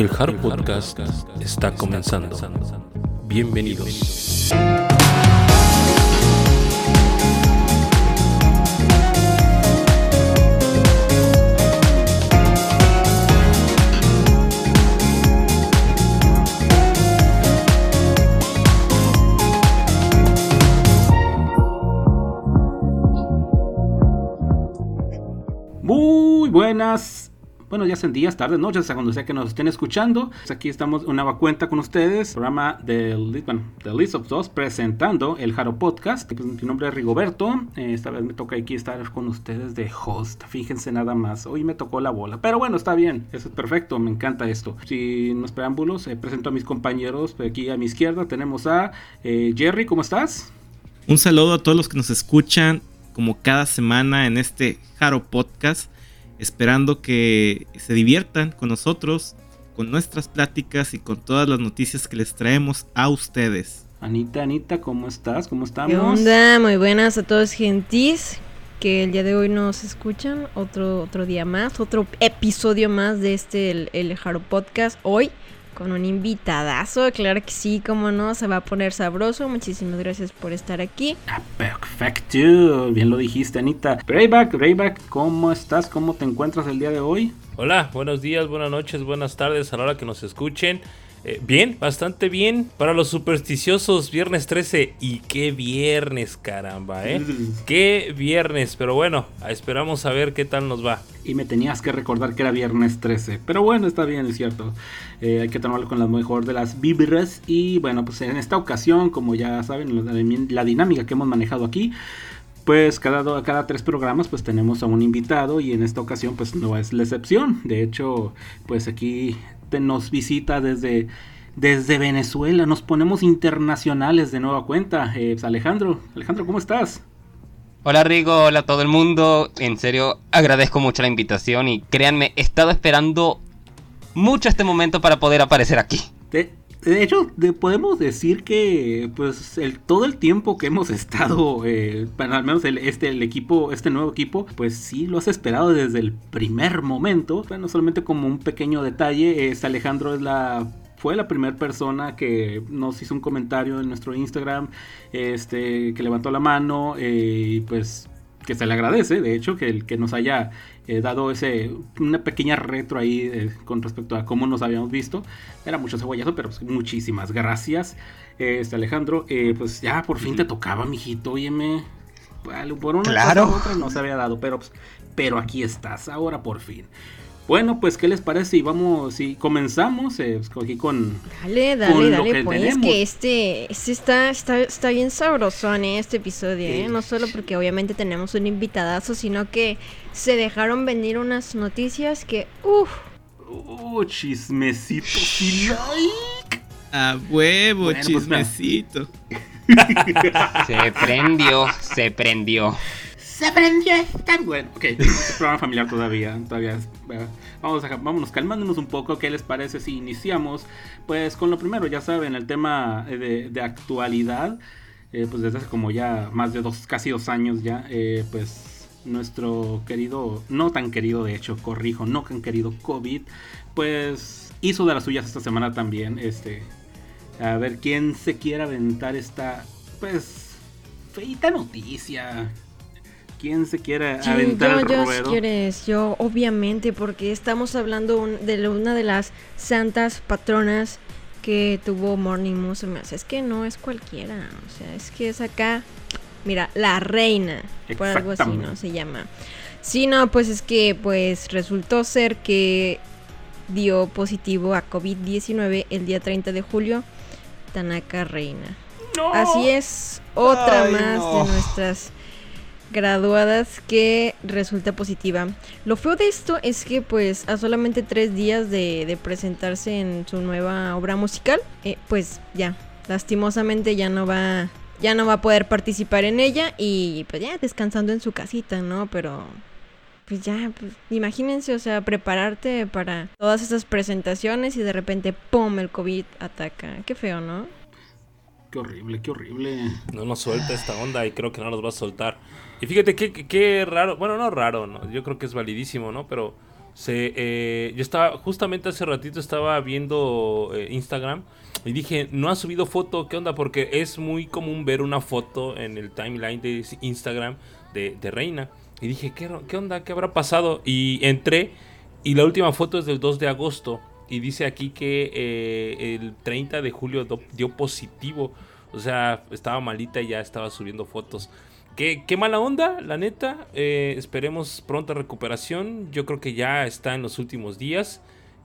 El Hard Podcast está comenzando. Bienvenidos. Muy buenas, buenos días, en días, tardes, noches, a cuando sea que nos estén escuchando. Pues Aquí estamos una nueva cuenta con ustedes, programa del bueno, The List of Dos, presentando el Jaro Podcast. Pues, mi nombre es Rigoberto, eh, esta vez me toca aquí estar con ustedes de host, fíjense nada más, hoy me tocó la bola, pero bueno, está bien, eso es perfecto, me encanta esto. Sin más preámbulos, eh, presento a mis compañeros, aquí a mi izquierda tenemos a eh, Jerry, ¿cómo estás? Un saludo a todos los que nos escuchan como cada semana en este Jaro Podcast, esperando que se diviertan con nosotros, con nuestras pláticas y con todas las noticias que les traemos a ustedes. Anita, Anita, ¿cómo estás? ¿Cómo estamos? ¿Qué onda? Muy buenas a todos gentis que el día de hoy nos escuchan. Otro, otro día más, otro episodio más de este, el, el Jaro Podcast. Hoy con un invitadazo, claro que sí, como no, se va a poner sabroso. Muchísimas gracias por estar aquí. Ah, perfecto, bien lo dijiste, Anita. Rayback, Rayback, ¿cómo estás? ¿Cómo te encuentras el día de hoy? Hola, buenos días, buenas noches, buenas tardes a la hora que nos escuchen. Eh, bien, bastante bien. Para los supersticiosos, viernes 13. Y qué viernes, caramba, ¿eh? Qué viernes. Pero bueno, esperamos a ver qué tal nos va. Y me tenías que recordar que era viernes 13. Pero bueno, está bien, es cierto. Eh, hay que tomarlo con la mejor de las vibras. Y bueno, pues en esta ocasión, como ya saben, la, la dinámica que hemos manejado aquí. Pues cada, cada tres programas pues tenemos a un invitado y en esta ocasión pues no es la excepción. De hecho pues aquí nos visita desde, desde Venezuela, nos ponemos internacionales de nueva cuenta. Eh, pues Alejandro, Alejandro, ¿cómo estás? Hola Rigo, hola a todo el mundo. En serio, agradezco mucho la invitación y créanme, he estado esperando mucho este momento para poder aparecer aquí. De, de hecho, de, podemos decir que pues todo el tiempo que hemos estado, eh, al menos el, este el equipo, este nuevo equipo, pues sí lo has esperado desde el primer momento. Bueno, solamente como un pequeño detalle, este Alejandro es la fue la primera persona que nos hizo un comentario en nuestro Instagram, este, que levantó la mano eh, y pues que se le agradece, de hecho, que, que nos haya eh, dado ese una pequeña retro ahí eh, con respecto a cómo nos habíamos visto. Era mucho cebollazo, pero pues, muchísimas gracias, este Alejandro. Eh, pues ya por fin te tocaba, mijito, óyeme. Vale, por una claro. cosa u otra no se había dado, pero, pues, pero aquí estás, ahora por fin. Bueno, pues, ¿qué les parece? Y vamos, si comenzamos eh, pues, aquí con. Dale, dale, con lo dale, que pues tenemos. que este, este está, está, está bien sabrosón, ¿eh? este episodio, ¿eh? No solo porque obviamente tenemos un invitadazo, sino que se dejaron venir unas noticias que, uff, Oh, chismecito, like. A huevo, Bueno, pues, chismecito. Se prendió, se prendió. Se prendió tan bueno. Ok, este programa familiar todavía. todavía es- eh, vamos a, vámonos calmándonos un poco. ¿Qué les parece si iniciamos? Pues con lo primero, ya saben, el tema eh, de, de actualidad. eh, pues desde hace como ya más de dos, casi dos años ya. eh, pues nuestro querido, no tan querido de hecho, corrijo, no tan querido COVID. Pues hizo de las suyas esta semana también. Este. A ver quién se quiere aventar esta. Pues. Feita noticia. ¿Quién se quiere Sí, aventar yo, yo, si quieres, yo, obviamente, porque estamos hablando de una de las santas patronas que tuvo Morning Musume. O sea, es que no es cualquiera, o sea, es que es acá, mira, la reina, por algo así, ¿no? Se llama. Sí, no, pues es que, pues, resultó ser que dio positivo a COVID-19 el día 30 de julio, Tanaka Reina. ¡No! Así es, otra Ay, más no. de nuestras graduadas que resulta positiva. Lo feo de esto es que pues a solamente tres días de, de presentarse en su nueva obra musical, eh, pues ya, lastimosamente ya no va, ya no va a poder participar en ella y pues ya descansando en su casita, ¿no? Pero pues ya, pues, imagínense, o sea, prepararte para todas esas presentaciones y de repente, ¡pum!, el COVID ataca. Qué feo, ¿no? Qué horrible, qué horrible. No nos suelta esta onda y creo que no nos va a soltar. Y fíjate qué, qué- qué raro, bueno, no raro, no, yo creo que es validísimo, ¿no? Pero Se, eh, yo estaba, justamente hace ratito estaba viendo eh, Instagram y dije, no ha subido foto, ¿qué onda? Porque es muy común ver una foto en el timeline de Instagram de, Reina. Y dije, ¿qué, ¿qué onda? ¿Qué habrá pasado? Y entré y la última foto es del 2 de agosto. Y dice aquí que eh, el 30 de julio dio positivo. O sea, estaba malita y ya estaba subiendo fotos. Qué, qué mala onda, la neta. Eh, esperemos pronta recuperación. Yo creo que ya está en los últimos días.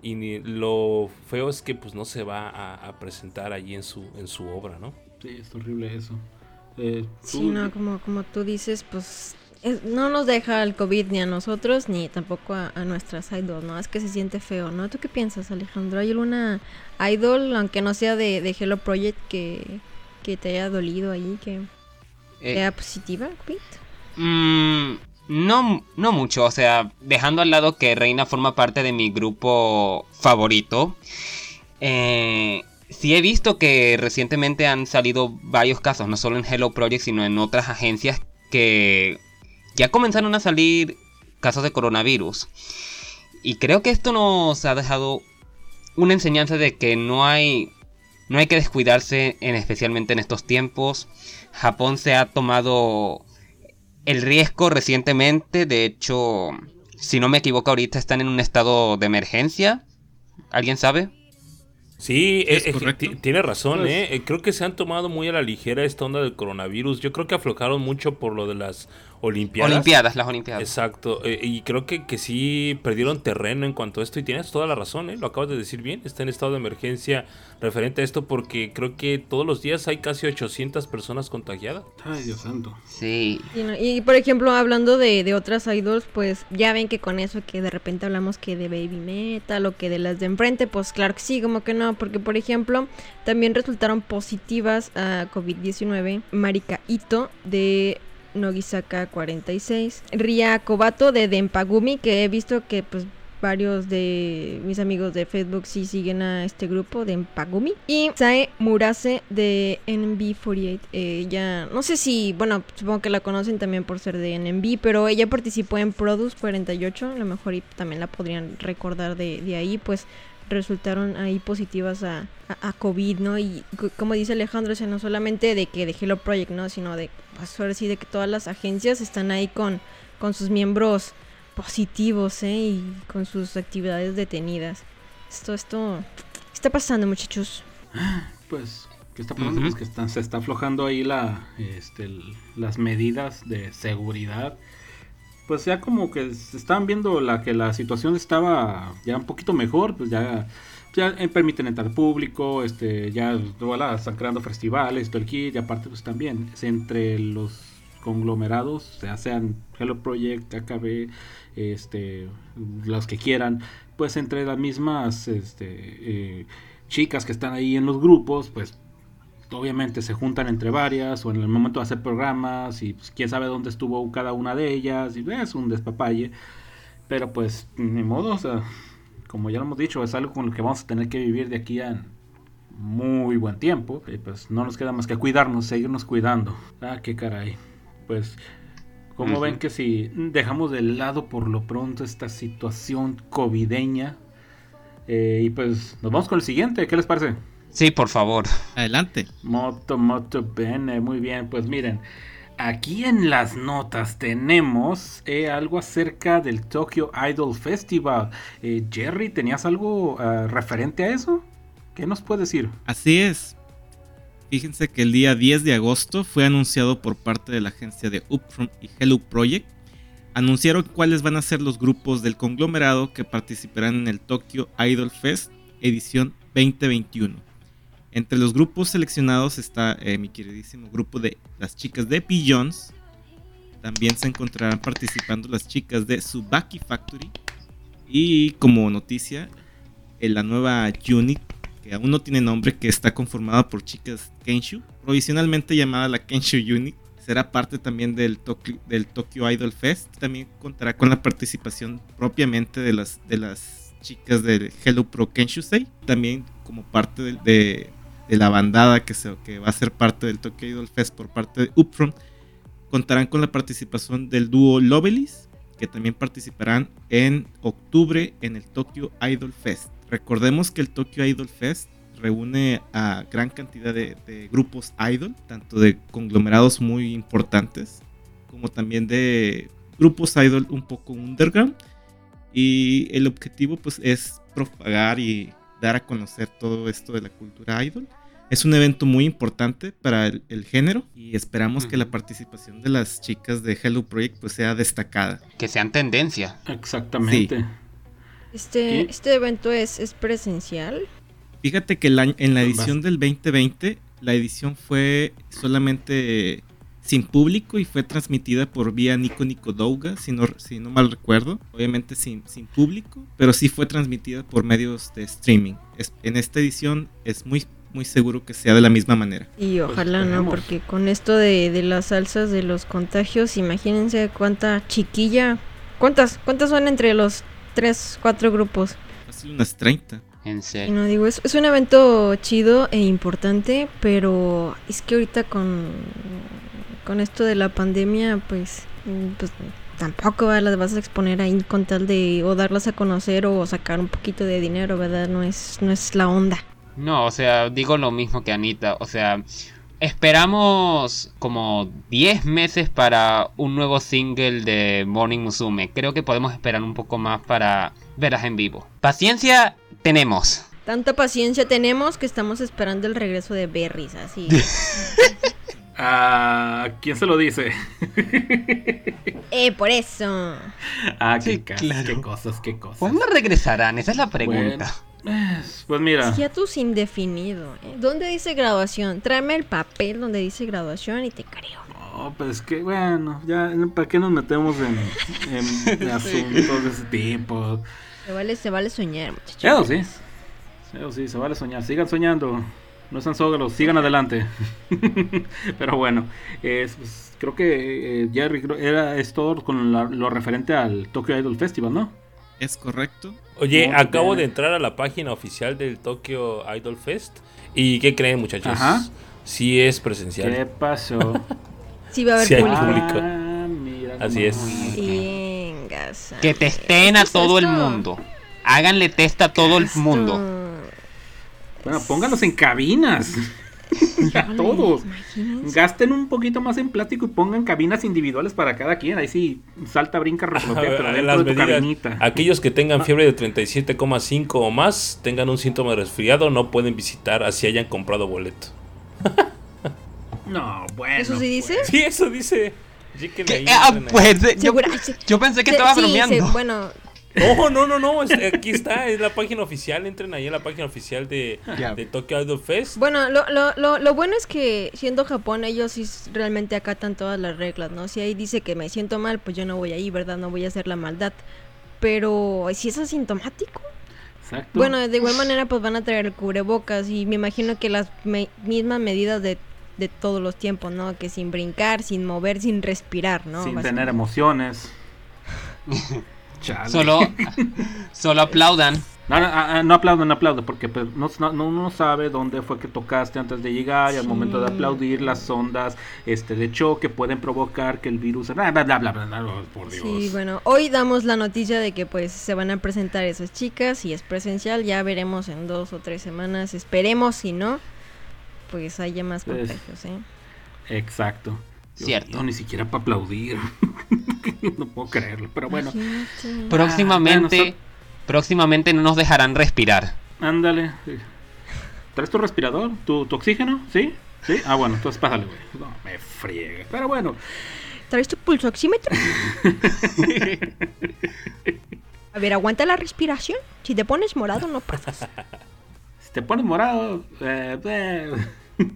Y lo feo es que pues no se va a, presentar allí en su, en su obra, ¿no? Sí, es horrible eso. Eh, sí, no, como, como tú dices, pues no nos deja el COVID ni a nosotros ni tampoco a, nuestras idols, ¿no? Es que se siente feo, ¿no? ¿Tú qué piensas, Alejandro? ¿Hay alguna idol, aunque no sea de, de Hello Project, que, que te haya dolido ahí, que eh, sea positiva, COVID? Mmm no, no mucho, o sea, dejando al lado que Reina forma parte de mi grupo favorito. Eh, sí he visto que recientemente han salido varios casos, no solo en Hello Project, sino en otras agencias que ya comenzaron a salir casos de coronavirus. Y creo que esto nos ha dejado una enseñanza de que no hay, no hay que descuidarse, en, especialmente en estos tiempos. Japón se ha tomado el riesgo recientemente, de hecho, si no me equivoco ahorita están en un estado de emergencia. ¿Alguien sabe? Sí, eh, eh, tiene razón, pues ¿eh? Creo que se han tomado muy a la ligera esta onda del coronavirus. Yo creo que aflojaron mucho por lo de las Olimpiadas. Olimpiadas, las Olimpiadas. Exacto. Eh, y creo que, que sí perdieron terreno en cuanto a esto. Y tienes toda la razón, ¿eh? Lo acabas de decir bien. Está en estado de emergencia referente a esto porque creo que todos los días hay casi 800 personas contagiadas. Ay, Dios santo. Sí. Y, por ejemplo, hablando de, de, otras idols, pues ya ven que con eso que de repente hablamos que de Baby Metal o que de las de enfrente, pues claro que sí, como que no. Porque, por ejemplo, también resultaron positivas a COVID-19 Marika Ito de Nogisaka 46, Ria Kobato de Denpagumi, que he visto que pues varios de mis amigos de Facebook sí siguen a este grupo de Empagumi. Y Sae Murase de NMB48. ella, no sé si, bueno, supongo que la conocen también por ser de NMB, pero ella participó en Produce 48. A lo mejor también la podrían recordar de, de ahí, pues resultaron ahí positivas a, a, COVID, ¿no? Y como dice Alejandro, o sea, no solamente de que de Hello Project, ¿no? Sino de, pues ahora sí, de que todas las agencias están ahí con, con sus miembros positivos, ¿eh? Y con sus actividades detenidas. Esto, esto, ¿qué está pasando, muchachos? Pues, ¿qué está pasando? Pues que se está aflojando ahí la, este, las medidas de seguridad pues ya como que se estaban viendo la que la situación estaba ya un poquito mejor, pues ya ya eh, permiten entrar público, este ya voilà, están creando festivales, todo el kit, y aparte pues también entre los conglomerados, sea sean Hello Project, AKB, este los que quieran, pues entre las mismas este eh, chicas que están ahí en los grupos, pues obviamente se juntan entre varias o en el momento de hacer programas y pues, quién sabe dónde estuvo cada una de ellas y es un despapalle. Pero pues ni modo, o sea, como ya lo hemos dicho, es algo con lo que vamos a tener que vivir de aquí a muy buen tiempo. Y pues no nos queda más que cuidarnos, seguirnos cuidando. Ah, qué caray. Pues como ven que si dejamos de lado por lo pronto esta situación covideña eh, y pues nos vamos con el siguiente, ¿qué les parece? Sí, por favor. Adelante. Moto, moto, bene. Muy bien, pues miren. Aquí en las notas tenemos eh, algo acerca del Tokyo Idol Festival. Eh, Jerry, ¿tenías algo ah, referente a eso? ¿Qué nos puedes decir? Así es. Fíjense que el día 10 de agosto fue anunciado por parte de la agencia de Upfront y Hello Project. Anunciaron cuáles van a ser los grupos del conglomerado que participarán en el Tokyo Idol Fest edición 2021. Entre los grupos seleccionados está eh, mi queridísimo grupo de las chicas de Pigeons. También se encontrarán participando las chicas de Subaki Factory. Y como noticia, la nueva unit, que aún no tiene nombre, que está conformada por chicas Kenshu, provisionalmente llamada la Kenshu Unit, será parte también del, Tokyo, del Idol Fest. También contará con la participación propiamente de las, de las chicas de Hello Pro Kenshusei, también como parte de la bandada que, se, que va a ser parte del Tokyo Idol Fest por parte de Upfront, contarán con la participación del dúo Lovelis que también participarán en octubre en el Tokyo Idol Fest. Recordemos que el Tokyo Idol Fest reúne a gran cantidad de, de, grupos idol, tanto de conglomerados muy importantes, como también de grupos idol un poco underground. Y el objetivo pues es propagar y dar a conocer todo esto de la cultura idol. Es un evento muy importante para el, el género y esperamos que la participación de las chicas de Hello Project pues sea destacada. Que sean tendencia. Exactamente. Sí. Este, este evento es, es presencial. Fíjate que en la edición del 2020, la edición fue solamente sin público y fue transmitida por vía Nico Nico Douga, si no, si no mal recuerdo. Obviamente sin, sin público, pero sí fue transmitida por medios de streaming. Es, en esta edición es muy muy seguro que sea de la misma manera. Y ojalá pues no, porque con esto de, de, las salsas de los contagios, imagínense cuánta chiquilla, cuántas, cuántas son entre los tres, cuatro grupos. Casi unas 30. En serio. No digo, es, es un evento chido e importante, pero es que ahorita con, con esto de la pandemia, pues, pues tampoco ¿verdad? las vas a exponer ahí con tal de o darlas a conocer o sacar un poquito de dinero, ¿verdad? No es, no es la onda. No, o sea, digo lo mismo que Anita, o sea, esperamos como 10 meses para un nuevo single de Morning Musume. Creo que podemos esperar un poco más para verlas en vivo. Paciencia tenemos. Tanta paciencia tenemos que estamos esperando el regreso de Berries, así. ¿A quién se lo dice? eh, por eso. Ah, qué, sí, claro. qué cosas, qué cosas. ¿Cuándo regresarán? Esa es la pregunta. Bueno, pues mira. Hiatus indefinido. ¿eh? ¿Dónde dice graduación? Tráeme el papel donde dice graduación y te creo. No, pues que bueno, ya, ¿para qué nos metemos en, en asuntos de ese tipo? Se vale, se vale soñar, muchachos. Eso sí. Eso sí, se vale soñar. Sigan soñando. No sean zógalos, sigan adelante. Pero bueno, es, pues, creo que eh, Jerry era, es todo con la, lo referente al Tokyo Idol Festival, ¿no? Es correcto. Oye, no, acabo bien. de entrar a la página oficial del Tokyo Idol Fest. ¿Y qué creen, muchachos? Ajá. Sí es presencial. ¿Qué pasó? sí va a haber sí público. Hay público. Ah, mira, Así es. Que testen a todo el mundo. Háganle test a todo el mundo. Bueno, pónganlos en cabinas. a todos. Gasten un poquito más en plástico y pongan cabinas individuales para cada quien. Ahí sí, salta, brinca, replotea, pero dentro de tu cabinita. Aquellos que tengan fiebre de 37,5 o más, tengan un síntoma de resfriado, no pueden visitar así hayan comprado boleto. no, bueno. ¿Eso sí dice? Pues. Sí, eso dice. Ah, pues, yo, yo, pensé que estaba sí, bromeando. Bueno, no, no, no, no. Aquí está, es la página oficial. Entren ahí en la página oficial de, de Tokyo Idol Fest. Bueno, lo, lo, lo, lo, bueno es que siendo Japón, ellos sí realmente acatan todas las reglas, ¿no? Si ahí dice que me siento mal, pues yo no voy ahí, ¿verdad? No voy a hacer la maldad. Pero si es asintomático. Exacto. Bueno, de igual manera, pues van a traer el cubrebocas y me imagino que las me mismas medidas de, de todos los tiempos, ¿no? Que sin brincar, sin mover, sin respirar, ¿no? Sin tener emociones. Chale. Solo, solo aplaudan. No, no, no aplaudan, no aplaudan, porque pues, no, no, uno sabe dónde fue que tocaste antes de llegar y al momento de aplaudir las ondas este, de choque pueden provocar que el virus... Bla, bla, bla, bla, bla, por Dios. Sí, bueno, hoy damos la noticia de que pues se van a presentar esas chicas y es presencial, ya veremos en dos o tres semanas, esperemos, si no, pues haya más contagios, ¿eh? Exacto. Cierto. No, ni siquiera para aplaudir. no puedo creerlo, pero bueno. Próximamente, ah, bueno, próximamente no nos dejarán respirar. Ándale. ¿Traes tu respirador? ¿Tu, ¿Tu, oxígeno? ¿Sí? ¿Sí? Ah, bueno, entonces pásale, güey. No, me friegue. Pero bueno. ¿Traes tu pulso oxímetro? A ver, aguanta la respiración. Si te pones morado, no pasas. Si te pones morado, eh, eh.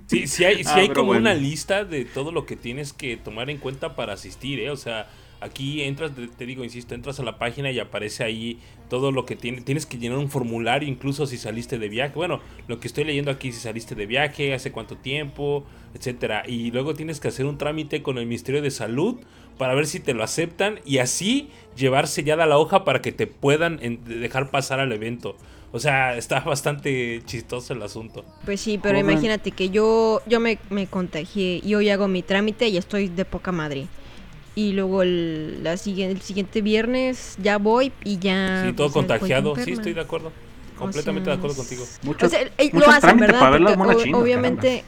Sí, sí hay, sí ah, hay como bueno. una lista de todo lo que tienes que tomar en cuenta para asistir, ¿eh? O sea, aquí entras, te digo, insisto, entras a la página y aparece ahí todo lo que tienes. Tienes que llenar un formulario, incluso si saliste de viaje. Bueno, lo que estoy leyendo aquí, si saliste de viaje, hace cuánto tiempo, etcétera. Y luego tienes que hacer un trámite con el Ministerio de Salud para ver si te lo aceptan y así llevar sellada la hoja para que te puedan dejar pasar al evento. O sea, está bastante chistoso el asunto. Pues sí, pero imagínate que yo, yo me, me contagié y hoy hago mi trámite y estoy de poca madre. y luego el, la siguiente, el siguiente viernes ya voy y ya... Sí, todo pues, contagiado. Sí, estoy de acuerdo. O Completamente sea, de acuerdo contigo. Muchos, O sea, eh, lo muchos hacen, para ver las Porque monas o- chinas, obviamente,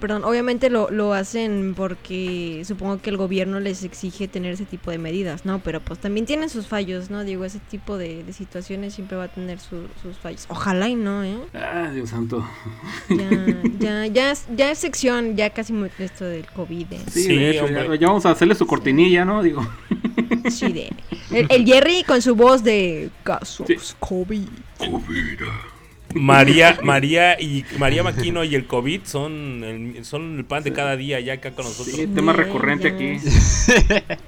perdón, obviamente lo, lo hacen porque supongo que el gobierno les exige tener ese tipo de medidas, ¿no? Pero pues también tienen sus fallos, ¿no? Digo, ese tipo de, de situaciones siempre va a tener su- sus fallos. Ojalá y no, ¿eh? Ah, Dios santo. Ya, ya, ya, es, ya es sección, ya casi muy esto del COVID, ¿eh? Sí, Sí, de hecho, hombre. ya, ya vamos a hacerle su cortinilla, ¿no? Digo. Sí, de... El, el Jerry con su voz de casos Sí. COVID. María, María y María Maquino y el COVID son el, son el pan de cada día ya acá con nosotros. Sí, tema Ya, recurrente ya. aquí.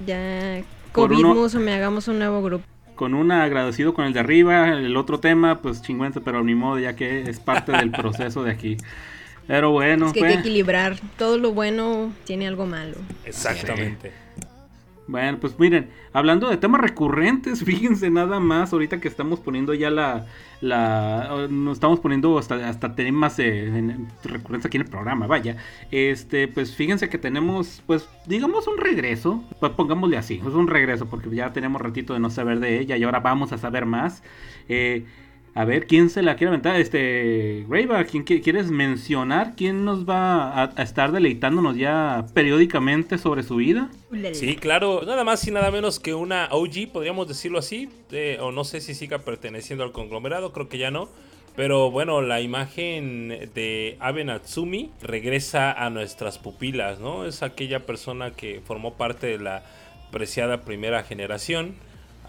Ya, COVID uno- Muso, me hagamos un nuevo grupo. Con una agradecido con el de arriba, el otro tema, pues chingüense, pero ni modo, ya que es parte del proceso de aquí. Pero bueno, Es que hay que pues, equilibrar. Todo lo bueno tiene algo malo. Exactamente. bueno, pues miren, hablando de temas recurrentes, fíjense nada más, ahorita que estamos poniendo ya la, la nos estamos poniendo hasta, hasta temas eh, aquí en el programa, vaya, este, pues fíjense que tenemos, pues, digamos un regreso, pues pongámosle así, es un regreso, porque ya tenemos ratito de no saber de ella y ahora vamos a saber más. Eh, a ver, ¿quién se la quiere aventar? Este, Greyback, ¿quién qui- quieres mencionar? ¿Quién nos va a, a estar deleitándonos ya periódicamente sobre su vida? Sí, claro, nada más y nada menos que una OG, podríamos decirlo así, eh, o no sé si siga perteneciendo al conglomerado, creo que ya no. Pero bueno, la imagen de Abe Natsumi regresa a nuestras pupilas, ¿no? Es aquella persona que formó parte de la preciada primera generación,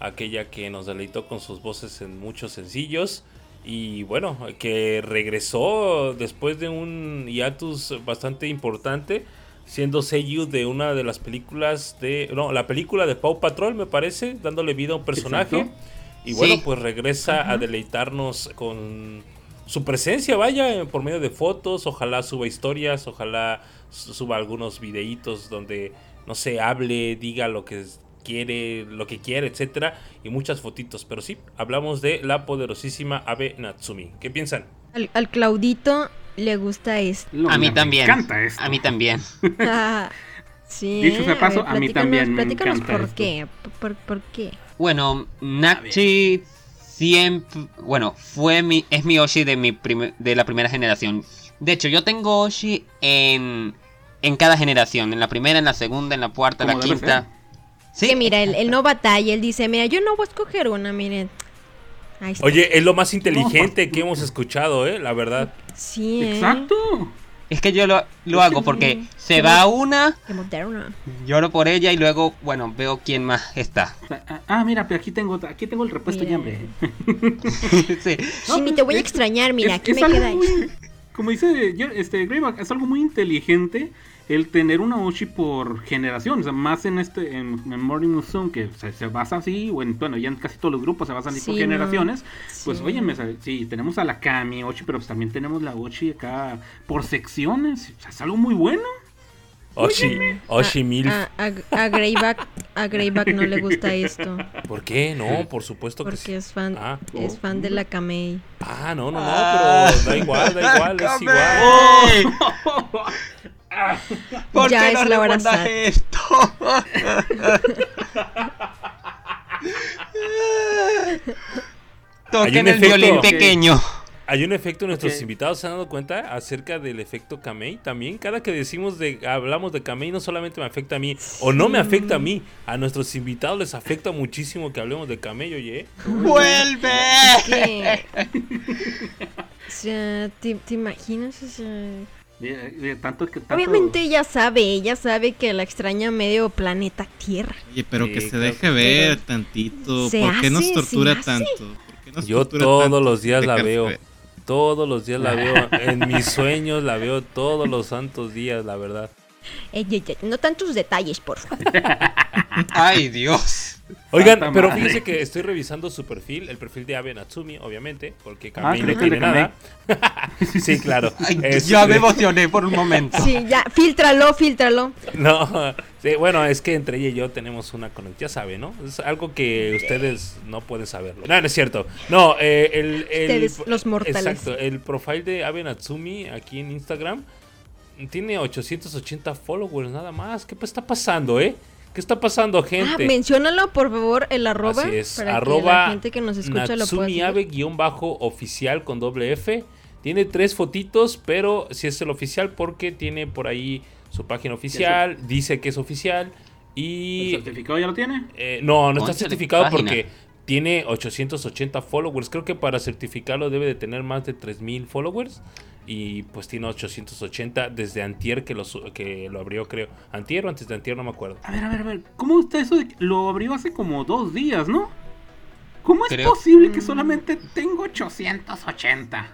aquella que nos deleitó con sus voces en muchos sencillos y bueno, que regresó después de un hiatus bastante importante siendo Seiyu de una de las películas de. No, la película de Paw Patrol, me parece, dándole vida a un personaje. Exacto. Y bueno, pues regresa a deleitarnos con su presencia, vaya, por medio de fotos. Ojalá suba historias, ojalá su- suba algunos videitos donde, no sé, hable, diga lo que quiere, lo que quiere, etcétera, y muchas fotitos. Pero sí, hablamos de la poderosísima Abe Natsumi. ¿Qué piensan? Al, al Claudito le gusta esto. A mí me también. encanta esto. A mí también. sí. Dicho sea ¿eh? paso, ver, a mí platícanos- también me Platícanos encanta por esto. qué. Por, por qué? Bueno, Nachi siempre, bueno, fue mi, es mi Oshi de mi de la primera generación. De hecho, yo tengo Oshi en, en cada generación, en la primera, en la segunda, en la cuarta, en la quinta. Sí, Que mira, él, él no batalla, él dice, mira, yo no voy a escoger una, miren. Ahí está. Oye, es lo más inteligente que hemos escuchado, ¿eh? La verdad. Sí, ¿eh? Exacto. es que yo lo, lo hago porque se va una, lloro por ella y luego, bueno, veo quién más está. Ah, ah, mira, pero aquí tengo, aquí tengo el repuesto ya, hombre. sí. No, sí, te voy a extrañar, mira, es- aquí es me queda muy- Como dice yo- este Greyback, es algo muy inteligente el tener una Oshi por generación. O sea, más en este en, en Morning Musume, que se, se basa así, o en, bueno, ya en casi todos los grupos se basan así por generaciones. Pues, Sí. óyeme, o sea, sí, tenemos a la Kami Oshi, pero pues también tenemos la Oshi acá por secciones. O sea, es algo muy bueno. Oshi, Oshi Milf. A, a, a Greyback, a Greyback no le gusta esto. ¿Por qué? No, por supuesto que Porque sí. es fan, Ah. es fan de la Kamei. Ah, no, no, no, Ah. pero da igual, da igual, es igual. ¿Por Ya qué es no la hora esto? Toquen el violín pequeño. Hay un efecto, nuestros invitados se han dado cuenta acerca del efecto Kamei también. Cada que decimos de, hablamos de Kamei, no solamente me afecta a mí, o no me afecta a mí, a nuestros invitados les afecta muchísimo que hablemos de Kamei, oye. ¡Vuelve! O sea, ¿te, te imaginas? O sea, tanto que tanto- Obviamente ella sabe, ella sabe que la extraña medio planeta Tierra. Oye, pero Sí, que se deje ver tantito. Se ¿Por qué nos hace, tortura tanto? ¿Por qué nos Yo tortura todos tanto? los días la veo. ver. Todos los días la veo, en mis sueños la veo todos los santos días, la verdad. Ey, no tantos detalles, por favor. ¡Ay, Dios! Oigan, Santa pero madre. fíjense que estoy revisando su perfil, el perfil de Abe Natsumi, obviamente, porque Ah, Kamei no tiene nada. sí, claro. Ay, ya me emocioné por un momento. Sí, ya, fíltralo, fíltralo. No, sí, bueno, es que entre ella y yo tenemos una conexión, ya sabe, ¿no? Es algo que ustedes no pueden saberlo. No, no es cierto. No, eh, el, el- Ustedes, los mortales. Exacto, el profile de Abe Natsumi aquí en Instagram tiene 880 followers nada más. ¿Qué está pasando, eh? ¿Qué está pasando, Ah, gente? menciónalo por favor el arroba Así es, para que arroba la gente que nos escucha lo pueda seguir. Natsumiabe-oficial con doble F. Tiene tres fotitos, pero si es el oficial porque tiene por ahí su página oficial, dice que es oficial ¿El y... certificado ya lo tiene? eh, no, no está certificado porque tiene 880 followers. Creo que para certificarlo debe de tener más de 3000 followers. Y pues tiene 880 desde Antier que lo, su- que lo abrió, creo. Antier o antes de Antier, no me acuerdo. A ver, a ver, a ver. ¿Cómo está eso? de que lo abrió hace como dos días, ¿no? ¿Cómo es Creo- posible que solamente tengo 880?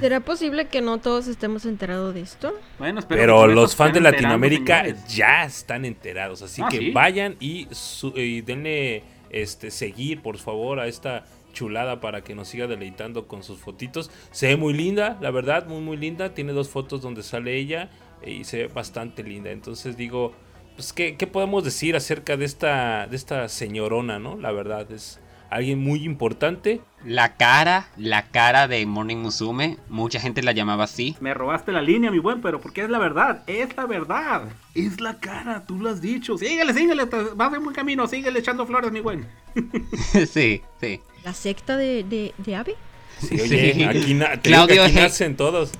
¿Será posible que no todos estemos enterados de esto? Bueno, espero Pero los fans de Latinoamérica señores. ya están enterados. Así Ah, que ¿sí? vayan y, su- y denle este, seguir, por favor, a esta chulada para que nos siga deleitando con sus fotitos. Se ve muy linda, la verdad, muy, muy linda. Tiene dos fotos donde sale ella y se ve bastante linda. Entonces digo, pues, ¿qué, qué podemos decir acerca de esta, de esta señorona, no? La verdad, es alguien muy importante. La cara, la cara de Morning Musume, mucha gente la llamaba así. Me robaste la línea, mi buen, pero porque es la verdad, es la verdad. Es la cara, tú lo has dicho. Síguele, síguele, vas en buen camino, síguele echando flores, mi buen. sí, sí. ¿La secta de, de, de Ave? Sí, oye, Sí. aquí, na- Claudio nacen todos.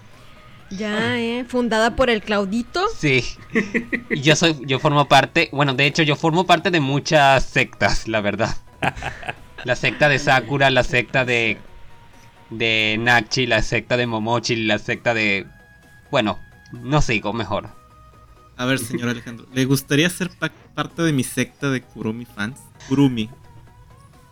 Ya, ¿eh? Fundada por el Claudito. Sí. Y yo soy, yo formo parte, bueno, de hecho yo formo parte de muchas sectas, la verdad. La secta de Sakura, la secta de de Nakchi, la secta de Momochi, la secta de bueno, no sigo mejor. A ver, señor Alejandro, ¿le gustaría ser pa- parte de mi secta de Kurumi fans? Kurumi.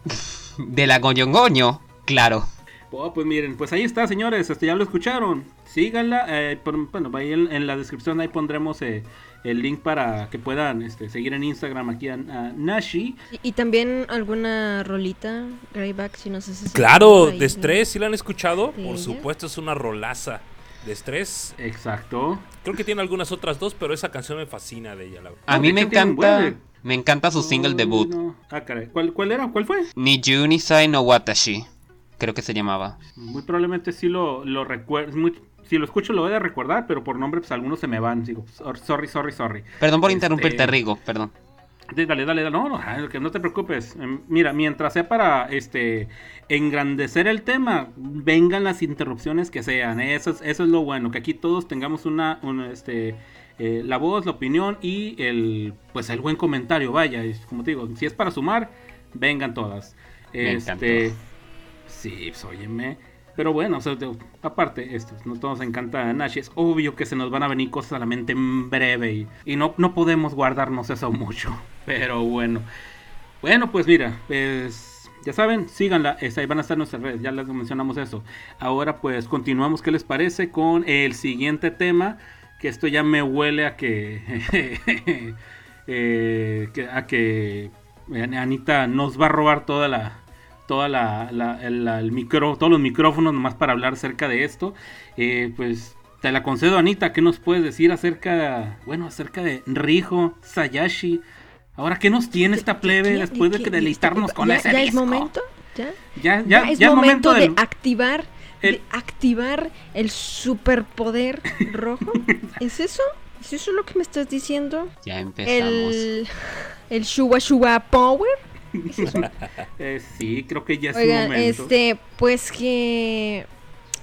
De la Goyongoño, claro. Oh, pues miren, pues ahí está, señores, este, ya lo escucharon. Síganla, eh, por- bueno, ahí en, en la descripción ahí pondremos eh, el link para que puedan este, seguir en Instagram aquí a, a Nashi. Y, y también alguna rolita, Greyback, si nos haces. Claro, de estrés, ¿sí la han escuchado? Sí, Por supuesto, es una rolaza de estrés. Exacto. Creo que tiene algunas otras dos, pero esa canción me fascina de ella, la verdad. A No, mí me encanta, me encanta su single debut, no. Ah, caray. ¿Cuál, ¿Cuál era? ¿Cuál fue? Ni Junisai no Watashi, creo que se llamaba. Muy probablemente sí lo, lo recuerdo. Si lo escucho lo voy a recordar, pero por nombre pues algunos se me van. Digo, sorry, sorry, sorry. Perdón por Este- interrumpirte, Rigo, perdón. Dale, dale, dale. No, no, que no te preocupes. Em, Mira, mientras sea para este engrandecer el tema, vengan las interrupciones que sean. Eso es, eso es lo bueno, que aquí todos tengamos una, una, este, eh, la voz, la opinión y el, pues el buen comentario. Vaya, y como te digo, si es para sumar, vengan todas. Me Este, encantó. sí, pues, óyeme. Pero bueno, o sea, de- aparte, esto, no todos nos encanta Nash. Es obvio que se nos van a venir cosas a la mente en breve y, y no, no podemos guardarnos eso mucho. Pero bueno. Bueno, pues mira, pues ya saben, síganla. es- ahí van a estar nuestras redes, ya les mencionamos eso. Ahora pues continuamos, ¿qué les parece? Con el siguiente tema. Que esto ya me huele a que, eh, a que Anita nos va a robar toda la, toda la, la- el, la- el micro, todos los micrófonos nomás para hablar acerca de esto. Eh, pues te la concedo, Anita. ¿Qué nos puedes decir acerca, bueno, acerca de Rijo Sayashi? Ahora, ¿qué nos tiene esta plebe ¿Qué? después de que deleitarnos con ya, ese ¿Ya es momento? ¿Ya? Ya, Ya, ya, es momento, de del- activar el- de activar el superpoder rojo. ¿Es eso? ¿Es eso lo que me estás diciendo? Ya empezamos. El el Shuba Shuba Power. ¿Es eso? Eh, sí, creo que ya es un momento. este, pues que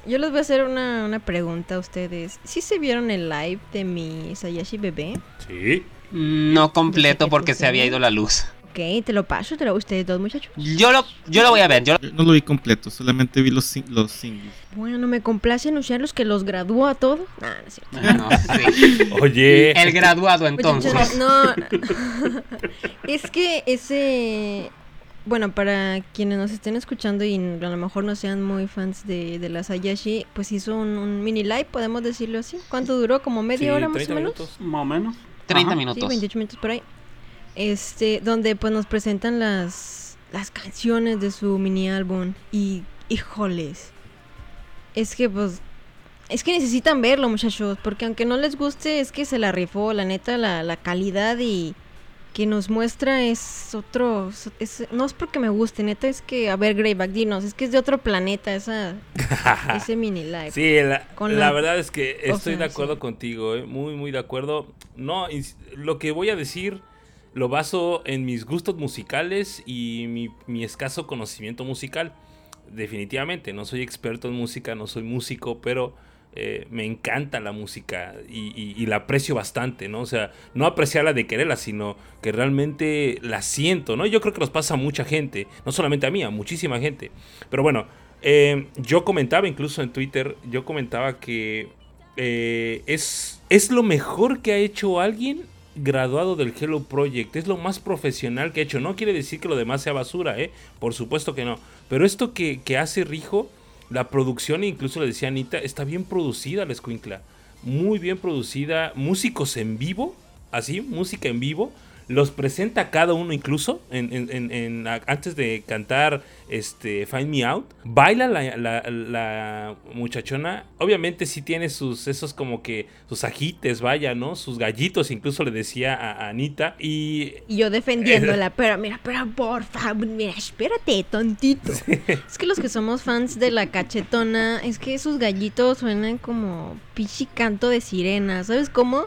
yo les voy a hacer una, una pregunta a ustedes. ¿Sí se vieron el live de mi Sayashi bebé? Sí. No completo que porque se había ido la luz. Ok, te lo paso, te lo ustedes dos muchachos. Yo lo, yo lo voy a ver, yo Yo no lo vi completo, solamente vi los, sing- los singles. Bueno, me complace anunciarlos que los graduó a todos. Nah, no es cierto. no, sí. Oye, El graduado entonces. Muchachos, no. es que ese. Bueno, para quienes nos estén escuchando y a lo mejor no sean muy fans de, de la Sayashi, pues hizo un, un mini live, podemos decirlo así. ¿Cuánto duró? ¿Como media sí, hora más 30 o menos? minutos. Más o menos. 30 Ajá. Sí, minutos. 28 minutos por ahí. Este, donde pues nos presentan las, las canciones de su mini álbum. Y, híjoles. Es que pues. Es que necesitan verlo, muchachos. Porque aunque no les guste, es que se la rifó. La neta, la, la calidad y que nos muestra es otro. es- no es porque me guste, neta, es que. A ver, Greyback, dinos. Es que es de otro planeta esa, ese mini live. Sí, la, Con la la- verdad es que o estoy sea, de acuerdo sí. contigo, ¿eh? muy, muy de acuerdo. No, lo que voy a decir, lo baso en mis gustos musicales y mi, escaso conocimiento musical. Definitivamente, no soy experto en música, no soy músico, pero eh, me encanta la música y, la aprecio bastante, ¿no? O sea, no apreciarla de quererla, sino que realmente la siento, ¿no? Yo creo que nos pasa a mucha gente, no solamente a mí, a muchísima gente. Pero bueno, eh, yo comentaba incluso en Twitter, yo comentaba que eh, es, es lo mejor que ha hecho alguien graduado del Hello Project. Es lo más profesional que ha hecho. No quiere decir que lo demás sea basura, ¿eh? Por supuesto que no. Pero esto que, que hace Rijo la producción, incluso le decía Anita, está bien producida la escuincla. Muy bien producida. Músicos en vivo, así, música en vivo los presenta cada uno incluso en, antes de cantar este Find Me Out. Baila la, muchachona. Obviamente sí tiene sus esos como que sus ajites, vaya, ¿no? Sus gallitos, incluso le decía a, Anita. Y, yo defendiéndola, pero mira, pero por favor, mira, espérate, tontito. Es que los que somos fans de la cachetona, es que sus gallitos suenan como pichi canto de sirena, ¿sabes cómo?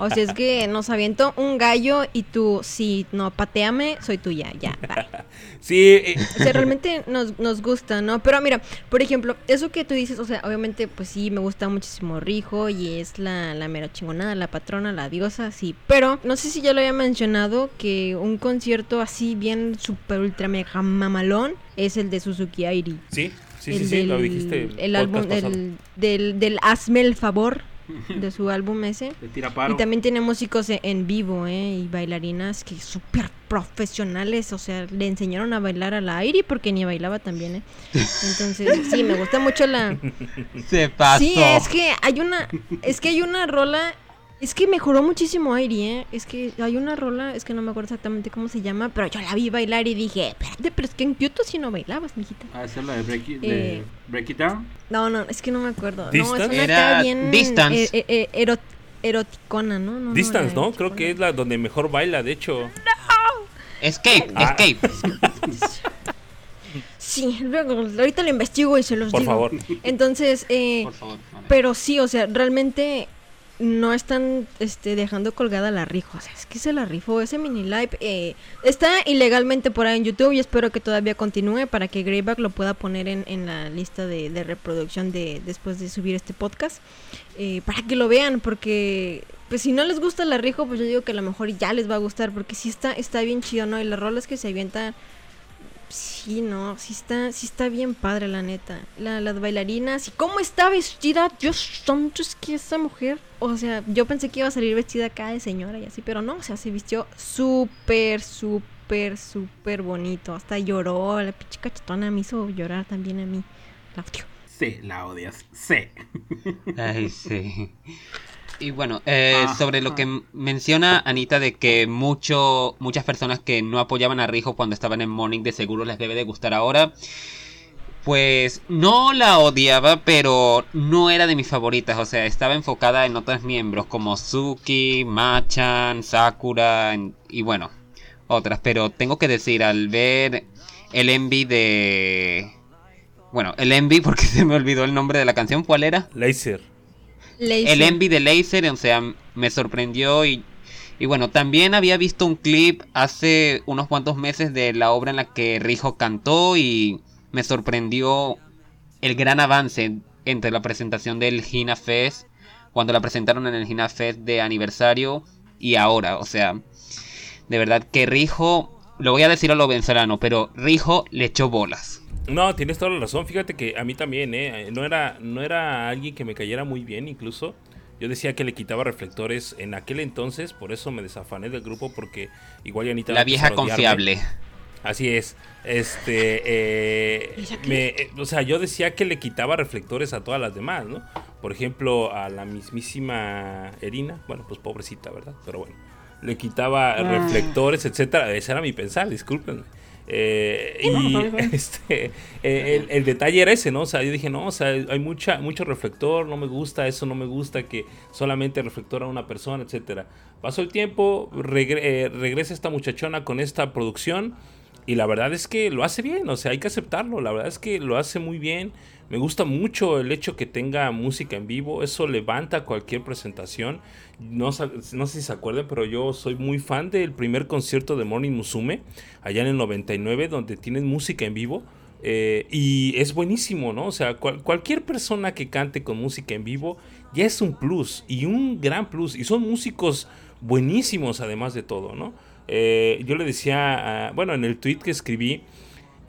O sea, es que nos aviento un gallo y tú, si no, pateame, soy tuya, ya, Sí. Eh. O sea, realmente nos, nos gusta, ¿no? Pero mira, por ejemplo, eso que tú dices, o sea, obviamente, pues sí, me gusta muchísimo Rijo y es la, la mera chingonada, la patrona, la diosa, sí. Pero no sé si ya lo había mencionado que un concierto así bien super ultra mega mamalón es el de Suzuki Airi. Sí, sí, sí, sí, lo dijiste. El, álbum del, del, del Hazme el favor de su álbum ese. Y también tiene músicos e-, en vivo, ¿eh? Y bailarinas que súper profesionales, o sea, le enseñaron a bailar a la Airi porque ni bailaba también, ¿eh? Entonces, sí, me gusta mucho la... Se pasó. Sí, es que hay una, es que hay una rola es que mejoró muchísimo Airi, ¿eh? Es que hay una rola, es que no me acuerdo exactamente cómo se llama, pero yo la vi bailar y dije, espérate, pero es que en Kyoto sí no bailabas, mijita. Ah, esa es la de Break It, eh, break it Down. No, no, es que no me acuerdo. ¿Distance? No, es una Era bien Distance. Eh, eh, eroticona, ¿no? no Distance, ¿no? Creo que es la donde mejor baila, de hecho. Escape, ah. Escape. Sí, luego, ahorita lo investigo y se los Por digo. Favor. Entonces, eh, Por favor. Pero sí, o sea, realmente no están este, dejando colgada la rifa. O sea, es que se la rifó. Ese mini live eh, está ilegalmente por ahí en YouTube y espero que todavía continúe para que Greyback lo pueda poner en, en la lista de, reproducción de después de subir este podcast. Eh, para que lo vean, porque pues si no les gusta la rijo, pues yo digo que a lo mejor ya les va a gustar, porque sí está, está bien chido, ¿no? Y las rolas que se avientan Sí, no, sí está, sí está bien padre, la neta. las bailarinas y cómo está vestida. Dios santo, es que esa mujer. O sea, yo pensé que iba a salir vestida acá de señora y así, pero no, o sea, se vistió súper, súper, súper bonito. Hasta lloró, la pinche cachetona me hizo llorar también a mí. La odio. Sí, la odias. Sí. Ay, sí. Y bueno, eh, sobre lo que menciona Anita de que mucho, muchas personas que no apoyaban a Rijo cuando estaban en Morning de seguro les debe de gustar ahora. Pues no la odiaba, pero no era de mis favoritas. O sea, estaba enfocada en otros miembros como Suki, Machan, Sakura y bueno, otras. Pero tengo que decir, al ver el envy de... Bueno, el envy porque se me olvidó el nombre de la canción, ¿cuál era? Laser. El envy de Laser, o sea, me sorprendió y, y bueno, también había visto un clip hace unos cuantos meses de la obra en la que Rijo cantó y me sorprendió el gran avance entre la presentación del Hina Fest, cuando la presentaron en el Hina Fest de aniversario y ahora, o sea, de verdad que Rijo, lo voy a decir a lo venezolano, pero Rijo le echó bolas. No, tienes toda la razón. Fíjate que a mí también, ¿eh? No era, no era alguien que me cayera muy bien, incluso. Yo decía que le quitaba reflectores en aquel entonces, por eso me desafané del grupo, porque igual ya La vieja confiable. Así es. Este, eh, eh, o sea, yo decía que le quitaba reflectores a todas las demás, ¿no? Por ejemplo, a la mismísima Erina, bueno, pues pobrecita, ¿verdad? Pero bueno, le quitaba ah. reflectores, etcétera. Ese era mi pensar, discúlpenme. Eh, y este, eh, el, detalle era ese, ¿no? O sea, yo dije, no, o sea, hay mucha, mucho reflector, no me gusta, eso no me gusta, que solamente reflectora a una persona, etcétera. Pasó el tiempo, eh, regresa esta muchachona con esta producción y la verdad es que lo hace bien, o sea, hay que aceptarlo, la verdad es que lo hace muy bien, Me gusta mucho el hecho que tenga música en vivo. Eso levanta cualquier presentación. No, sé si se acuerdan, pero yo soy muy fan del primer concierto de Morning Musume, allá en el 99, donde tienen música en vivo. Eh, y es buenísimo, ¿no? O sea, cualquier persona que cante con música en vivo ya es un plus y un gran plus. Y son músicos buenísimos además de todo, ¿no? Eh, yo le decía, bueno, en el tweet que escribí,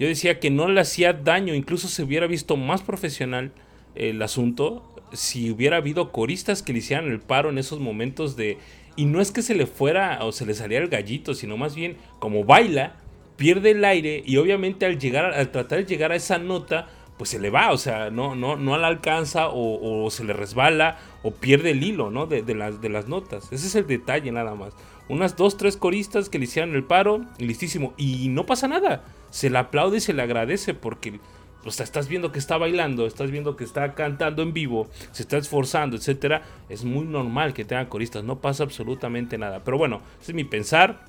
yo decía que no le hacía daño, incluso se hubiera visto más profesional el asunto si hubiera habido coristas que le hicieran el paro en esos momentos de... Y no es que se le fuera o se le saliera el gallito, sino más bien como baila, pierde el aire y obviamente al llegar, al tratar de llegar a esa nota, pues se le va, o sea, no, no, no la alcanza o, se le resbala o pierde el hilo, ¿no? De, las, de las notas. Ese es el detalle nada más. Unas dos, tres coristas que le hicieron el paro listísimo. Y no pasa nada. Se le aplaude y se le agradece porque o estás viendo que está bailando, estás viendo que está cantando en vivo, se está esforzando, etcétera. Es muy normal que tengan coristas, no pasa absolutamente nada. Pero bueno, ese es mi pensar.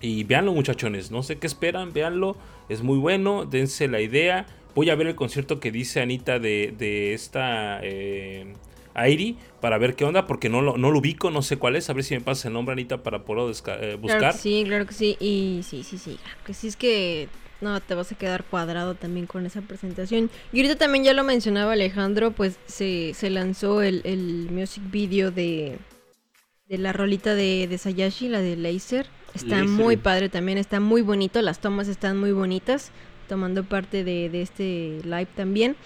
Y véanlo, muchachones. No sé qué esperan, véanlo. Es muy bueno, dense la idea. Voy a ver el concierto que dice Anita de, de esta eh, Airi para ver qué onda, porque no lo, no lo ubico, no sé cuál es. A ver si me pasa el nombre, Anita, para poderlo eh, buscar. sí, claro que sí. Y sí, sí, sí. Que sí es que no, te vas a quedar cuadrado también con esa presentación. Y ahorita también ya lo mencionaba Alejandro, pues se, se lanzó el, el music video de, de la rolita de, de Sayashi, la de Laser. Está muy padre también, está muy bonito, las tomas están muy bonitas, tomando parte de, de este live también.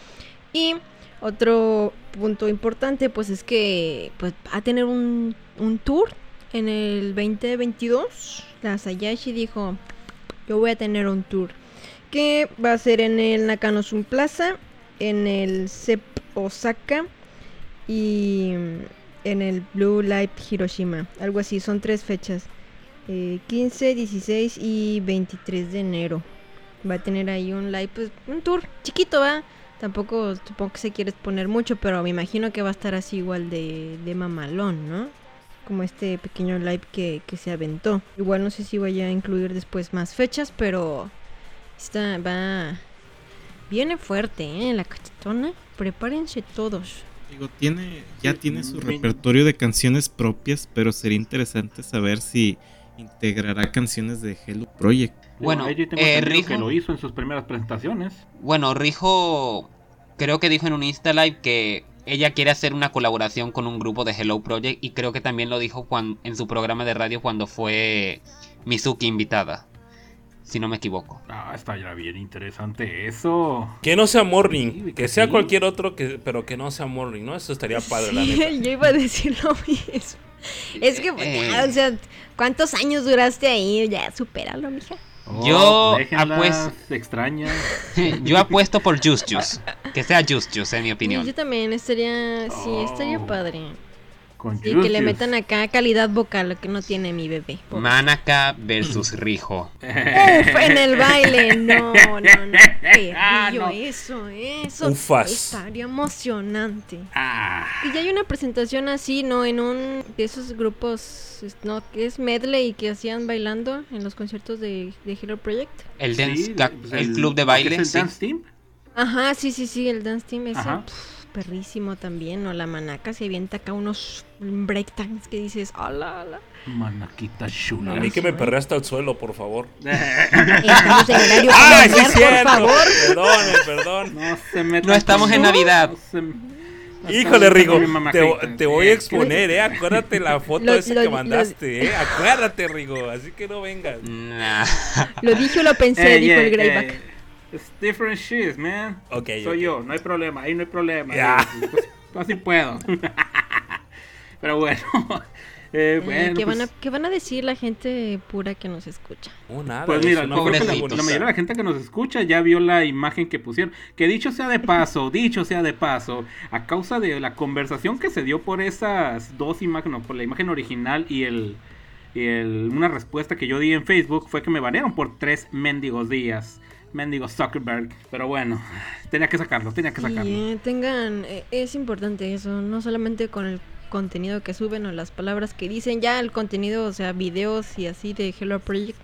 Y otro punto importante, pues es que pues, va a tener un, un tour en el 2022. La Sayashi dijo, yo voy a tener un tour que va a ser en el Nakanosun Plaza, en el CEP Osaka y en el Blue Light Hiroshima. Algo así, son tres fechas. 15, eh, 16 y 23 de enero. Va a tener ahí un live, pues un tour chiquito, va. Tampoco supongo que se quiere exponer mucho, pero me imagino que va a estar así igual de, de mamalón, ¿no? Como este pequeño live que, que se aventó. Igual no sé si vaya a incluir después más fechas, pero Está, va. Viene fuerte, ¿eh? La cachetona. Prepárense todos. Digo, tiene, ya tiene su repertorio de canciones propias, pero sería interesante saber si integrará canciones de Hello Project. Bueno, eh, Rijo, que lo hizo en sus primeras presentaciones. Bueno, Rijo creo que dijo en un Insta Live que ella quiere hacer una colaboración con un grupo de Hello Project y creo que también lo dijo en su programa de radio cuando fue Mizuki invitada si no me equivoco. Ah, está ya bien interesante eso. Que no sea Morning, que, sea cualquier otro, que, pero que no sea Morning, ¿no? Eso estaría padre, la neta. Yo iba a decir lo mismo. Es que, eh. o sea, ¿cuántos años duraste ahí? Ya, supéralo, mija. Oh, yo apuesto. extraña. yo apuesto por Just Juice. Que sea Just Juice, en mi opinión. Yo también estaría. Sí, estaría oh. padre y que le metan acá calidad vocal, lo que no tiene mi bebé. Manaka versus Rijo. Uf, en el baile. No, no, no. Ah, no. eso, eso. Ufas. Estaría emocionante. Ah. Y ya hay una presentación así, ¿no? En un de esos grupos, ¿no? Que es medley que hacían bailando en los conciertos de, de Hero Project. El dance, el, club de baile. ¿Es el dance team? Ajá, sí, sí, sí, el dance team ese perrísimo también, ¿no? La manaca se avienta acá unos breakdance que dices, ala, ala. Manaquita chula. A mí que me perré hasta el suelo, por favor. Estamos en horario ¡Ah, sí por favor! Perdón, perdón. No, se me no estamos en Navidad. Híjole, Rigo, te, voy a exponer, ¿eh? Acuérdate la foto esa que mandaste, ¿eh? Acuérdate, Rigo, así que no vengas. Lo dije o lo pensé, dijo el Greyback. It's different shit, man. Ok. Soy yo, no hay problema, ahí no hay problema. Pues, así puedo. Pero bueno. Eh, eh, bueno ¿qué, van a, pues ¿Qué van a decir la gente pura que nos escucha? Oh, nada, pues mira, la, mayoría de la gente que nos escucha ya vio la imagen que pusieron. Que dicho sea de paso, dicho sea de paso, a causa de la conversación que se dio por esas dos imágenes, por la imagen original y el, y el una respuesta que yo di en Facebook, fue que me banearon por tres mendigos días mendigo Zuckerberg. Pero bueno, tenía que sacarlo, tenía que sacarlo. Sí, tengan, eh, es importante eso, no solamente con el contenido que suben o las palabras que dicen, ya el contenido, o sea, videos y así de Hello Project.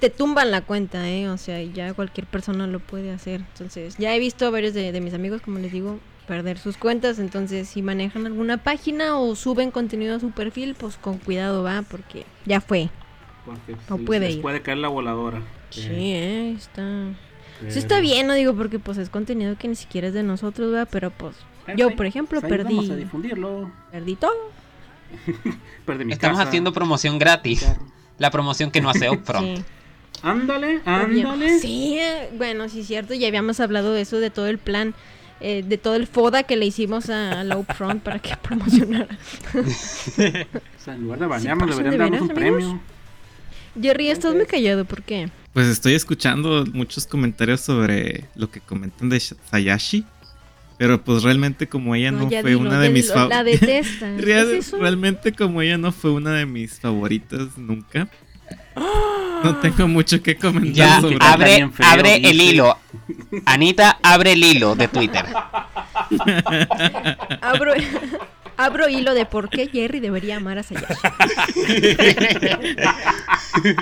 te tumban la cuenta, ¿eh? O sea, ya cualquier persona lo puede hacer. Entonces, ya he visto a varios de, de mis amigos, como les digo, perder sus cuentas. Entonces, si manejan alguna página o suben contenido a su perfil, pues con cuidado va, porque ya fue. Porque No sí, puede les ir. puede caer la voladora. Sí, Eh, ¿eh? Está... Sí está bien, no digo porque pues es contenido que ni siquiera es de nosotros, ¿verdad? Pero pues yo, por ejemplo, pues ahí Vamos a perdí, difundirlo. perdí todo. Perdí mi Estamos casa. haciendo promoción gratis. Claro. La promoción que no hace Upfront. Sí. Ándale, ándale. Sí, eh, bueno, sí es cierto, ya habíamos hablado de eso, de todo el plan, eh, de todo el FODA que le hicimos a, a la Upfront para que promocionara. O sea, en lugar de deberían de darnos un amigos. premio. Jerry, estás muy callado, ¿por qué? Pues estoy escuchando muchos comentarios sobre lo que comentan de Sh- Sayashi. Pero pues realmente como ella no, fue dilo, una de mis dilo, fa- La detesta. Real- ¿Es realmente como ella no fue una de mis favoritas nunca. No tengo mucho que comentar Ya, sobre abre, feo, abre el hilo. Anita, abre el hilo de Twitter. Abro, abro hilo de por qué Jerry debería amar a Sayashi.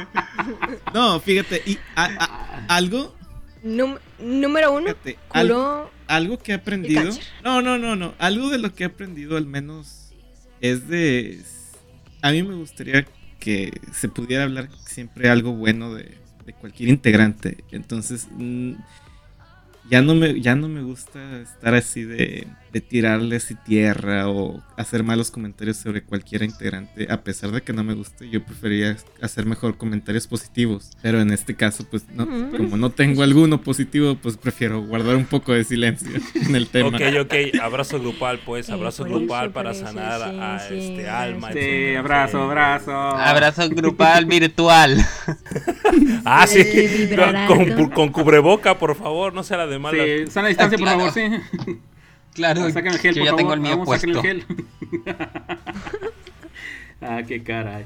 No, fíjate, y a- a- algo, Num- número uno, fíjate, algo, que he aprendido. No, no, no, no. Algo de lo que he aprendido al menos es de. A mí me gustaría que se pudiera hablar siempre algo bueno de, de cualquier integrante. Entonces, mm, ya no me, ya no me gusta estar así de, de tirarle así tierra o hacer malos comentarios sobre cualquier integrante. A pesar de que no me guste, yo prefería hacer mejor comentarios positivos. Pero en este caso, pues no, como no tengo alguno positivo, pues prefiero guardar un poco de silencio en el tema. Ok, ok, abrazo grupal, pues, abrazo grupal eso, para sanar sí, a sí, este alma. Sí, etcétera. abrazo, abrazo. Abrazo grupal virtual. Ah, sí, con, con, con cubreboca, por favor, no sea la de mala. Sí, sana distancia, Ah, por favor, sí. Claro, Saquen el gel, yo por ya favor. tengo el mío Vamos, puesto. el gel. ah, qué caray.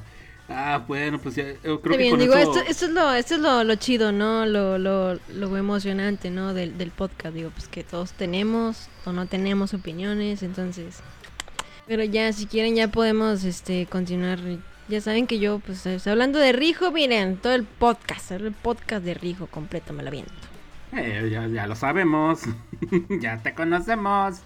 Ah, bueno, pues ya, yo creo Está que bien, con digo, eso... esto, esto es lo, esto es lo, lo chido, ¿no? Lo, lo, lo emocionante, ¿no? Del, del podcast, digo, pues que todos tenemos o no tenemos opiniones, entonces... Pero ya, si quieren, ya podemos, este, continuar. Ya saben que yo, pues, hablando de Rijo, miren, todo el podcast, el podcast de Rijo completo me lo viento. Eh, ya, ya lo sabemos, ya te conocemos.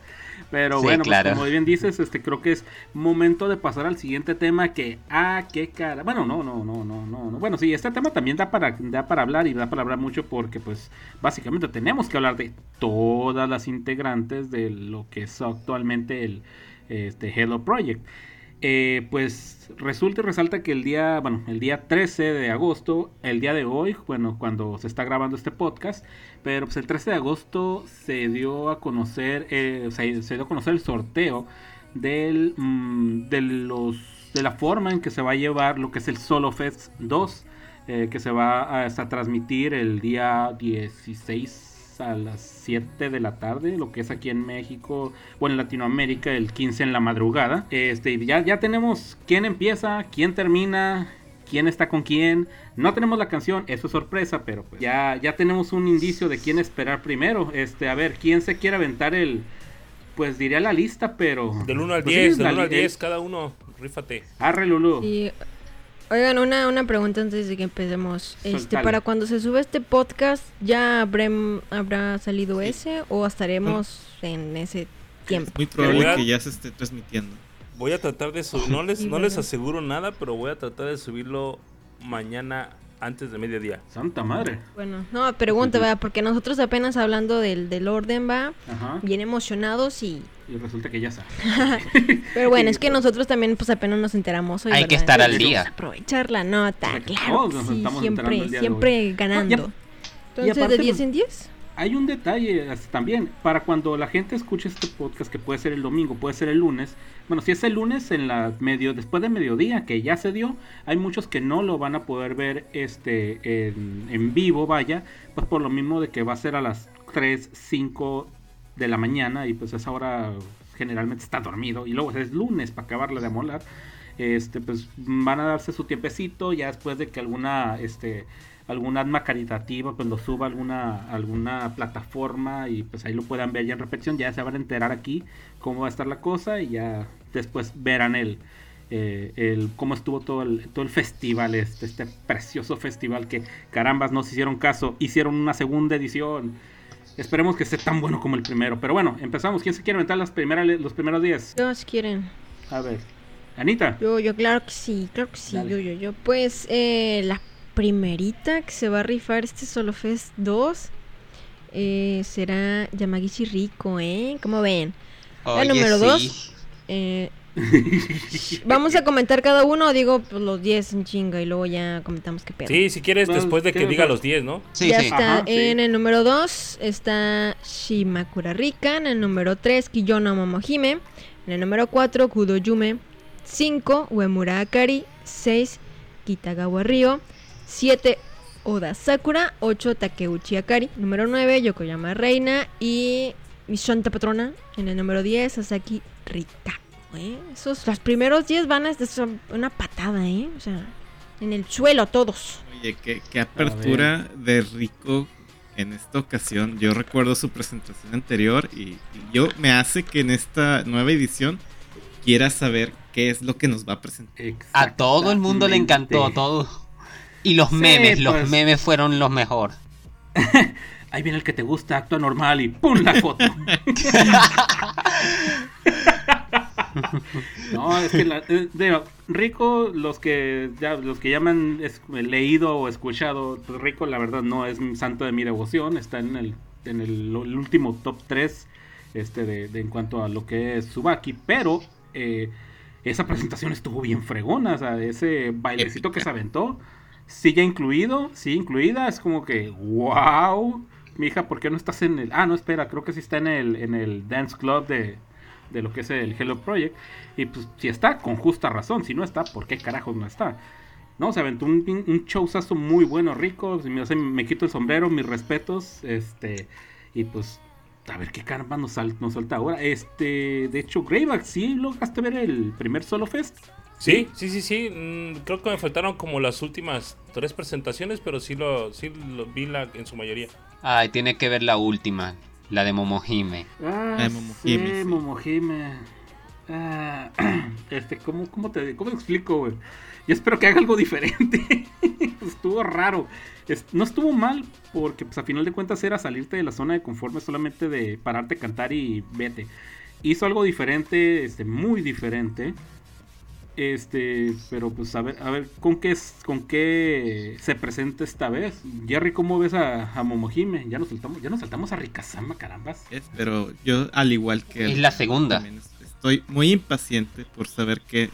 Pero Sí, bueno, pues, como bien dices, este creo que es momento de pasar al siguiente tema que ah, qué cara. Bueno, no, no, no, no, no, no. Bueno, sí, este tema también da para da para hablar y da para hablar mucho porque pues básicamente tenemos que hablar de todas las integrantes de lo que es actualmente el este Hello Project. Eh, pues resulta y resalta que el día, bueno, el día 13 de agosto, el día de hoy, bueno, cuando se está grabando este podcast, pero pues el 13 de agosto se dio a conocer, eh, se, se dio a conocer el sorteo del, mm, de los de la forma en que se va a llevar lo que es el Solo Fest 2, eh, que se va a, transmitir el día 16 a las 7 de la tarde, lo que es aquí en México o en Latinoamérica el 15 en la madrugada. Este, ya, ya tenemos quién empieza, quién termina, quién está con quién. No tenemos la canción, eso es sorpresa, pero pues ya, ya tenemos un indicio de quién esperar primero. Este, a ver, quién se quiere aventar el, pues diría la lista, pero... Del 1 al pues sí, 10, del la 1 al li- 10, cada uno, rífate. Arre, Lulu. Y, oigan, una, una pregunta antes de que empecemos. Este, para cuando se sube este podcast, ¿ya habrem- habrá salido ese o estaremos en ese tiempo? Muy probable que ya se esté transmitiendo. Voy a tratar de subir, no les, no les aseguro nada, pero voy a tratar de subirlo mañana antes de mediodía. Santa madre. Bueno, no, pregunta, ¿verdad? Porque nosotros apenas hablando del, del orden, va, Ajá. bien emocionados y... Y resulta que ya sabe. Pero bueno, es que nosotros también pues apenas nos enteramos hoy, Hay ¿verdad? que estar al día. Aprovechar la nota, Para que claro todos que nos sí, estamos enterando siempre, siempre ganando. No, Entonces, aparte, ¿de 10 pues, en 10? Hay un detalle también, para cuando la gente escuche este podcast, que puede ser el domingo, puede ser el lunes, bueno, si es el lunes en la medio, después de mediodía, que ya se dio, hay muchos que no lo van a poder ver este en, en vivo, vaya, pues por lo mismo de que va a ser a las 3, 5 de la mañana y pues esa hora generalmente está dormido y luego es lunes para acabarla de amolar este pues van a darse su tiempecito ya después de que alguna este alguna alma caritativa pues lo suba a alguna alguna plataforma y pues ahí lo puedan ver ya en repetición ya se van a enterar aquí cómo va a estar la cosa y ya después verán el eh, el cómo estuvo todo el, todo el festival, este, este precioso festival que carambas nos hicieron caso, hicieron una segunda edición. Esperemos que esté tan bueno como el primero. Pero bueno, empezamos. ¿Quién se quiere inventar las primeras, los primeros días? Todos quieren. A ver. Anita. Yo, yo, claro que sí, claro que sí. Dale. Yo, yo, yo. Pues eh, la primerita que se va a rifar este Solo Fest 2 eh, será Yamagishi Rico, ¿eh? ¿Cómo ven? Oye, número sí. dos. Eh, Vamos a comentar cada uno, digo, pues, los 10 en chinga y luego ya comentamos qué pedo. Sí, si quieres, Bueno, después de que diga los 10, ¿no? Sí, ya sí. está. Ajá, sí. En el número 2 está Shimakura Rika. En el número 3, Kiyono Momohime. En el número 4, Kudoyume. 5, Uemura Akari. 6, Kitagawa Ryo. 7, Oda Sakura. 8, Takeuchi Akari. Número 9, Yokoyama Reina. Y mi Santa Patrona. En el número 10, Sasaki Rika. ¿eh? Esos, los primeros 10 van a ser una patada, ¿eh? O sea, en el suelo todos. Oye, qué, qué apertura de Rico en esta ocasión. Yo recuerdo su presentación anterior y, y yo me hace que en esta nueva edición quiera saber qué es lo que nos va a presentar. A todo el mundo le encantó Exactamente. todo. Y los Sí, memes, los pues. memes fueron los mejor. Ahí viene el que te gusta, actúa normal y ¡pum! la foto. no, es que la- eh, digo, Rico, los que ya los que ya me han es- leído o escuchado, pues Rico la verdad no es un santo de mi devoción, está en el en el, el último top 3 este de, de en cuanto a lo que es Subaki, pero eh, esa presentación estuvo bien fregona, o sea, ese bailecito que se aventó sigue incluido, sí incluida, es como que wow, mija, ¿por qué no estás en el Ah, no, espera, creo que sí está en el en el dance club de de lo que es el Hello Project y pues si está con justa razón, si no está, ¿por qué carajos no está? No, se aventó un, un showzazo muy bueno, rico. Me, me quito el sombrero, mis respetos. Este, y pues, a ver qué caramba nos, sal- nos salta ahora. Este, de hecho, Greyback, ¿sí lograste ver el primer Solo Fest? Sí, sí, sí, sí. mm, creo que me faltaron como las últimas tres presentaciones, pero sí lo, sí lo vi la, en su mayoría. Ay, tiene que ver la última, la de Momohime. Ah, Ah, Momohime, sí, sí. Momohime. Ah, este, ¿cómo, cómo te cómo te explico, güey? Yo espero que haga algo diferente. estuvo raro. Es- no estuvo mal, porque pues a final de cuentas era salirte de la zona de conforme solamente de pararte a cantar y vete. Hizo algo diferente, este, muy diferente. Este, pero pues a ver, a ver con qué es, con qué se presenta esta vez. Jerry, ¿cómo ves a, a Momohime? Ya nos saltamos, ya nos saltamos a Rikazama, carambas. Es, pero yo, al igual que Es la segunda. estoy muy impaciente por saber qué,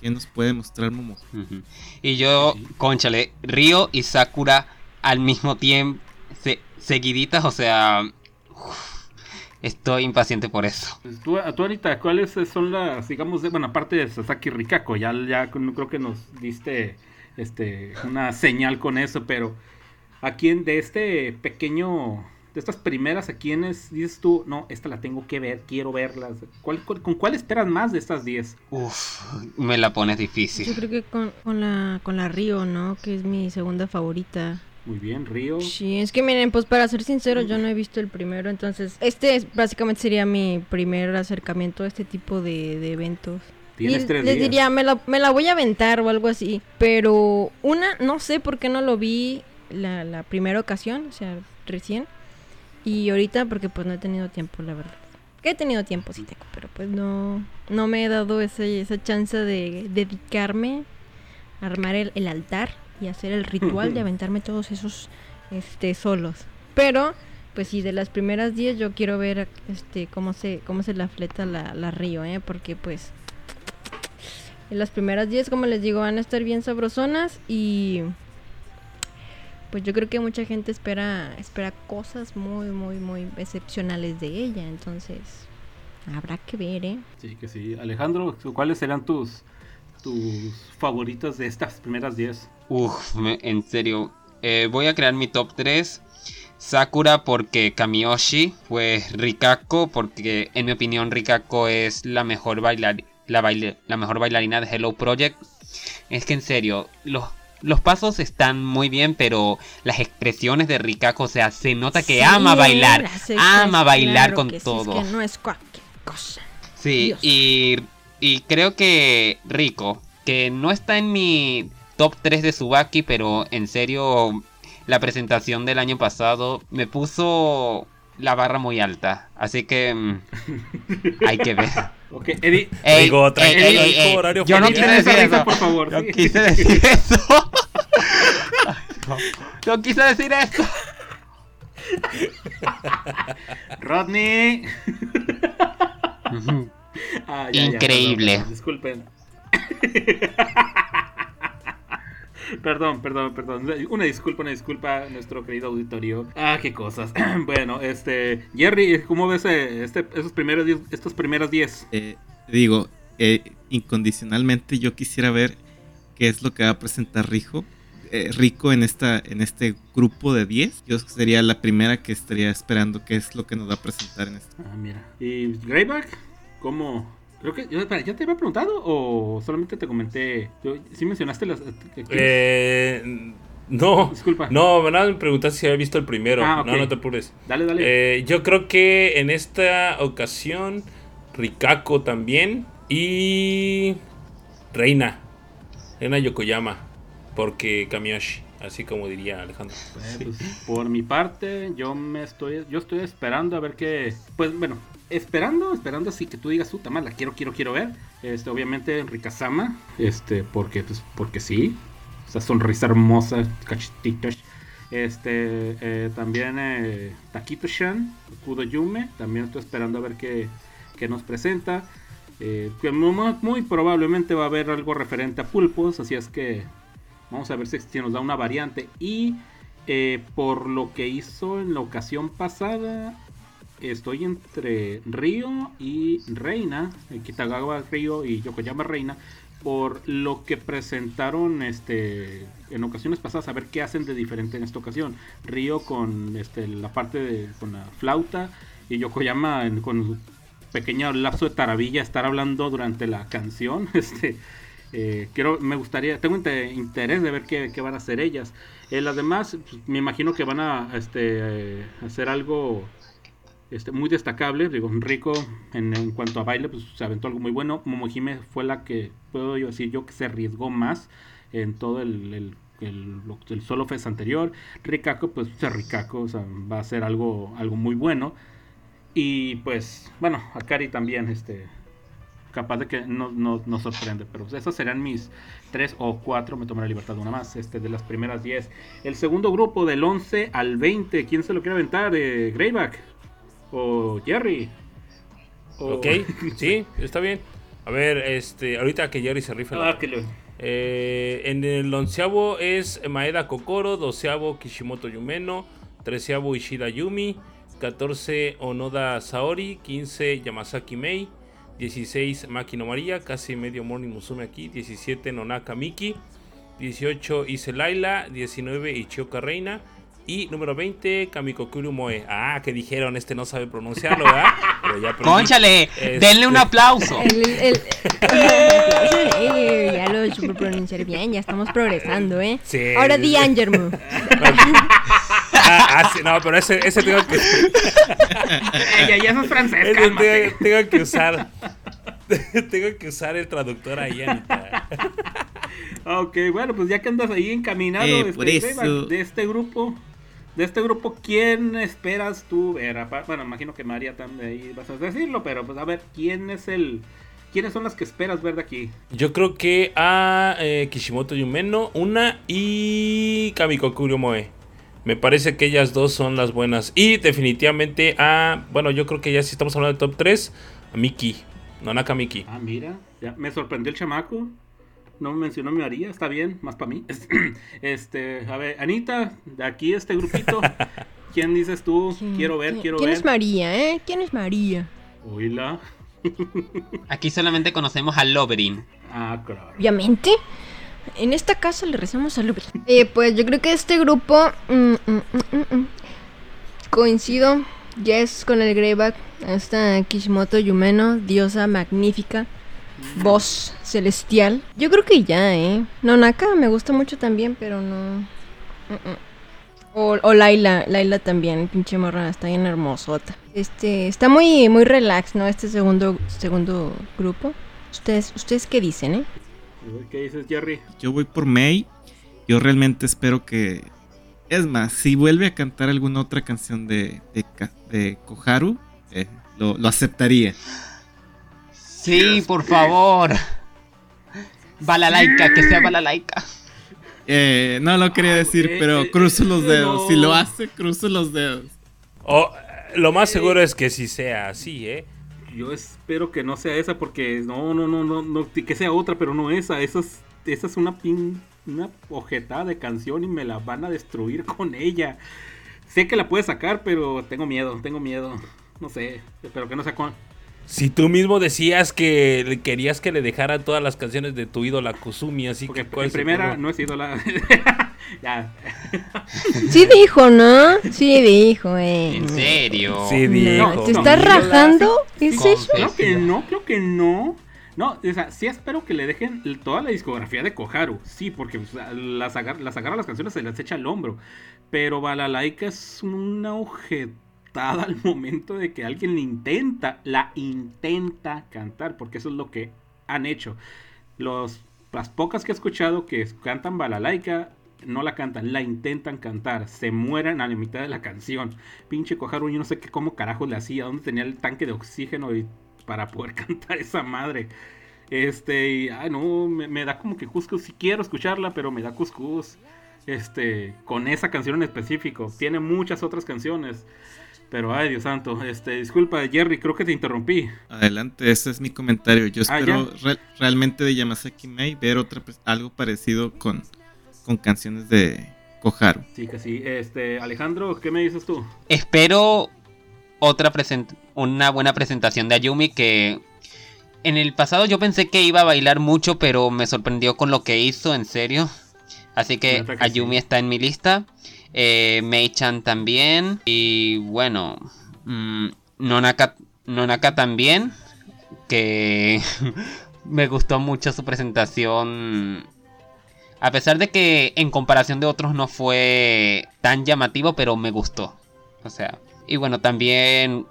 qué nos puede mostrar Momo. Ujú. Y yo, Sí. conchale, Río y Sakura al mismo tiempo, se- seguiditas, o sea, uf, estoy impaciente por eso. Pues tú, tú ahorita, ¿cuáles son las, digamos, de, bueno, aparte de Sasaki Rikako, ya, ya creo que nos diste este, una señal con eso, pero ¿a quién de este pequeño, de estas primeras, a quiénes dices tú, no, esta la tengo que ver, quiero verlas? ¿Cuál, cuál- ¿Con cuál esperas más de estas 10? Uf, me la pones Yo difícil. creo que con, con la con la Río, ¿no? Que es mi segunda favorita. Muy bien, Río. Sí, es que miren, pues para ser sincero, yo no he visto el primero, entonces este es- básicamente sería mi primer acercamiento a este tipo de, de eventos. Tienes Y tres les días. diría, me la, me la voy a aventar o algo así, pero una, no sé por qué no lo vi la, la primera ocasión, o sea, recién, y ahorita porque pues no he tenido tiempo, la verdad. Que he tenido tiempo, sí tengo, pero pues no, no me he dado ese, esa chance de dedicarme a armar el, el altar y hacer el ritual de aventarme todos esos este, solos. Pero, pues sí, de las primeras 10 yo quiero ver este cómo se, cómo se la fleta la, la río, ¿eh? Porque pues en las primeras 10, como les digo, van a estar bien sabrosonas y pues yo creo que mucha gente espera espera cosas muy muy muy excepcionales de ella, entonces habrá que ver, ¿eh? Sí, que sí. Alejandro, ¿cuáles serán tus, tus favoritos de estas primeras 10? Uf, me- en serio. Eh, voy a crear mi top 3. Sakura porque Kamiyoshi, pues Rikako porque en mi opinión Rikako es la mejor bailar la, baile- la mejor bailarina de Hello Project. Es que en serio, los, los pasos están muy bien, pero las expresiones de Rikako, o sea, se nota que Sí, ama bailar, ama bailar claro con que sí, todo. es que no es cualquier cosa. Sí, Dios. y y creo que Rico, que no está en mi top 3 de Subaki, pero en serio, la presentación del año pasado me puso la barra muy alta. Así que mm, hay que ver. Ok, Eddie. Ey, Digo, ey, tranquilo, ey, ey, hijo, ey, horario Yo no quise decir eso. por favor. No sí. quise decir eso. No quise decir esto. Rodney. Ah, Increíble. perdón, disculpen. Perdón, perdón, perdón. Una disculpa, una disculpa a nuestro querido auditorio. Ah, qué cosas. bueno, este. Jerry, ¿cómo ves eh, este, esos primeros diez- estos primeros 10? Eh, digo, eh, incondicionalmente yo quisiera ver qué es lo que va a presentar Rico, eh, Rico en, esta, en este grupo de 10. Yo sería la primera que estaría esperando qué es lo que nos va a presentar en este. Ah, mira. ¿Y Greyback? ¿Cómo? Creo que. Yo, espera, ¿Ya te había preguntado o solamente te comenté? Yo, ¿Sí mencionaste las. que- Eh, no, Disculpa. no, nada me preguntaste si había visto el primero. Ah. No, no te apures. Dale, dale. Eh, yo creo que en esta ocasión, Rikako también y Reina, Reina Yokoyama, porque Kamiyoshi, así como diría Alejandro. Eh, pues, por mi parte, yo me estoy, yo estoy esperando a ver qué, pues bueno, esperando, esperando así que tú digas, puta madre, la quiero, quiero, quiero ver. Este, obviamente Rikazama, este, porque, pues, porque sí, esa sonrisa hermosa, cachetitos. Este, eh, también eh, Takito-shan, Kudo Yume, también estoy esperando a ver qué, qué nos presenta. Eh, muy, muy probablemente va a haber algo referente a pulpos, así es que Vamos a ver si, si nos da una variante. Y por lo que hizo en la ocasión pasada, estoy entre Río y Reina. Kitagawa Río y Yokoyama Reina. Por lo que presentaron este en ocasiones pasadas, a ver qué hacen de diferente en esta ocasión. Río con este, la parte de con la flauta y Yokoyama con su pequeño lapso de taravilla estar hablando durante la canción. Este, eh, quiero, me gustaría, tengo inte- interés de ver qué, qué van a hacer ellas. Eh, las demás, pues, me imagino que van a este, eh, hacer algo este, muy destacable. Digo, Rico, en, cuanto a baile, pues se aventó algo muy bueno. Momohime fue la que, puedo decir yo, que se arriesgó más en todo el, el, el- lo- el solo fest anterior. Rikako, pues, es Rikako, o sea, va a ser algo, algo muy bueno. Y pues, bueno, Akari también, este, capaz de que no, no, no sorprende. Pero esos serán mis tres o cuatro. Me tomaré la libertad de una más. Este, de las primeras 10. El segundo grupo del 11 al 20. ¿Quién se lo quiere aventar? Eh, Greyback. O Jerry. O- Ok, sí, está bien. A ver, este, ahorita que Jerry se rife la- Ah, que lo- Eh, en el onceavo es Maeda Kokoro, doceavo Kishimoto Yumeno, treceavo Ishida Yumi, 14 Onoda Saori, 15 Yamasaki Mei, 16 Makino María, casi medio Morning Musume aquí, 17 Nonaka Miki, 18 Ise Laila, 19 Ichioka Reina y número 20 Kamikokuru Moe. Ah, que dijeron, este no sabe pronunciarlo, ¿verdad? Pero ya. Conchale, Este- denle un aplauso. El, el- el- Eh, ya lo supe pronunciar bien, ya estamos progresando, ¿eh? Sí, Ahora di sí. Angermo. Ah, ah, sí, no, pero ese, ese tengo que... Ya sos francés, Es cálmate. tengo, tengo que usar. tengo que usar el traductor ahí, Anita. Ok, bueno, pues ya que andas ahí encaminado Eh, este, por Greyback, eso. de este grupo. De este grupo, ¿quién esperas tú ver? Bueno, imagino que María también ahí vas a decirlo, pero pues a ver, ¿quién es el... ¿Quiénes son las que esperas ver de aquí? Yo creo que a eh, Kishimoto Yumeno, una y Kamikokuro Moe. Me parece que ellas dos son las buenas. Y definitivamente a. Bueno, yo creo que ya si estamos hablando de top 3, a Miki. Nonaka Miki. Ah, mira, ya me sorprendió el chamaco. No me mencionó mi María, está bien, más para mí. Este, a ver, Anita, de aquí este grupito, ¿quién dices tú? Quiero ver, ¿Quién- quiero ¿Quién ver. es María, eh? ¿Quién es María? Oíla. Aquí solamente conocemos a Loverin. Ah, claro. Obviamente. En esta casa le rezamos a Lubre. Eh, pues yo creo que este grupo. mm, mm, mm, mm, mm, coincido. Ya es con el Greyback. Esta Kishimoto Yumeno, diosa magnífica. Voz celestial. Yo creo que ya, ¿eh? Nonaka me gusta mucho también, pero no. Mm, mm. O, o Laila, Laila también, pinche morra, está bien hermosota. Este, está muy, muy relax, ¿no? Este segundo, segundo grupo. ¿Ustedes, ¿Ustedes qué dicen, eh? ¿Qué dices, Jerry? Yo voy por May. Yo realmente espero que. Es más, si vuelve a cantar alguna otra canción de, de, de Koharu, eh, lo, lo aceptaría. Sí, por favor. Balalaika, que sea balalaika. Eh, no lo quería decir, Eh, pero eh, cruzo los dedos. no. Si lo hace, cruzo los dedos. Oh, lo más seguro es que sí sea así, ¿eh? Yo espero que no sea esa porque no, no, no, no, no que sea otra, pero no esa. Esa es, esa es una pin, una ojetada de canción y me la van a destruir con ella. Sé que la puede sacar, pero tengo miedo, tengo miedo. No sé, espero que no sea con. Si tú mismo decías que le- querías que le dejaran todas las canciones de tu ídola Kusumi, así Porque que ¿cuál en es primera no he sido la. ya. Sí dijo, ¿no? Sí dijo, eh. ¿En serio? Sí, No, dijo. ¿Te No, estás rajando? ¿Es eso? Creo que no, creo que no. No, o sea, sí espero que le dejen toda la discografía de Koharu. Sí, porque o sea, las, agar- las agarra las canciones se las echa al hombro. Pero Balalaika es una al momento de que alguien le intenta, la intenta cantar, porque eso es lo que han hecho. Los, las pocas que he escuchado que cantan Balalaika no la cantan, la intentan cantar, se mueren a la mitad de la canción. Pinche Koharu, yo no sé qué cómo carajos le hacía, dónde tenía el tanque de oxígeno para poder cantar esa madre. Este, y, ay no, me, me da como que cuscus, si quiero escucharla, pero me da cuscus. Este, con esa canción en específico. Tiene muchas otras canciones. Pero ay, Dios santo, este, disculpa, Jerry, creo que te interrumpí. Adelante, ese es mi comentario. Yo Ah, espero re- realmente de Yamasaki Mei ver otra pues, algo parecido con, con canciones de Koharu. Sí, que sí. Este, Alejandro, ¿qué me dices tú? Espero otra present una buena presentación de Ayumi que en el pasado yo pensé que iba a bailar mucho, pero me sorprendió con lo que hizo, en serio. Así que Ayumi sí. está en mi lista. Eh, Mei-chan también. Y bueno, mm, Nonaka, Nonaka también. Que me gustó mucho su presentación. A pesar de que en comparación de otros no fue tan llamativo, pero me gustó. O sea, y bueno, también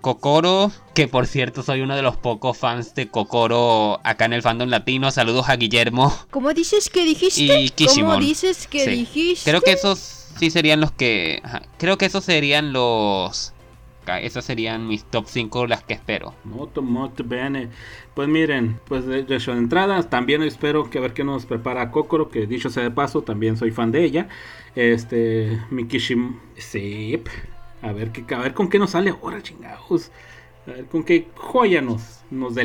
Kokoro, que por cierto soy uno de los pocos fans de Kokoro acá en el fandom latino. Saludos a Guillermo. ¿Cómo dices que dijiste? Y Kishimon. ¿Cómo dices que Sí. dijiste? Creo que esos sí serían los que... creo que esos serían los... Esas serían mis top 5 las que espero. Molto, molto bene. Pues miren, pues de, de entrada, también espero que a ver qué nos prepara Kokoro, que dicho sea de paso, también soy fan de ella. Este, Mikishim. Sí, a ver, qué, a ver con qué nos sale ahora, chingados. A ver con qué joya nos, nos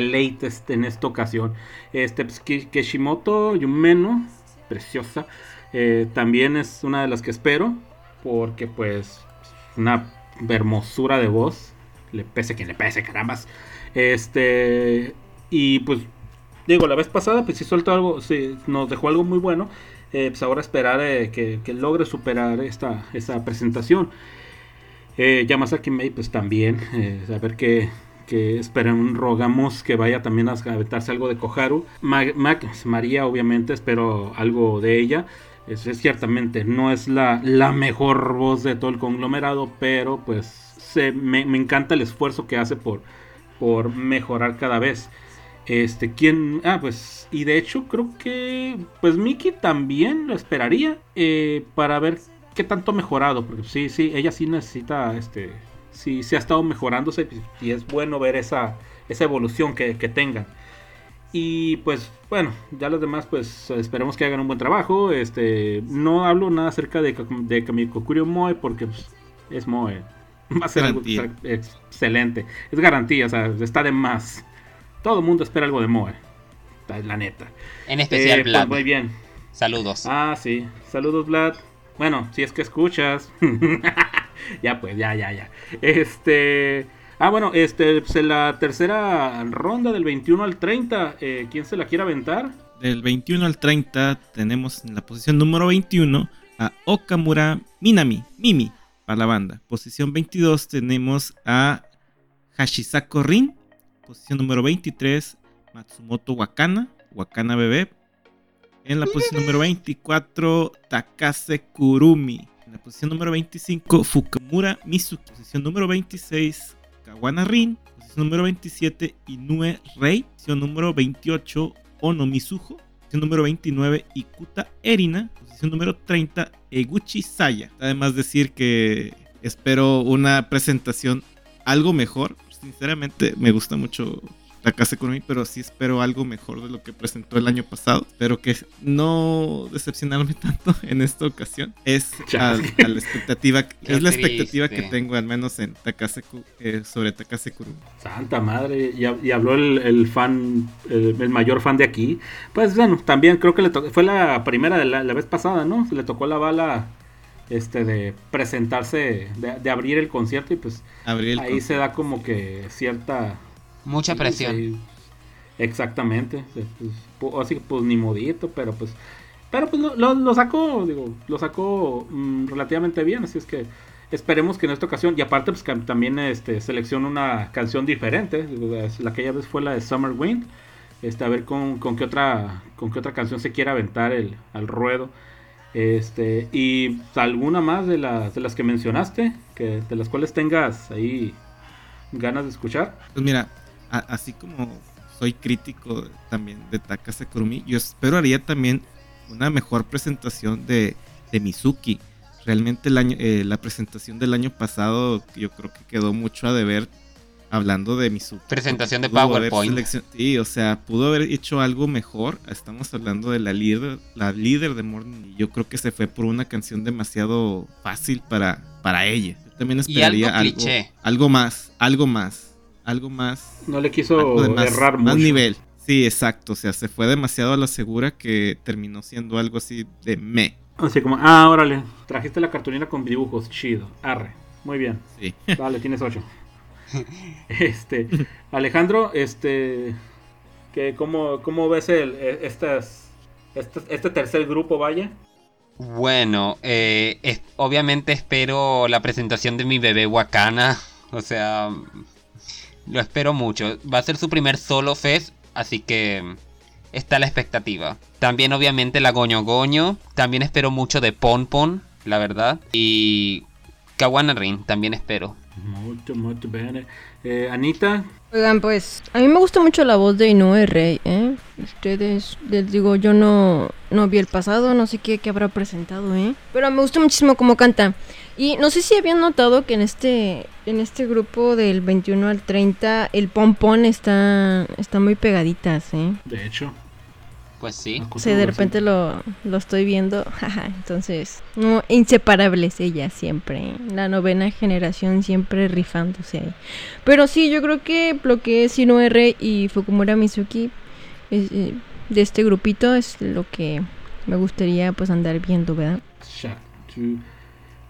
este- en esta ocasión. Este, pues, Ki- Kishimoto Yumeno, preciosa. Eh, también es una de las que espero, porque pues, una hermosura de voz. Le pese quien le pese, carambas. Este. Y pues. Digo, la vez pasada, pues sí suelto algo. Sí, nos dejó algo muy bueno. Eh, pues ahora esperar eh, que, que logre superar esta, esta presentación. Eh, Yamasaki Mei, pues también. a ver qué. Que esperan, rogamos que vaya también a aventarse algo de Koharu. Ma- Ma- María, obviamente, espero algo de ella. Es, es ciertamente, no es la, la mejor voz de todo el conglomerado, pero pues se, me, me encanta el esfuerzo que hace por, por mejorar cada vez. Este, ¿quién? Ah, pues, y de hecho creo que, pues Miki también lo esperaría eh, para ver qué tanto ha mejorado, porque sí, sí, ella sí necesita, este, sí, sí ha estado mejorándose y es bueno ver esa, esa evolución que, que tengan. Y pues bueno, ya los demás pues esperemos que hagan un buen trabajo. Este, no hablo nada acerca de, de Kamikokurio Moe porque pues, es Moe. Va a ser algo Garantía. excelente. Es garantía, o sea, está de más. Todo el mundo espera algo de Moe. La- La neta. En especial Eh, pues, Vlad. muy bien. Saludos. Ah, sí. Saludos, Vlad. Bueno, si es que escuchas. ya pues, ya, ya, ya. Este. Ah, bueno, este, pues en la tercera ronda del 21 al 30, eh, ¿quién se la quiere aventar? Del 21 al 30 tenemos en la posición número 21 a Okamura Minami, Mimi, para la banda. Posición 22 tenemos a Hashisako Rin. Posición número 23, Matsumoto Wakana, Wakana Bebé. En la posición número 24, Takase Kurumi. En la posición número 25, Fukamura Mizuki. Posición número 26, Kawana Rin. Posición posición número 27 Inoue Rei, posición número 28 Ono Mizuho, posición número 29 Ikuta Erina, posición número 30 Eguchi Saya. Además decir que espero una presentación algo mejor. Sinceramente me gusta mucho Takase Kurumi, pero sí espero algo mejor de lo que presentó el año pasado. Pero que no decepcionarme tanto en esta ocasión. Es a, a la expectativa, es la expectativa que tengo al menos en Takase eh, sobre Takase Kurumi. Santa madre, y, y habló el, el fan, el, el, mayor fan de aquí. Pues bueno, también creo que le fue la primera de la, la, vez pasada, ¿no? Se le tocó la bala este de presentarse, de, de abrir el concierto y pues abrir ahí se da como que cierta Mucha presión. Sí, exactamente. Pues, así que pues ni modito, pero pues. Pero pues lo, lo, sacó, digo, lo sacó mmm, relativamente bien, así es que esperemos que en esta ocasión, y aparte pues que también este, selecciona una canción diferente, la que ya vez fue la de Summer Wind, este, a ver con, con, qué otra con qué otra canción se quiere aventar el, al ruedo. Este, y alguna más de las, de las que mencionaste, que de las cuales tengas ahí ganas de escuchar. Pues mira, a, así como soy crítico también de Takase Kurumi, yo esperaría también una mejor presentación de, de Mizuki. Realmente el año, eh, la presentación del año pasado yo creo que quedó mucho a deber hablando de Mizuki. Presentación de PowerPoint. Sí, o sea, pudo haber hecho algo mejor. Estamos hablando de la líder, la líder de Morning. Y yo creo que se fue por una canción demasiado fácil para, para ella. Yo también esperaría algo, algo, algo más, algo más algo más. No le quiso más, errar más mucho. nivel. Sí, exacto. O sea, se fue demasiado a la segura que terminó siendo algo así de me. Así como, ah, órale, trajiste la cartulina con dibujos, chido, arre, muy bien. Sí. Vale, tienes ocho. este, Alejandro, este, que cómo, cómo ves el, estas, este, este tercer grupo, vaya? Bueno, eh, es, obviamente espero la presentación de mi bebé Wakana. O sea, lo espero mucho. Va a ser su primer solo fest, así que está la expectativa. También obviamente la Goño Goño. También espero mucho de Pon Pon, la verdad. Y Kawana Rin, también espero. Mucho, mucho bene. Eh, Anita. Oigan, pues, a mí me gusta mucho la voz de Inoue Rey, ¿eh? Ustedes, les digo, yo no, no vi el pasado, no sé qué, qué habrá presentado, ¿eh? Pero me gusta muchísimo cómo canta. Y no sé si habían notado que en este en este grupo del 21 al 30 el pompón está está muy pegaditas, ¿eh? De hecho. Pues sí. Sí, de repente lo, lo estoy viendo. Entonces, no, inseparables ellas siempre. La novena generación siempre rifándose ahí. Pero sí, yo creo que lo que es Ino R y Fukumura Mizuki es, eh, de este grupito es lo que me gustaría pues andar viendo, ¿verdad?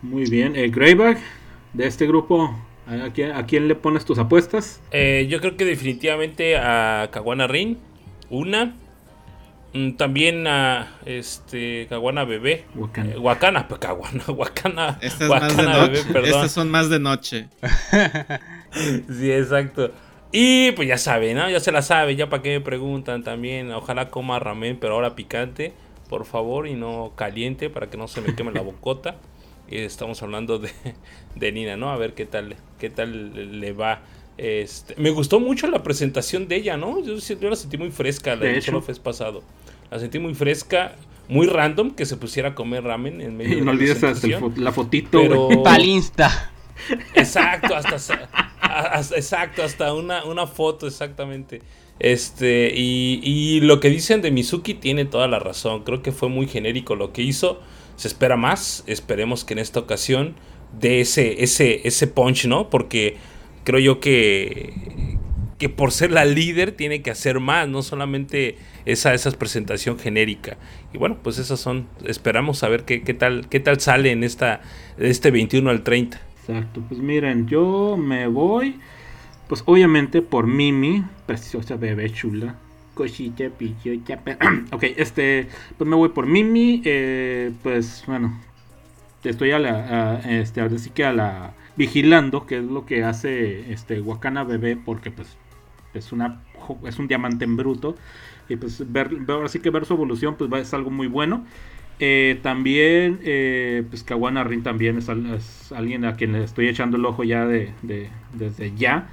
Muy bien. Eh, Greyback, de este grupo, ¿a quién, ¿a quién, le pones tus apuestas? Eh, yo creo que definitivamente a Kawana Rin. Una. Mm, También a este Kawana Bebé. Wakana. Eh, pues Wakana más de Bebé, noche. perdón. Estas son más de noche. sí, exacto. Y pues ya sabe, ¿no? Ya se la sabe, ya para qué me preguntan también. Ojalá coma ramen, pero ahora picante, por favor, y no caliente para que no se me queme la bocota. Y estamos hablando de, de Nina, ¿no? A ver qué tal, qué tal le va. Este, me gustó mucho la presentación de ella, ¿no? Yo, yo la sentí muy fresca la De del Fest pasado. La sentí muy fresca, muy random que se pusiera a comer ramen en medio Y de no la olvides hasta fo- la fotito. Pero-. Palinsta. Exacto, hasta, hasta- exacto, hasta una, una foto, exactamente. Este, y, y lo que dicen de Mizuki tiene toda la razón. Creo que fue muy genérico lo que hizo. Se espera más. Esperemos que en esta ocasión dé ese, ese, ese punch, ¿no? Porque creo yo que, que por ser la líder tiene que hacer más, no solamente esa, esa presentación genérica. Y bueno, pues esas son. Esperamos a ver qué, qué tal, qué tal sale en esta, este 21 al 30. Exacto, pues miren, yo me voy, pues obviamente por Mimi, preciosa bebé chula. Cosita, pichota, pe- ok, este, pues me voy por Mimi, eh, pues bueno, estoy a la, a, este, ahora que a la, vigilando, que es lo que hace este Wakana Bebé, porque pues es una, es un diamante en bruto, y pues ver, ahora sí que ver su evolución, pues es algo muy bueno. Eh, también, eh, pues Kawana Rin también es, al- es alguien a quien le estoy echando el ojo ya de, de- desde ya.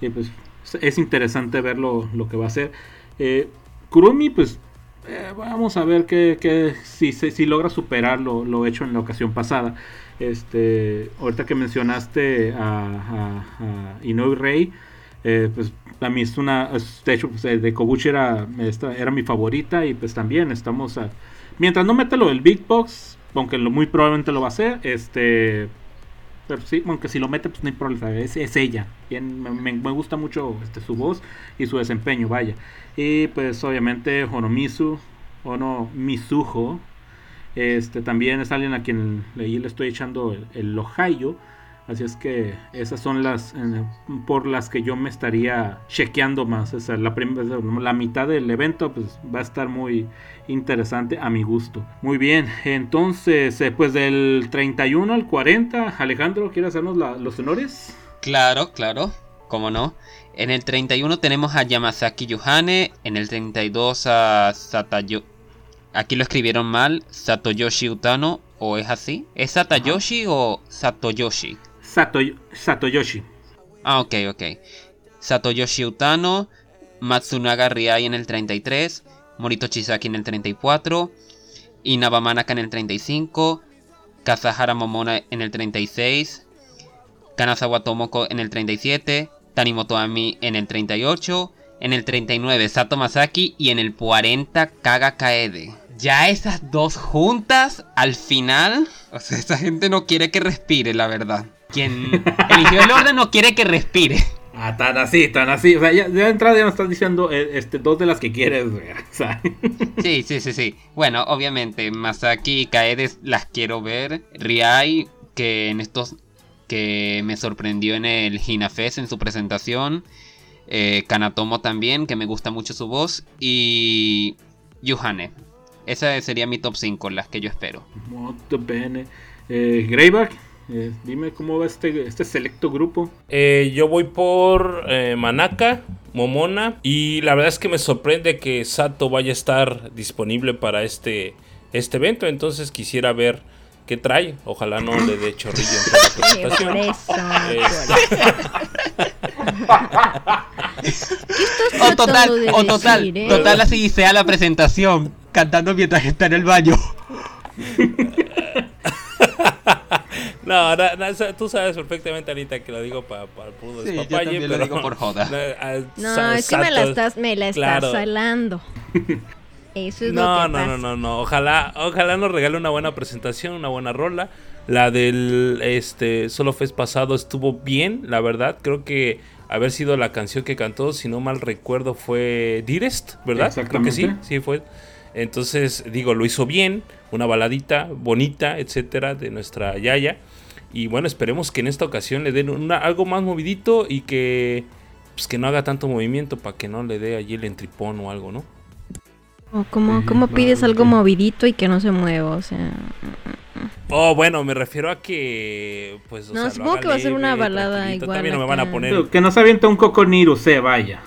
Y pues es interesante ver lo, que va a hacer. Eh, Kurumi, pues eh, vamos a ver que, si, si, logra superar lo, lo, hecho en la ocasión pasada. Este, ahorita que mencionaste a, Inoue Rey, eh, pues a mí es una, de hecho, pues, de Kobuchi era, era mi favorita y pues también estamos a, mientras no meta lo del Big Box, aunque lo, muy probablemente lo va a hacer, este, pero sí, aunque si lo mete, pues no hay problema, es, ella. Bien, me, gusta mucho este, su voz y su desempeño, vaya. Y pues obviamente Honomizu, Ono este, también es alguien a quien le, estoy echando el, el Así es que esas son las por las que yo me estaría chequeando más. La, la mitad del evento pues, va a estar muy interesante a mi gusto. Muy bien, entonces, eh, pues del 31 al 40, Alejandro, ¿quiere hacernos los honores? Claro, claro, cómo no. En el 31 tenemos a Yamazaki Yohane, en el 32 a Satayo... Aquí lo escribieron mal, Satoyoshi Utano, o es así. ¿Es Satayoshi o Satoyoshi? Satoyoshi. Ah, ok, ok. Satoyoshi Utano, Matsunaga Riai en el 33, Morito Chisaki en el 34, Inaba Manaka en el 35, Kazahara Momona en el 36, Kanazawa Tomoko en el 37, Tanimoto Ami en el 38, en el 39 Sato Masaki y en el 40 Kaga Kaede. Ya esas dos juntas al final, o sea, esa gente no quiere que respire, la verdad. Quien eligió el orden no quiere que respire. Ah, tan así, tan así. O sea, ya, de entrada ya nos estás diciendo eh, este, dos de las que quieres ver. Sí, sí, sí, sí. Bueno, obviamente, Masaki y Kaede las quiero ver. Riai, que en estos. que me sorprendió en el Hinafest en su presentación. Eh, Kanatomo también, que me gusta mucho su voz. Y. Yuhane. Esa sería mi top 5, las que yo espero. Bene. Eh, Greyback. Eh, dime cómo va este, este selecto grupo. Eh, yo voy por eh, Manaka, Momona. Y la verdad es que me sorprende que Sato vaya a estar disponible para este, este evento. Entonces quisiera ver qué trae. Ojalá no le dé chorrillo en la presentación. o total, o total, total así sea la presentación, cantando mientras está en el baño. No, tú sabes perfectamente, Anita, que lo digo para pa, puro sí, pero lo digo por joda. No, es que me la estás, me la estás salando. Eso es no, lo que no, no, no, no. Ojalá, ojalá nos regale una buena presentación, una buena rola. La del este Solo Fest pasado estuvo bien, la verdad. Creo que haber sido la canción que cantó, si no mal recuerdo, fue Direst, ¿verdad? Creo que sí, sí fue. Entonces, digo, lo hizo bien, una baladita bonita, etcétera, de nuestra Yaya. Y bueno, esperemos que en esta ocasión le den algo más movidito y que pues que no haga tanto movimiento para que no le dé allí el entripón o algo, ¿no? O como, ¿cómo pides algo movidito y que no se mueva? O sea. Oh, bueno, me refiero a que. Pues, no, supongo que va a ser una balada igual. También no me van a poner. Que no se avienta un coconiru, se vaya.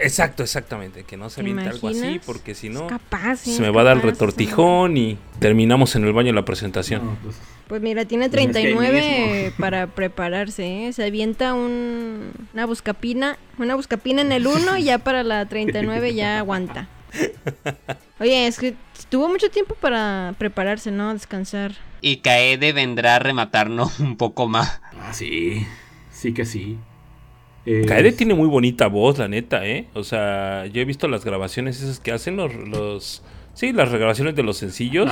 Exacto, exactamente. Que no se aviente algo así, porque si no. se me va a dar el retortijón y terminamos en el baño la presentación. pues, pues, mira, tiene 39 para prepararse. ¿eh? Se avienta un, una buscapina. Una buscapina en el 1 y ya para la 39 ya aguanta. Oye, es que tuvo mucho tiempo para prepararse, ¿no? Descansar. Y Kaede vendrá a rematarnos un poco más. Ah, sí. Sí que sí. Kaede tiene muy bonita voz, la neta, ¿eh? O sea, yo he visto las grabaciones esas que hacen los... los sí, las grabaciones de los sencillos.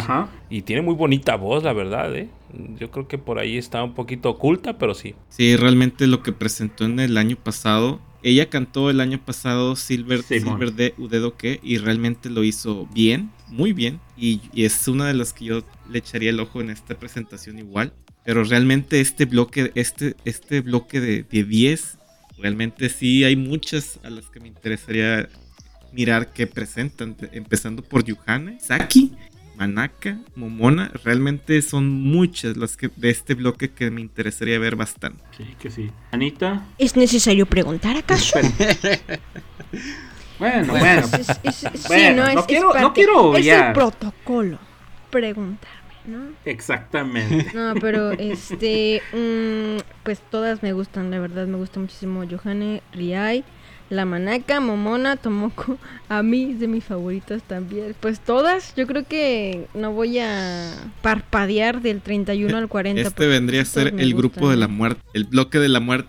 Y tiene muy bonita voz, la verdad, ¿eh? Yo creo que por ahí está un poquito oculta, pero sí. Sí, realmente lo que presentó en el año pasado. Ella cantó el año pasado Silver, Silver de Udedoke y realmente lo hizo bien, muy bien. Y, es una de las que yo le echaría el ojo en esta presentación igual. Pero realmente este bloque, este, este bloque de, de 10 realmente sí hay muchas a las que me interesaría mirar que presentan, empezando por Yuhane, Saki, Manaka, Momona, realmente son muchas las que de este bloque que me interesaría ver bastante. Sí, que sí. Anita. ¿Es necesario preguntar acaso? bueno, bueno. bueno, no, quiero, no quiero Es el protocolo. Preguntar. Exactamente. No, pero este, mm, pues todas me gustan, la verdad me gusta muchísimo Johanne, Riai. La Manaka, Momona, Tomoko, a mí de mis favoritas también. Pues todas, yo creo que no voy a parpadear del 31 al 40. Este vendría a ser el grupo de la muerte, el bloque de la muerte.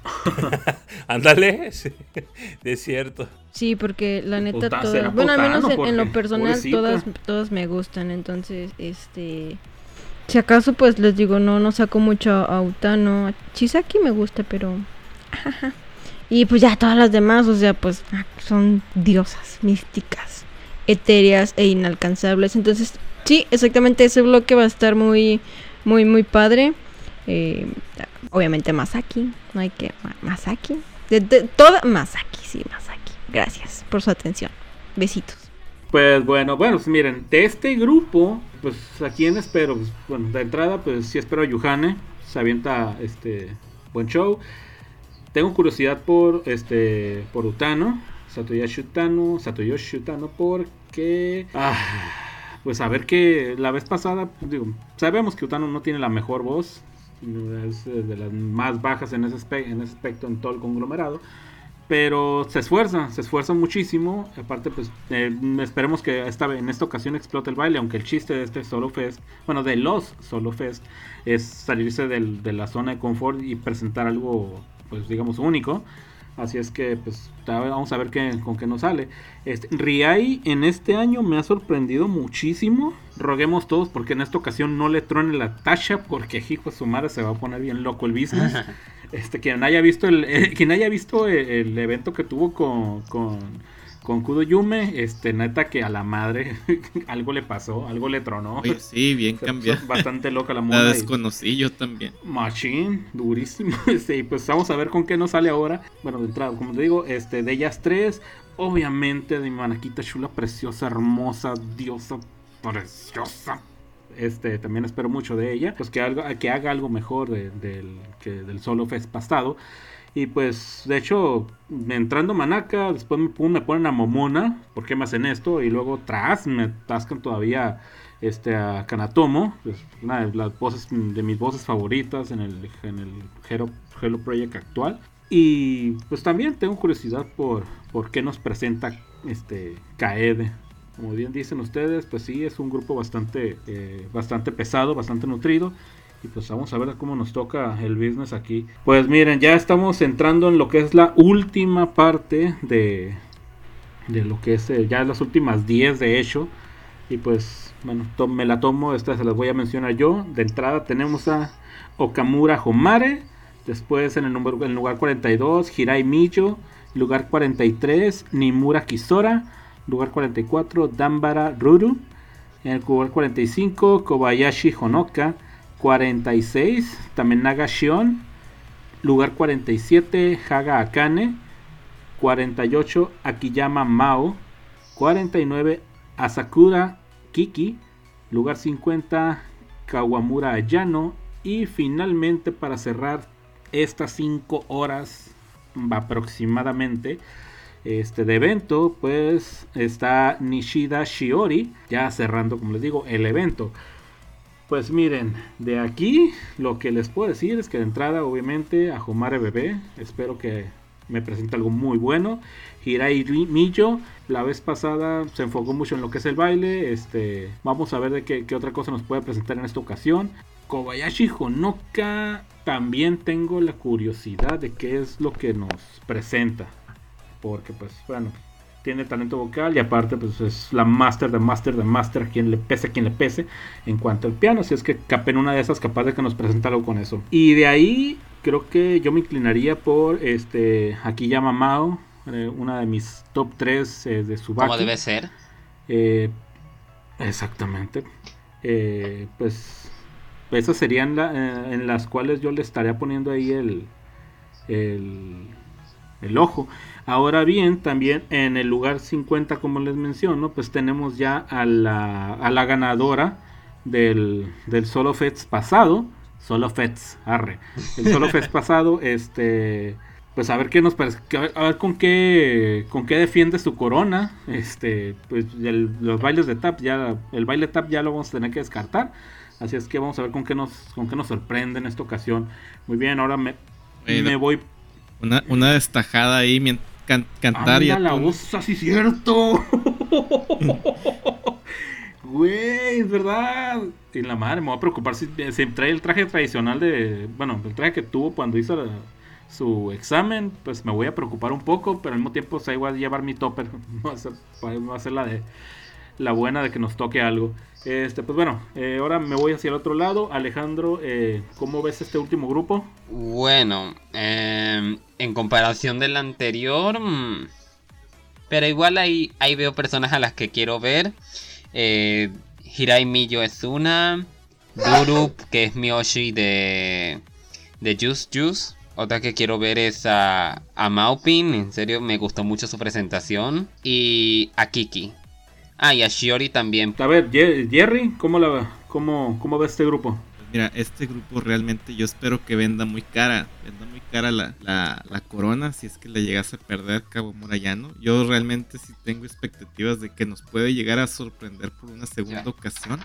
Ándale, sí, es cierto. Sí, porque la neta todas, bueno, al menos en, lo personal todas todas me gustan, entonces este si acaso pues les digo, no no saco mucho a Utano, Chisaki me gusta, pero Y pues ya todas las demás, o sea, pues ah, son diosas místicas, etéreas e inalcanzables. Entonces, sí, exactamente ese bloque va a estar muy, muy, muy padre. Eh, obviamente Masaki, no hay que... Masaki. De, toda... Masaki, sí, Masaki. Gracias por su atención. Besitos. Pues bueno, bueno, pues miren, de este grupo, pues a quién espero, pues, bueno, de entrada, pues sí espero a Yuhane, se avienta este buen show. Tengo curiosidad por este por Utano, Satoyoshi Utano, Satoyoshi Utano, porque ah, pues a ver que la vez pasada, sabemos que Utano no tiene la mejor voz, es de las más bajas en ese, en ese aspecto en todo el conglomerado. Pero se esfuerza, se esfuerza muchísimo. Aparte, pues eh, esperemos que esta, en esta ocasión explote el baile. Aunque el chiste de este Solo Fest, bueno, de los Solo Fest, es salirse de la zona de confort y presentar algo pues digamos único. Así es que pues vamos a ver qué, con qué nos sale. Este, Riai en este año me ha sorprendido muchísimo. Roguemos todos porque en esta ocasión no le trone la tacha porque hijo su madre se va a poner bien loco el business. este quien haya visto el, eh, quien haya visto el, evento que tuvo con con Kudo Yume, este, neta que a la madre algo le pasó, algo le tronó. sí, bien cambiado. Bastante loca la moda. La desconocí yo también. Machine, durísimo. Sí, pues vamos a ver con qué nos sale ahora. Bueno, de entrada, como te digo, este, de ellas tres, obviamente de mi manaquita chula, preciosa, hermosa, diosa, preciosa. Este, también espero mucho de ella, pues que, algo, que haga algo mejor del, que del solo fest pasado. Y pues, de hecho, entrando Manaka, después me, ponen a Momona, ¿por qué me hacen esto? Y luego tras me tascan todavía este, a Kanatomo, pues, una de las voces, de mis voces favoritas en el, en el Hero, Hello Project actual. Y pues también tengo curiosidad por, por qué nos presenta este Kaede. Como bien dicen ustedes, pues sí, es un grupo bastante, eh, bastante pesado, bastante nutrido. Y pues vamos a ver cómo nos toca el business aquí. Pues miren, ya estamos entrando en lo que es la última parte de, de lo que es eh, ya las últimas 10 de hecho. Y pues, bueno, me la tomo, esta se las voy a mencionar yo. De entrada tenemos a Okamura Homare. Después en el, número, en lugar 42, Hirai Miyo. Lugar 43, Nimura Kisora. Lugar 44, Dambara Ruru. En el lugar 45, Kobayashi Honoka. 46, Tamenaga Shion. Lugar 47, Haga Akane. 48, Akiyama Mao. 49, Asakura Kiki. Lugar 50, Kawamura Ayano. Y finalmente, para cerrar estas 5 horas aproximadamente este de evento, pues está Nishida Shiori, ya cerrando, como les digo, el evento. Pues miren, de aquí lo que les puedo decir es que de entrada, obviamente, a Homare Bebé, espero que me presente algo muy bueno. Hirai Miyo, la vez pasada se enfocó mucho en lo que es el baile. Este, vamos a ver de qué, otra cosa nos puede presentar en esta ocasión. Kobayashi Honoka, también tengo la curiosidad de qué es lo que nos presenta. Porque pues, bueno, tiene talento vocal y aparte pues es la master de master de master quien le pese a quien le pese en cuanto al piano, si es que capen una de esas capaz de que nos presente algo con eso. Y de ahí creo que yo me inclinaría por este aquí llama Mao, eh, una de mis top 3 eh, de su Como debe ser. Eh, exactamente. pues esas serían en las cuales yo le estaría poniendo ahí el, el, el ojo. Ahora bien, también en el lugar 50, como les menciono, pues tenemos ya a la, a la ganadora del, del Solo Fest pasado. Solo Fets, arre. El Solo Fest pasado, este. Pues a ver qué nos parece. A ver, con qué. con qué defiende su corona. Este. Pues los bailes de tap ya. El baile tap ya lo vamos a tener que descartar. Así es que vamos a ver con qué nos. con qué nos sorprende en esta ocasión. Muy bien, ahora me, me voy. Una, una destajada ahí cantar y la voz así cierto. Güey, es verdad. Y la madre, me voy a preocupar si se trae el traje tradicional de. Bueno, el traje que tuvo cuando hizo su examen. Pues me voy a preocupar un poco, pero al mismo tiempo, o sea, igual llevar mi topper. Va a ser, va a ser la de. La buena de que nos toque algo. Este, pues bueno, eh, ahora me voy hacia el otro lado. Alejandro, eh, ¿cómo ves este último grupo? Bueno, em, en comparación del anterior, mm, pero igual ahí, ahí veo personas a las que quiero ver. Eh, Hirai Miyo es una. Durup, que es Miyoshi de, de Juice Juice. Otra que quiero ver es a, a Maupin. En serio, me gustó mucho su presentación. Y a Kiki. Ah, y a Shiori también. A ver, Jerry, ¿cómo, la, cómo, cómo ve este grupo? Mira, este grupo realmente yo espero que venda muy cara, venda muy cara la, la, corona si es que le llegase a perder Cabo Murayano. Yo realmente sí tengo expectativas de que nos puede llegar a sorprender por una segunda ocasión.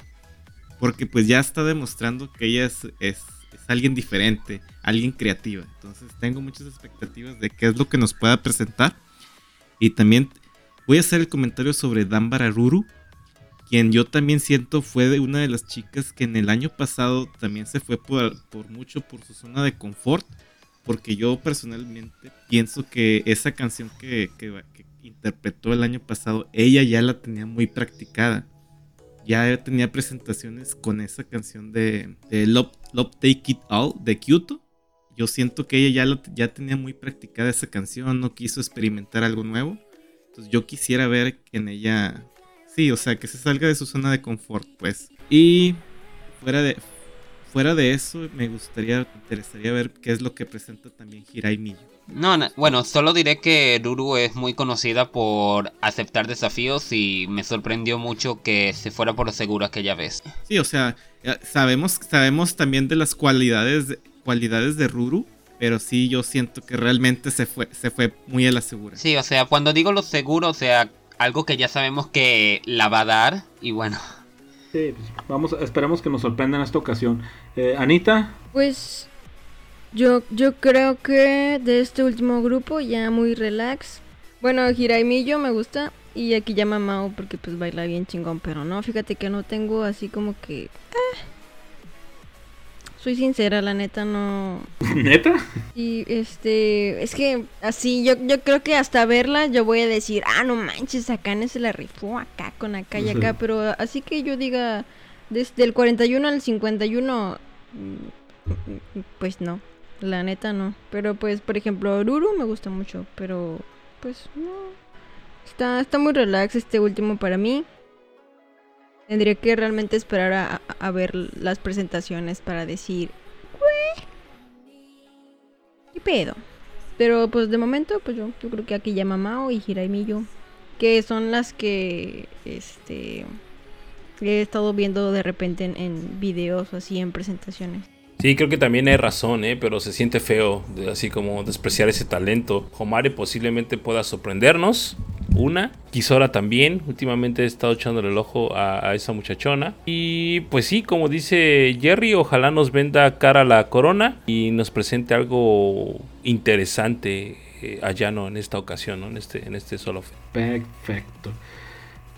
Porque pues ya está demostrando que ella es, es, alguien diferente, alguien creativa. Entonces tengo muchas expectativas de qué es lo que nos pueda presentar. Y también voy a hacer el comentario sobre Dambara Ruru quien yo también siento fue de una de las chicas que en el año pasado también se fue por, mucho por su zona de confort, porque yo personalmente pienso que esa canción que, interpretó el año pasado, ella ya la tenía muy practicada. Ya tenía presentaciones con esa canción de, Love, Take It All de Kyoto. Yo siento que ella ya, ya tenía muy practicada esa canción, no quiso experimentar algo nuevo. Entonces yo quisiera ver en ella Sí, o sea, que se salga de su zona de confort, pues. Y fuera de, fuera de eso, me gustaría, me interesaría ver qué es lo que presenta también Hirai Miyo. No, bueno, solo diré que Ruru es muy conocida por aceptar desafíos y me sorprendió mucho que se fuera por seguro aquella vez. Sí, o sea, sabemos, sabemos también de las cualidades, cualidades de Ruru, pero sí yo siento que realmente se fue, se fue muy a la segura. Sí, o sea, cuando digo lo seguro, o sea, algo que ya sabemos que la va a dar y bueno. Sí, pues vamos, esperemos que nos sorprenda en esta ocasión. Eh, Anita. Pues yo, yo creo que de este último grupo ya muy relax. Bueno, Hiraimillo me gusta y aquí llama Mao porque pues baila bien chingón, pero no, fíjate que no tengo así como que... Eh, soy sincera, la neta no. ¿Neta? Y este, es que así, yo, yo creo que hasta verla yo voy a decir, ah, no manches, acá se la rifó acá con acá y acá, pero así que yo diga, desde el 41 al 51, mm, pues no, la neta no. Pero pues, por ejemplo, Ruru me gusta mucho, pero pues no. Está, está muy relax este último para mí. Tendría que realmente esperar a, ver las presentaciones para decir, ¿qué pedo? Pero pues de momento, pues yo, yo creo que aquí llama Mao y Miyo que son las que este he estado viendo de repente en, en videos o así en presentaciones. Sí, creo que también hay razón, ¿eh? pero se siente feo, así como despreciar ese talento. Homare posiblemente pueda sorprendernos. Una, Kisora también. Últimamente he estado echándole el ojo a, esa muchachona. Y pues sí, como dice Jerry, ojalá nos venda cara la corona y nos presente algo interesante eh, allá no en esta ocasión, ¿no? en este, en este solo. Perfecto.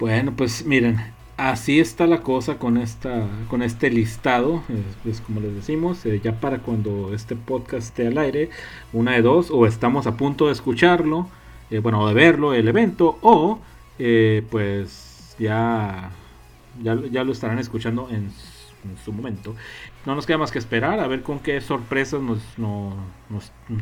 Bueno, pues miren, así está la cosa con esta con este listado es, como les decimos eh, ya para cuando este podcast esté al aire una de dos o estamos a punto de escucharlo eh, bueno de verlo el evento o eh, pues ya, ya, ya lo estarán escuchando en su momento. No nos queda más que esperar a ver con qué sorpresas nos,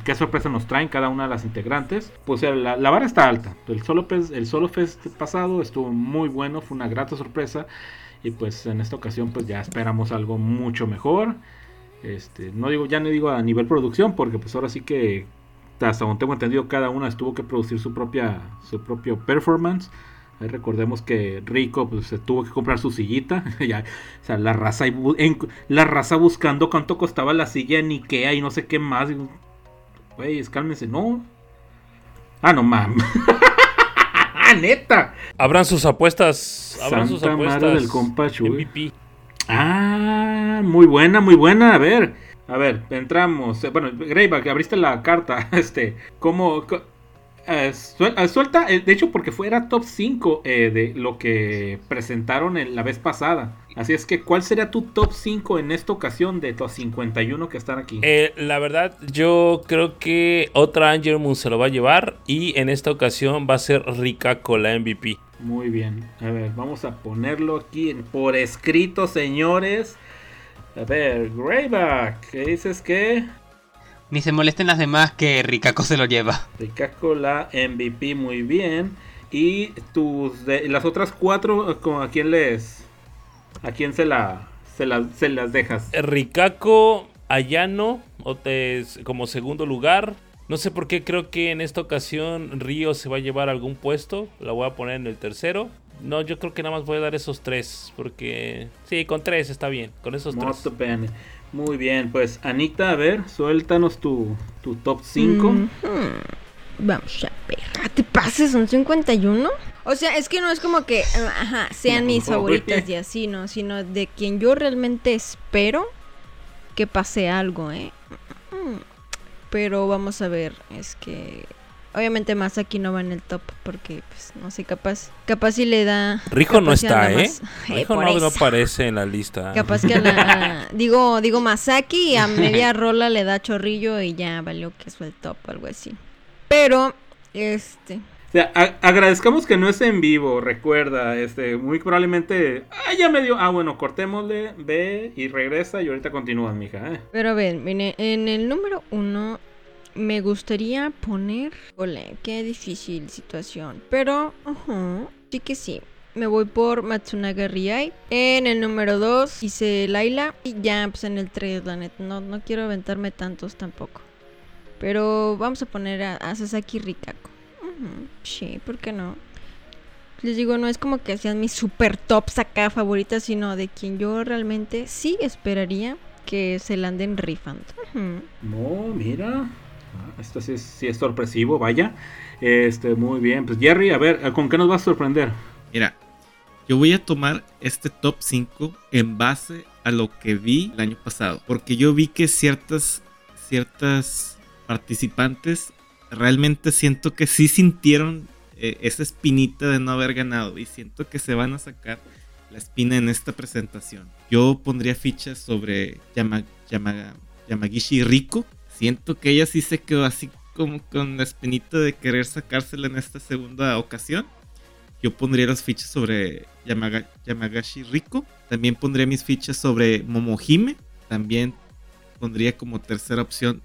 qué sorpresas nos traen cada una de las integrantes. Pues la, la vara está alta. El solo, el solo fest pasado estuvo muy bueno, fue una grata sorpresa. Y pues en esta ocasión pues ya esperamos algo mucho mejor. Este, no digo, ya no digo a nivel producción, porque pues ahora sí que hasta donde tengo entendido cada una tuvo que producir su propia su propio performance recordemos que Rico pues, se tuvo que comprar su sillita. o sea, la raza, la raza buscando cuánto costaba la silla en Ikea y no sé qué más. Güey, cálmense, no. Ah, no mames. Neta. Abran sus apuestas. Abran sus apuestas. del compa Ah, muy buena, muy buena. A ver, a ver, entramos. Bueno, Greyback, abriste la carta. Este, ¿cómo, eh, eh, suelta, eh, de hecho, porque fuera top 5 de lo que presentaron la vez pasada. Así es que, ¿cuál sería tu top 5 en esta ocasión de los 51 que están aquí? la verdad, yo creo que otra Angel Moon se lo va a llevar y en esta ocasión va a ser Rikako la MVP. Muy bien, a ver, vamos a ponerlo aquí por escrito, señores. A ver, Greyback, ¿qué dices que? Ni se molesten las demás que Rikako se lo lleva. Rikako la MVP muy bien. Y tus de, las otras cuatro, ¿a quién les? ¿A quién se la se, se las dejas? Rikako, Ayano, como segundo lugar. No sé por qué creo que en esta ocasión Río se va a llevar algún puesto. La voy a poner en el tercero. No, yo creo que nada más voy a dar esos tres. Porque sí, con tres está bien. Con esos tres. Muy bien, pues Anita, a ver, suéltanos tu, tu top 5. Vamos a ver. Ah, ¿Te pases? ¿Son 51? O sea, es que no es como que ajá, sean mis favoritas y así, ¿no? Sino de quien yo realmente espero que pase algo, ¿eh? Pero vamos a ver, es que Obviamente más aquí no va en el top porque, pues, no sé, capaz, capaz si le da... Rijo no está, ¿eh? Rijo no, aparece en la lista. Capaz que a la... digo, digo Masaki y a media rola le da chorrillo y ya valió que es el top o algo así. Pero, este... Sea, agradezcamos que no es en vivo, recuerda, este, muy probablemente, ah, ya me dio, ah, bueno, cortémosle, ve y regresa y ahorita continúa, mija, ¿eh? Pero a ver, mire, en el número uno me gustaría poner... Ole, qué difícil situación. Pero, sí que sí. Me voy por Matsunaga Riai. En el número 2 hice Laila. Y ya, pues en el 3, la neta. No, no quiero aventarme tantos tampoco. Pero vamos a poner a, Sasaki Rikako. Sí, ¿por qué no? Les digo, no es como que sean mis super tops acá favoritas, sino de quien yo realmente sí esperaría que se la anden rifando. No, mira, Ah, esto sí es, sorpresivo, vaya. Este, muy bien. Pues Jerry, a ver, ¿con qué nos vas a sorprender? Mira, yo voy a tomar este top 5 en base a lo que vi el año pasado. Porque yo vi que ciertas, ciertas participantes realmente siento que sí sintieron eh, esa espinita de no haber ganado. Y siento que se van a sacar la espina en esta presentación. Yo pondría fichas sobre Yamagishi Rico siento que ella sí se quedó así como con la espinita de querer sacársela en esta segunda ocasión. Yo pondría las fichas sobre Yamagashi Riko. También pondría mis fichas sobre Momohime. También pondría como tercera opción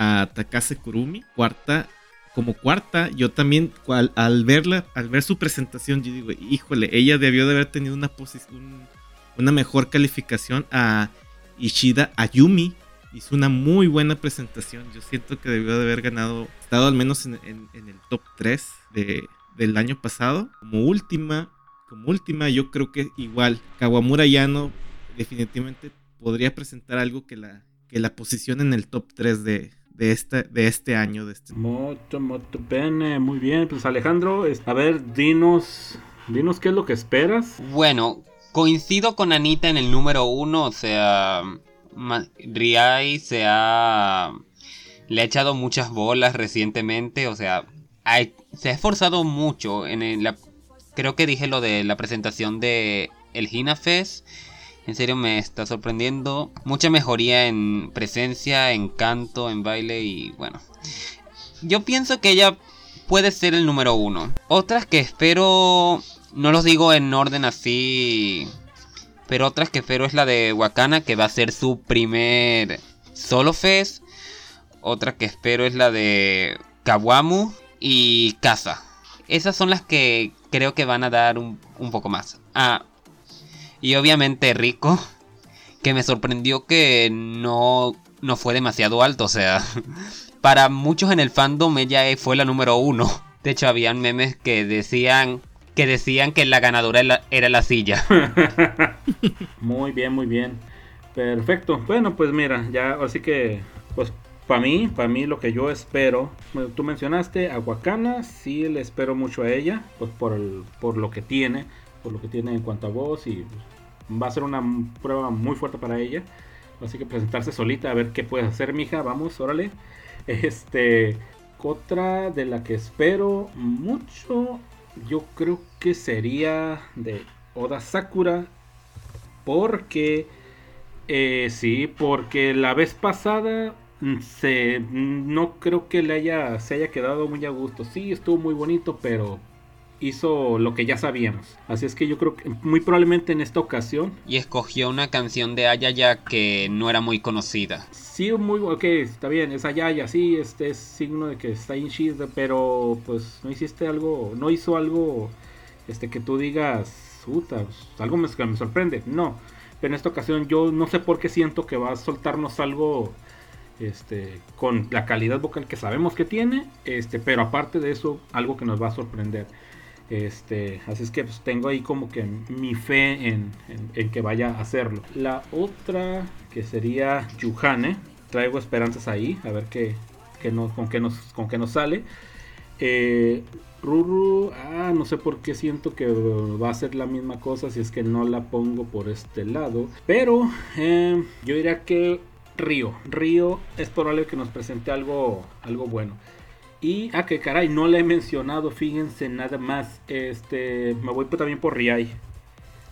a Takase Kurumi. Cuarta, como cuarta, yo también al, verla, al ver su presentación, yo digo, híjole, ella debió de haber tenido una posición, una mejor calificación a Ishida Ayumi, hizo una muy buena presentación. Yo siento que debió de haber ganado, estado al menos en, el top 3 de, del año pasado. Como última, como última, yo creo que igual Kawamura Yano definitivamente podría presentar algo que la, que la en el top 3 de, de este, de este año. De este. Moto, moto, pene, muy bien. Pues Alejandro, a ver, dinos, dinos qué es lo que esperas. Bueno, coincido con Anita en el número 1, o sea, Riai se ha. Le ha echado muchas bolas recientemente. O sea, se ha esforzado mucho. En la, creo que dije lo de la presentación de el Hina Fest. En serio me está sorprendiendo. Mucha mejoría en presencia, en canto, en baile y bueno. Yo pienso que ella puede ser el número uno. Otras que espero, no los digo en orden así pero otras que espero es la de Wakana, que va a ser su primer solo fest. Otra que espero es la de Kawamu y Kaza. Esas son las que creo que van a dar un, poco más. Ah, y obviamente Rico, que me sorprendió que no, no fue demasiado alto. O sea, para muchos en el fandom ella fue la número uno. De hecho, habían memes que decían que decían que la ganadora era la silla. muy bien, muy bien. Perfecto. Bueno, pues mira, ya así que, pues para mí, para mí lo que yo espero, tú mencionaste a Wakana, sí le espero mucho a ella, pues por, el, por lo que tiene, por lo que tiene en cuanto a voz y va a ser una prueba muy fuerte para ella. Así que presentarse solita a ver qué puede hacer, mija. Vamos, órale. Este, otra de la que espero mucho, yo creo que sería de Oda Sakura. Porque, eh, sí, porque la vez pasada mm, se, no creo que le haya, se haya quedado muy a gusto. Sí, estuvo muy bonito, pero hizo lo que ya sabíamos. Así es que yo creo que muy probablemente en esta ocasión. Y escogió una canción de Ayaya que no era muy conocida. Sí, muy ok, está bien, es Ayaya, sí, este es signo de que está in pero pues no hiciste algo, no hizo algo este que tú digas, puta, pues, algo me, me sorprende. No, pero en esta ocasión yo no sé por qué siento que va a soltarnos algo este, con la calidad vocal que sabemos que tiene, este, pero aparte de eso, algo que nos va a sorprender. Este, así es que pues, tengo ahí como que mi fe en, que vaya a hacerlo. La otra que sería Yuhane, traigo esperanzas ahí, a ver qué, con, qué nos, sale. Eh, Ruru, ah, no sé por qué siento que va a ser la misma cosa si es que no la pongo por este lado. Pero eh, yo diría que Río, Río es probable que nos presente algo bueno. Y, ah, que caray, no le he mencionado, fíjense nada más. Este, me voy también por Riai.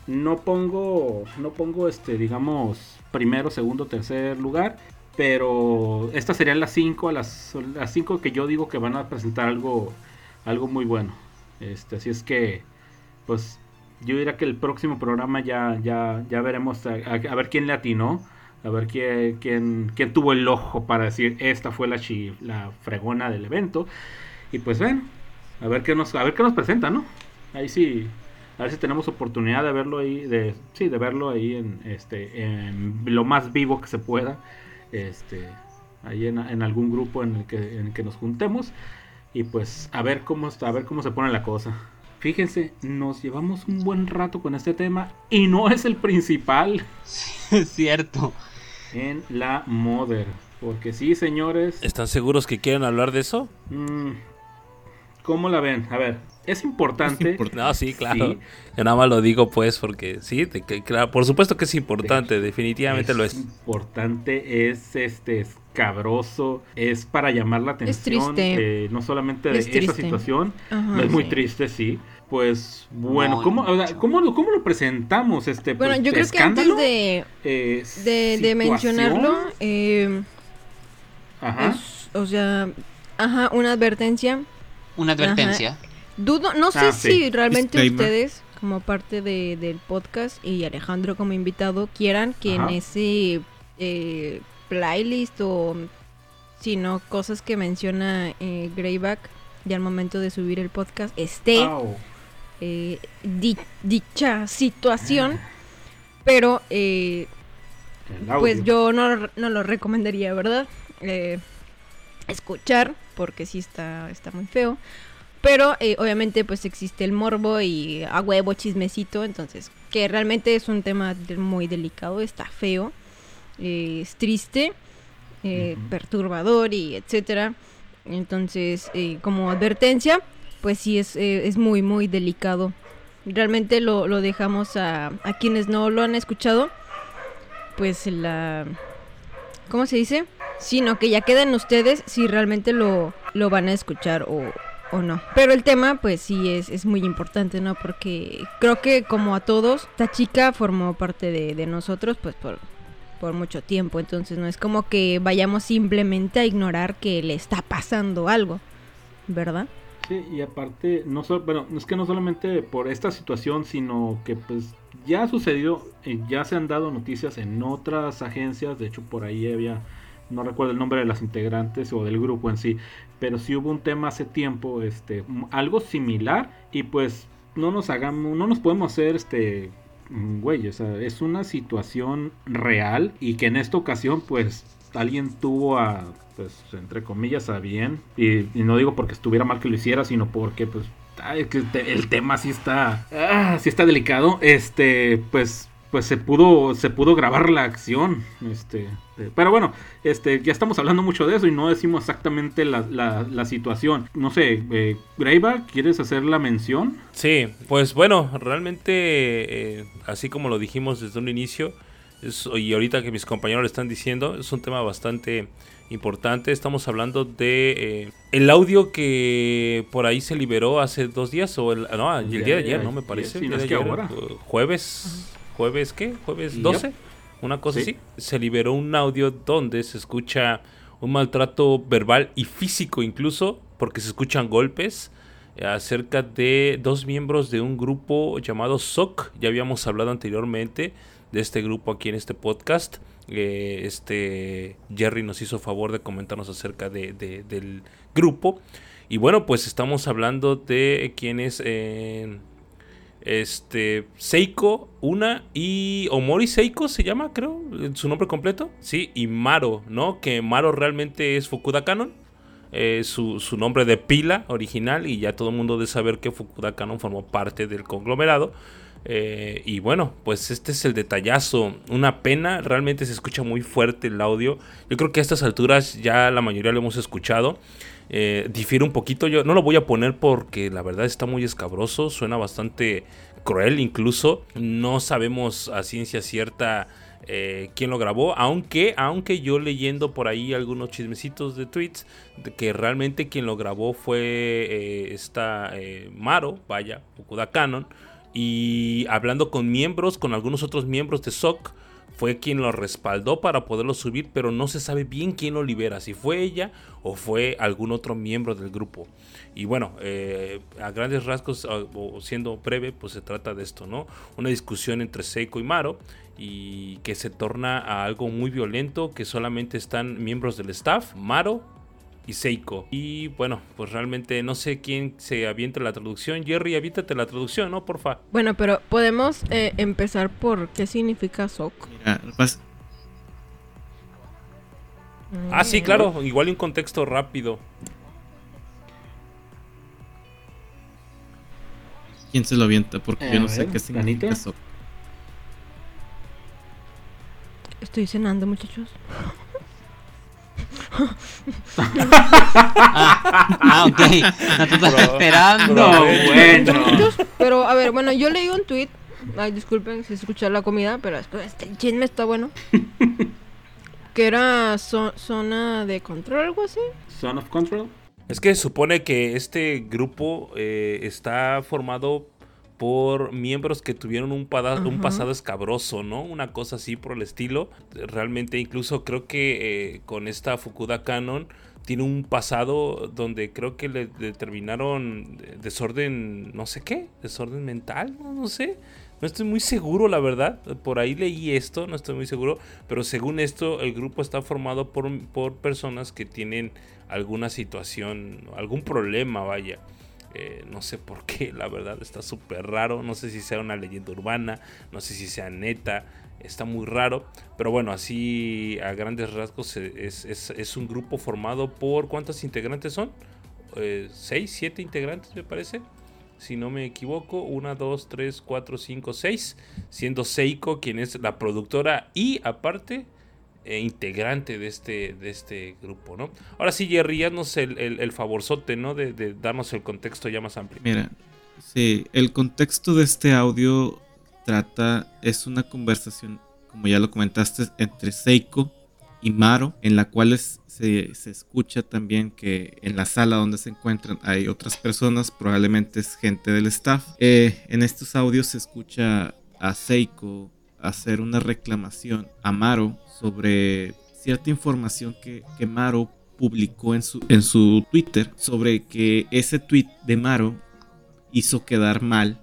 No pongo, no pongo, este, digamos, primero, segundo, tercer lugar. Pero estas serían las 5, las 5 que yo digo que van a presentar algo, algo muy bueno. Este, así es que, pues, yo diría que el próximo programa ya, ya, ya veremos a, a ver quién le atinó a ver quién, quién, quién, tuvo el ojo para decir esta fue la, la fregona del evento. Y pues ven, a ver qué nos, a ver qué nos presenta, ¿no? Ahí sí, a ver si tenemos oportunidad de verlo ahí, de, sí, de verlo ahí en, este, en lo más vivo que se pueda, este, ahí en, en algún grupo en el, que, en el que nos juntemos y pues a ver cómo está, a ver cómo se pone la cosa. Fíjense, nos llevamos un buen rato con este tema y no es el principal. Es cierto en la Mother. Porque sí, señores. ¿Están seguros que quieren hablar de eso? Mm, ¿Cómo la ven? A ver, es importante. no, sí, claro. Yo nada más lo digo pues porque sí, claro, por supuesto que es importante, definitivamente lo es. Importante, es este escabroso, es para llamar la atención, eh, no solamente de esa situación, es muy triste, sí pues bueno, ¿cómo, ¿cómo, lo presentamos? Este, bueno, pues, yo creo que antes de, eh, de, mencionarlo, eh, ajá. o sea, ajá, una advertencia. Una advertencia. Dudo, no sé ah, si realmente ustedes, como parte de, del podcast y Alejandro como invitado, quieran que en ese eh, playlist o si no, cosas que menciona eh, Greyback ya al momento de subir el podcast esté eh, dicha situación, pero eh, pues yo no, no, lo recomendaría, ¿verdad? Eh, escuchar, porque sí está, está muy feo. Pero obviamente pues existe el morbo y a huevo chismecito, entonces que realmente es un tema muy delicado, está feo, es triste, perturbador y etcétera. Entonces, como advertencia, pues sí es, eh, es muy, muy delicado. Realmente lo, lo dejamos a, a, quienes no lo han escuchado, pues la... ¿Cómo se dice? Sino que ya quedan ustedes si realmente lo, lo van a escuchar o, o no. Pero el tema, pues sí, es, es, muy importante, ¿no? Porque creo que como a todos, esta chica formó parte de, de nosotros, pues por, por mucho tiempo. Entonces no es como que vayamos simplemente a ignorar que le está pasando algo, ¿verdad? Y aparte, no solo, bueno, es que no solamente por esta situación, sino que pues ya ha sucedido, eh, ya se han dado noticias en otras agencias, de hecho por ahí había, no recuerdo el nombre de las integrantes o del grupo en sí, pero sí hubo un tema hace tiempo, este, algo similar y pues no nos hagamos, no nos podemos hacer este güey, o sea, es una situación real y que en esta ocasión pues alguien tuvo a pues entre comillas a bien y, no digo porque estuviera mal que lo hiciera sino porque pues que el tema sí está ah, sí está delicado. Este pues pues se pudo se pudo grabar la acción este eh, pero bueno este ya estamos hablando mucho de eso y no decimos exactamente la, la, situación. No sé eh, quieres hacer la mención sí pues bueno realmente eh, así como lo dijimos desde un inicio y ahorita que mis compañeros le están diciendo, es un tema bastante importante. Estamos hablando de eh, el audio que por ahí se liberó hace dos días o el, no, el día de ayer, ¿no? Me parece. jueves, jueves, ¿qué? Jueves 12, una cosa así. Se liberó un audio donde se escucha un maltrato verbal y físico incluso, porque se escuchan golpes eh, acerca de dos miembros de un grupo llamado SOC. Ya habíamos hablado anteriormente de este grupo aquí en este podcast. Eh, este Jerry nos hizo favor de comentarnos acerca de, del grupo. Y bueno, pues estamos hablando de quienes eh, este Seiko, una y Omori Seiko se llama, creo, su nombre completo. Sí, y Maro, ¿no? Que Maro realmente es Fukuda Canon. Eh, su, su, nombre de pila original y ya todo el mundo debe saber que Fukuda Canon formó parte del conglomerado. Eh, y bueno, pues este es el detallazo. Una pena, realmente se escucha muy fuerte el audio. Yo creo que a estas alturas ya la mayoría lo hemos escuchado. Eh, difiere un poquito, yo no lo voy a poner porque la verdad está muy escabroso, suena bastante cruel incluso. No sabemos a ciencia cierta eh, quién lo grabó, aunque, aunque yo leyendo por ahí algunos chismecitos de tweets, de que realmente quien lo grabó fue esta Maro, vaya, Okuda Canon y hablando con miembros, con algunos otros miembros de SOC, fue quien lo respaldó para poderlo subir, pero no se sabe bien quién lo libera, si fue ella o fue algún otro miembro del grupo. Y bueno, eh, a grandes rasgos, o siendo breve, pues se trata de esto, ¿no? Una discusión entre Seiko y Maro y que se torna a algo muy violento, que solamente están miembros del staff, Maro, y Seiko. Y bueno, pues realmente no sé quién se avienta la traducción. Jerry, avítate la traducción, ¿no? Porfa. Bueno, pero podemos eh, empezar por qué significa Sok. Ah, sí, claro. Igual un contexto rápido. ¿Quién se lo avienta? Porque yo no sé qué significa Sok. Estoy cenando, muchachos ah, ok. No te estás esperando. bueno. Pero, a ver, bueno, yo leí un tweet. Ay, disculpen si escuchar la comida, pero este chisme está bueno. que era zona de control, algo así. Zone of control. Es que supone que este grupo eh, está formado por miembros que tuvieron un, un, pasado escabroso, ¿no? Una cosa así por el estilo. Realmente incluso creo que eh, con esta Fukuda Canon tiene un pasado donde creo que le determinaron desorden, no sé qué, desorden mental, no, sé. No estoy muy seguro, la verdad. Por ahí leí esto, no estoy muy seguro. Pero según esto, el grupo está formado por, por personas que tienen alguna situación, algún problema, vaya. Eh, no sé por qué, la verdad está súper raro. No sé si sea una leyenda urbana, no sé si sea neta, está muy raro. Pero bueno, así a grandes rasgos es, un grupo formado por ¿cuántos integrantes son? Eh, ¿Seis, siete integrantes me parece? Si no me equivoco, una, dos, tres, cuatro, cinco, seis. Siendo Seiko quien es la productora y aparte eh, integrante de este, de este grupo, ¿no? Ahora sí, Jerry, haznos el, el, favorzote, ¿no? De, darnos el contexto ya más amplio. Mira, sí, el contexto de este audio trata, es una conversación, como ya lo comentaste, entre Seiko y Maro, en la cual se, se, escucha también que en la sala donde se encuentran hay otras personas, probablemente es gente del staff. Eh, en estos audios se escucha a Seiko hacer una reclamación a Maro sobre cierta información que, Maro publicó en su, en su Twitter sobre que ese tweet de Maro hizo quedar mal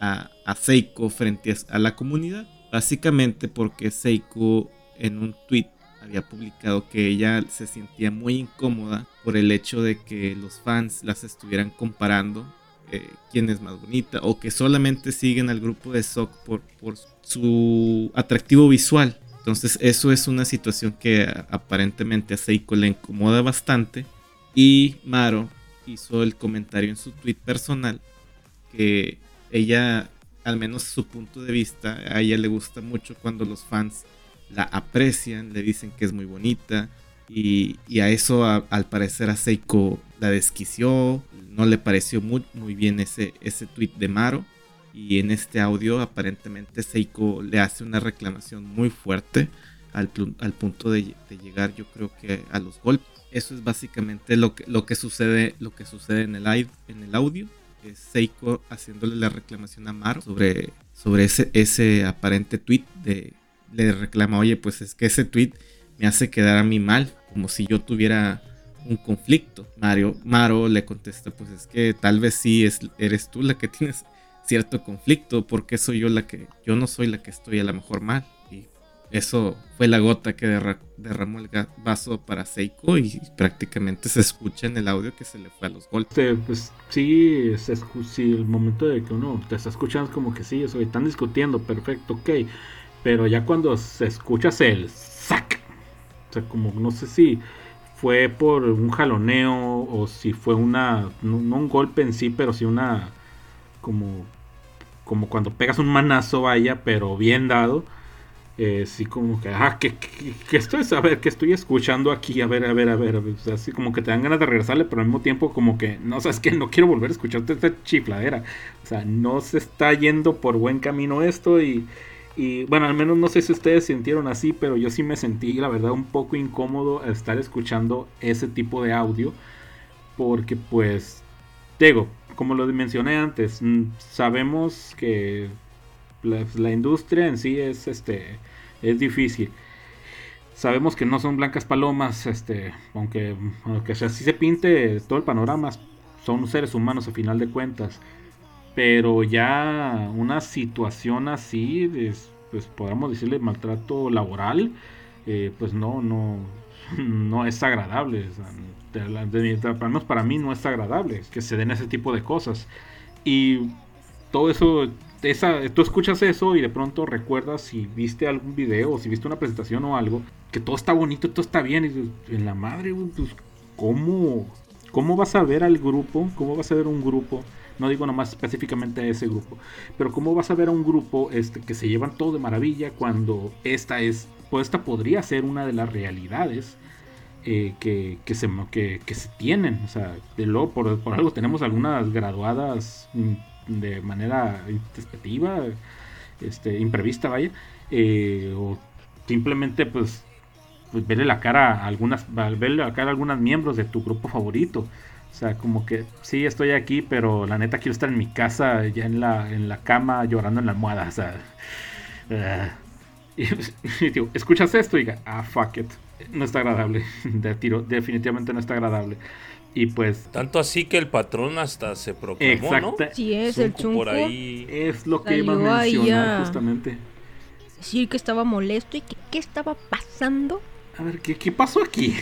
a, a Seiko frente a, la comunidad. Básicamente porque Seiko en un tweet había publicado que ella se sentía muy incómoda por el hecho de que los fans las estuvieran comparando eh, quién es más bonita o que solamente siguen al grupo de por, por su atractivo visual. Entonces eso es una situación que aparentemente a Seiko le incomoda bastante. Y Maro hizo el comentario en su tweet personal que ella, al menos su punto de vista, a ella le gusta mucho cuando los fans la aprecian, le dicen que es muy bonita. Y, a eso al parecer a Seiko la desquició, no le pareció muy, muy bien ese, ese tweet de Maro. Y en este audio aparentemente Seiko le hace una reclamación muy fuerte al, al punto de, llegar yo creo que a los golpes. Eso es básicamente lo que, lo que sucede, lo que sucede en, el, en el audio. Es Seiko haciéndole la reclamación a Maro sobre, sobre ese, ese aparente tweet de le reclama, oye, pues es que ese tweet me hace quedar a mí mal, como si yo tuviera un conflicto. Mario, Maro le contesta, pues es que tal vez sí es, eres tú la que tienes cierto conflicto, porque soy yo la que, yo no soy la que estoy a lo mejor mal. Y eso fue la gota que derramó el vaso para Seiko y prácticamente se escucha en el audio que se le fue a los golpes. pues sí, se sí, el momento de que uno te está escuchando es como que sí, eso, están discutiendo, perfecto, ok. Pero ya cuando se escucha el sac, o sea, como no sé si fue por un jaloneo o si fue una, no, un golpe en sí, pero sí una, como, como cuando pegas un manazo, vaya, pero bien dado. Eh, sí, como que, ah, que, estoy, a ver, que estoy escuchando aquí, a ver, a ver, a ver, o sea, así como que te dan ganas de regresarle, pero al mismo tiempo como que, no, sabes que no quiero volver a escucharte esta chifladera, o sea, no se está yendo por buen camino esto y, y bueno, al menos no sé si ustedes sintieron así, pero yo sí me sentí, la verdad, un poco incómodo estar escuchando ese tipo de audio. Porque pues, digo, como lo mencioné antes, mm, sabemos que la, industria en sí es, este, es difícil. Sabemos que no son blancas palomas, este, aunque, aunque así se pinte todo el panorama, son seres humanos a final de cuentas. Pero ya una situación así, pues podríamos decirle maltrato laboral, eh, pues no, no, no es agradable. al menos para mí no es agradable que se den ese tipo de cosas. Y todo eso, esa, tú escuchas eso y de pronto recuerdas si viste algún video o si viste una presentación o algo, que todo está bonito, todo está bien. Y en la madre, pues, ¿cómo, ¿cómo vas a ver al grupo? ¿Cómo vas a ver un grupo? No digo nomás específicamente a ese grupo. Pero ¿cómo vas a ver a un grupo este, que se llevan todo de maravilla cuando esta es, pues esta podría ser una de las realidades eh, que, que, se, que, que, se tienen? O sea, de lo, por, algo tenemos algunas graduadas mm, de manera despectiva, este, imprevista, vaya. Eh, o simplemente pues, pues verle la cara a algunas, verle la cara a algunos miembros de tu grupo favorito. O sea, como que sí estoy aquí, pero la neta quiero estar en mi casa, ya en la, en la cama, llorando en la almohada. O sea, uh, y, digo, escuchas esto y diga, ah, fuck it. No está agradable. De tiro, definitivamente no está agradable. Y pues. Tanto así que el patrón hasta se proclamó, ¿no? Sí, es el chunco. Por ahí. Es lo que iba a mencionar, justamente. Decir que estaba molesto y que qué estaba pasando. A ver, ¿qué, qué pasó aquí?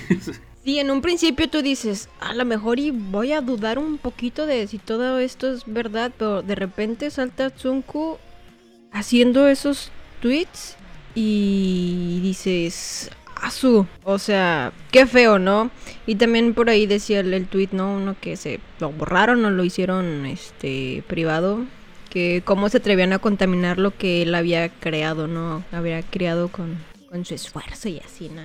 Sí, en un principio tú dices, a lo mejor y voy a dudar un poquito de si todo esto es verdad, pero de repente salta Tsunku haciendo esos tweets y dices, Asu, o sea, qué feo, ¿no? Y también por ahí decía el, tweet, ¿no? Uno que se lo borraron o lo hicieron este privado, que cómo se atrevían a contaminar lo que él había creado, ¿no? Había creado con, con su esfuerzo y así, ¿no?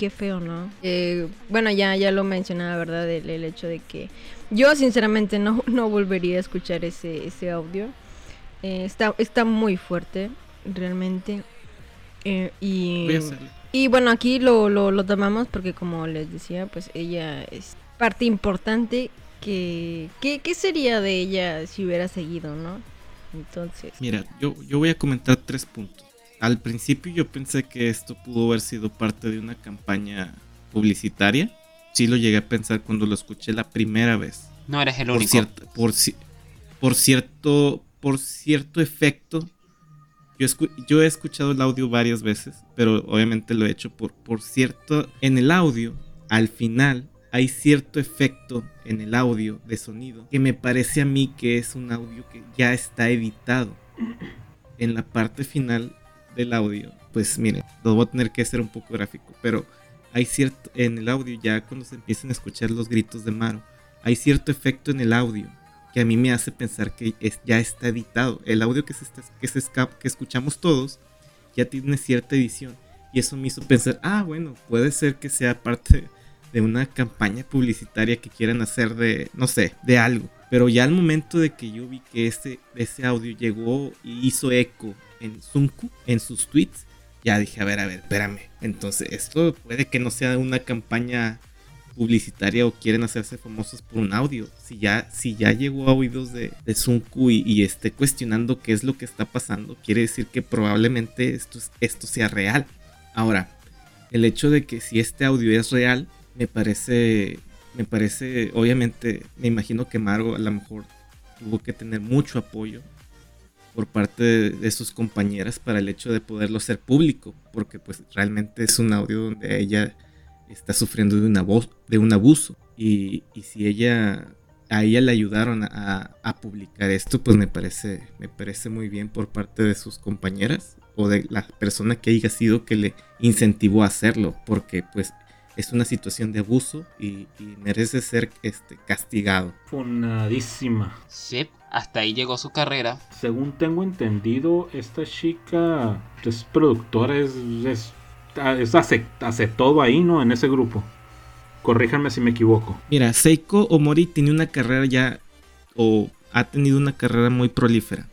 Qué feo, ¿no? Eh, bueno, ya, ya lo mencionaba, ¿verdad? El, hecho de que yo sinceramente no, no volvería a escuchar ese, ese audio. Eh, está, está muy fuerte, realmente. Eh, y, y bueno, aquí lo, lo, tomamos porque como les decía, pues ella es parte importante que... ¿Qué sería de ella si hubiera seguido, no? Entonces... Mira, yo, yo voy a comentar tres puntos. Al principio yo pensé que esto pudo haber sido parte de una campaña publicitaria. Sí lo llegué a pensar cuando lo escuché la primera vez. No eres el único. por, por, cierto, por cierto efecto. Yo, yo, he escuchado el audio varias veces, pero obviamente lo he hecho por, por cierto. En el audio, al final, hay cierto efecto en el audio de sonido que me parece a mí que es un audio que ya está editado. En la parte final del audio, pues miren, lo voy a tener que hacer un poco gráfico, pero hay cierto, en el audio ya cuando se empiezan a escuchar los gritos de Maro, hay cierto efecto en el audio que a mí me hace pensar que es, ya está editado. El audio que, se que, se que escuchamos todos ya tiene cierta edición. Y eso me hizo pensar, ah, bueno, puede ser que sea parte de una campaña publicitaria que quieran hacer de, no sé, de algo. Pero ya al momento de que yo vi que ese, ese audio llegó y hizo eco en Sunku, en sus tweets, ya dije, a ver, a ver, espérame. Entonces, esto puede que no sea una campaña publicitaria o quieren hacerse famosos por un audio. Si ya, si ya llegó a oídos de, de Sunku y, esté cuestionando qué es lo que está pasando, quiere decir que probablemente esto, esto sea real. Ahora, el hecho de que si este audio es real, me parece me parece, obviamente, me imagino que Margo a lo mejor tuvo que tener mucho apoyo por parte de, sus compañeras para el hecho de poderlo hacer público, porque pues realmente es un audio donde ella está sufriendo de, una voz, de un abuso y, si ella a ella le ayudaron a, a, publicar esto, pues me parece, me parece muy bien por parte de sus compañeras o de la persona que haya sido que le incentivó a hacerlo, porque pues es una situación de abuso y, merece ser este, castigado. Funadísima. Sí, hasta ahí llegó su carrera. Según tengo entendido, esta chica es productora, es, es, hace, hace todo ahí, ¿no? En ese grupo. Corríjanme si me equivoco. Mira, Seiko Omori tiene una carrera ya, o ha tenido una carrera muy prolífera.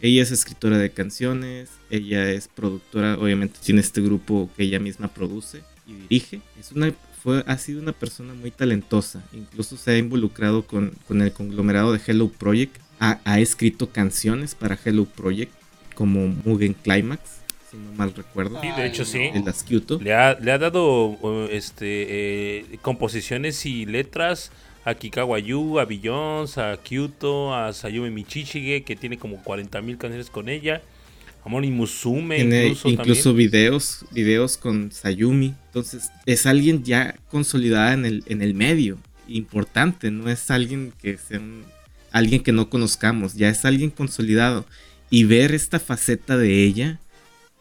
Ella es escritora de canciones, ella es productora, obviamente tiene este grupo que ella misma produce dirige. Es una, fue, ha sido una persona muy talentosa. Incluso se ha involucrado con, el conglomerado de Hello Project. Ha, escrito canciones para Hello Project, como Mugen Climax, si no mal recuerdo. Sí, de hecho sí. Le ha, le ha dado uh, este, eh, composiciones y letras a Kikawayu, a Beyoncé, a Kyoto, a Sayumi Michichige, que tiene como 40.000 canciones con ella. Amor y Musume. Tiene incluso, videos, videos con Sayumi. Entonces es alguien ya consolidada en el, en el medio. Importante, no es alguien que sea alguien que no conozcamos, ya es alguien consolidado. Y ver esta faceta de ella,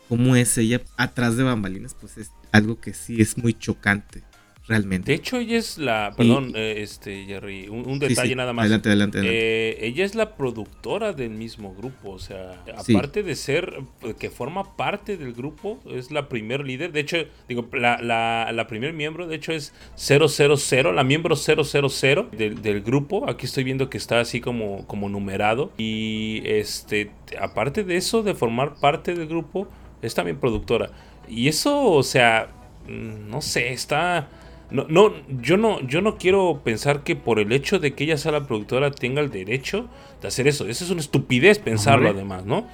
cómo es ella atrás de bambalinas, pues es algo que sí es muy chocante realmente. De hecho, ella es la. Perdón, eh, este, Jerry, un, detalle nada más. Adelante, adelante. Eh, ella es la productora del mismo grupo. O sea, aparte de ser. que forma parte del grupo, es la primer líder. De hecho, digo, la, la, la primer miembro, de hecho, es 000, la miembro 000 del, del grupo. Aquí estoy viendo que está así como, como numerado. Y este, aparte de eso, de formar parte del grupo, es también productora. Y eso, o sea, mm, no sé, está no, no, yo no, yo no quiero pensar que por el hecho de que ella sea la productora tenga el derecho de hacer eso. Esa es una estupidez pensarlo además, ¿no?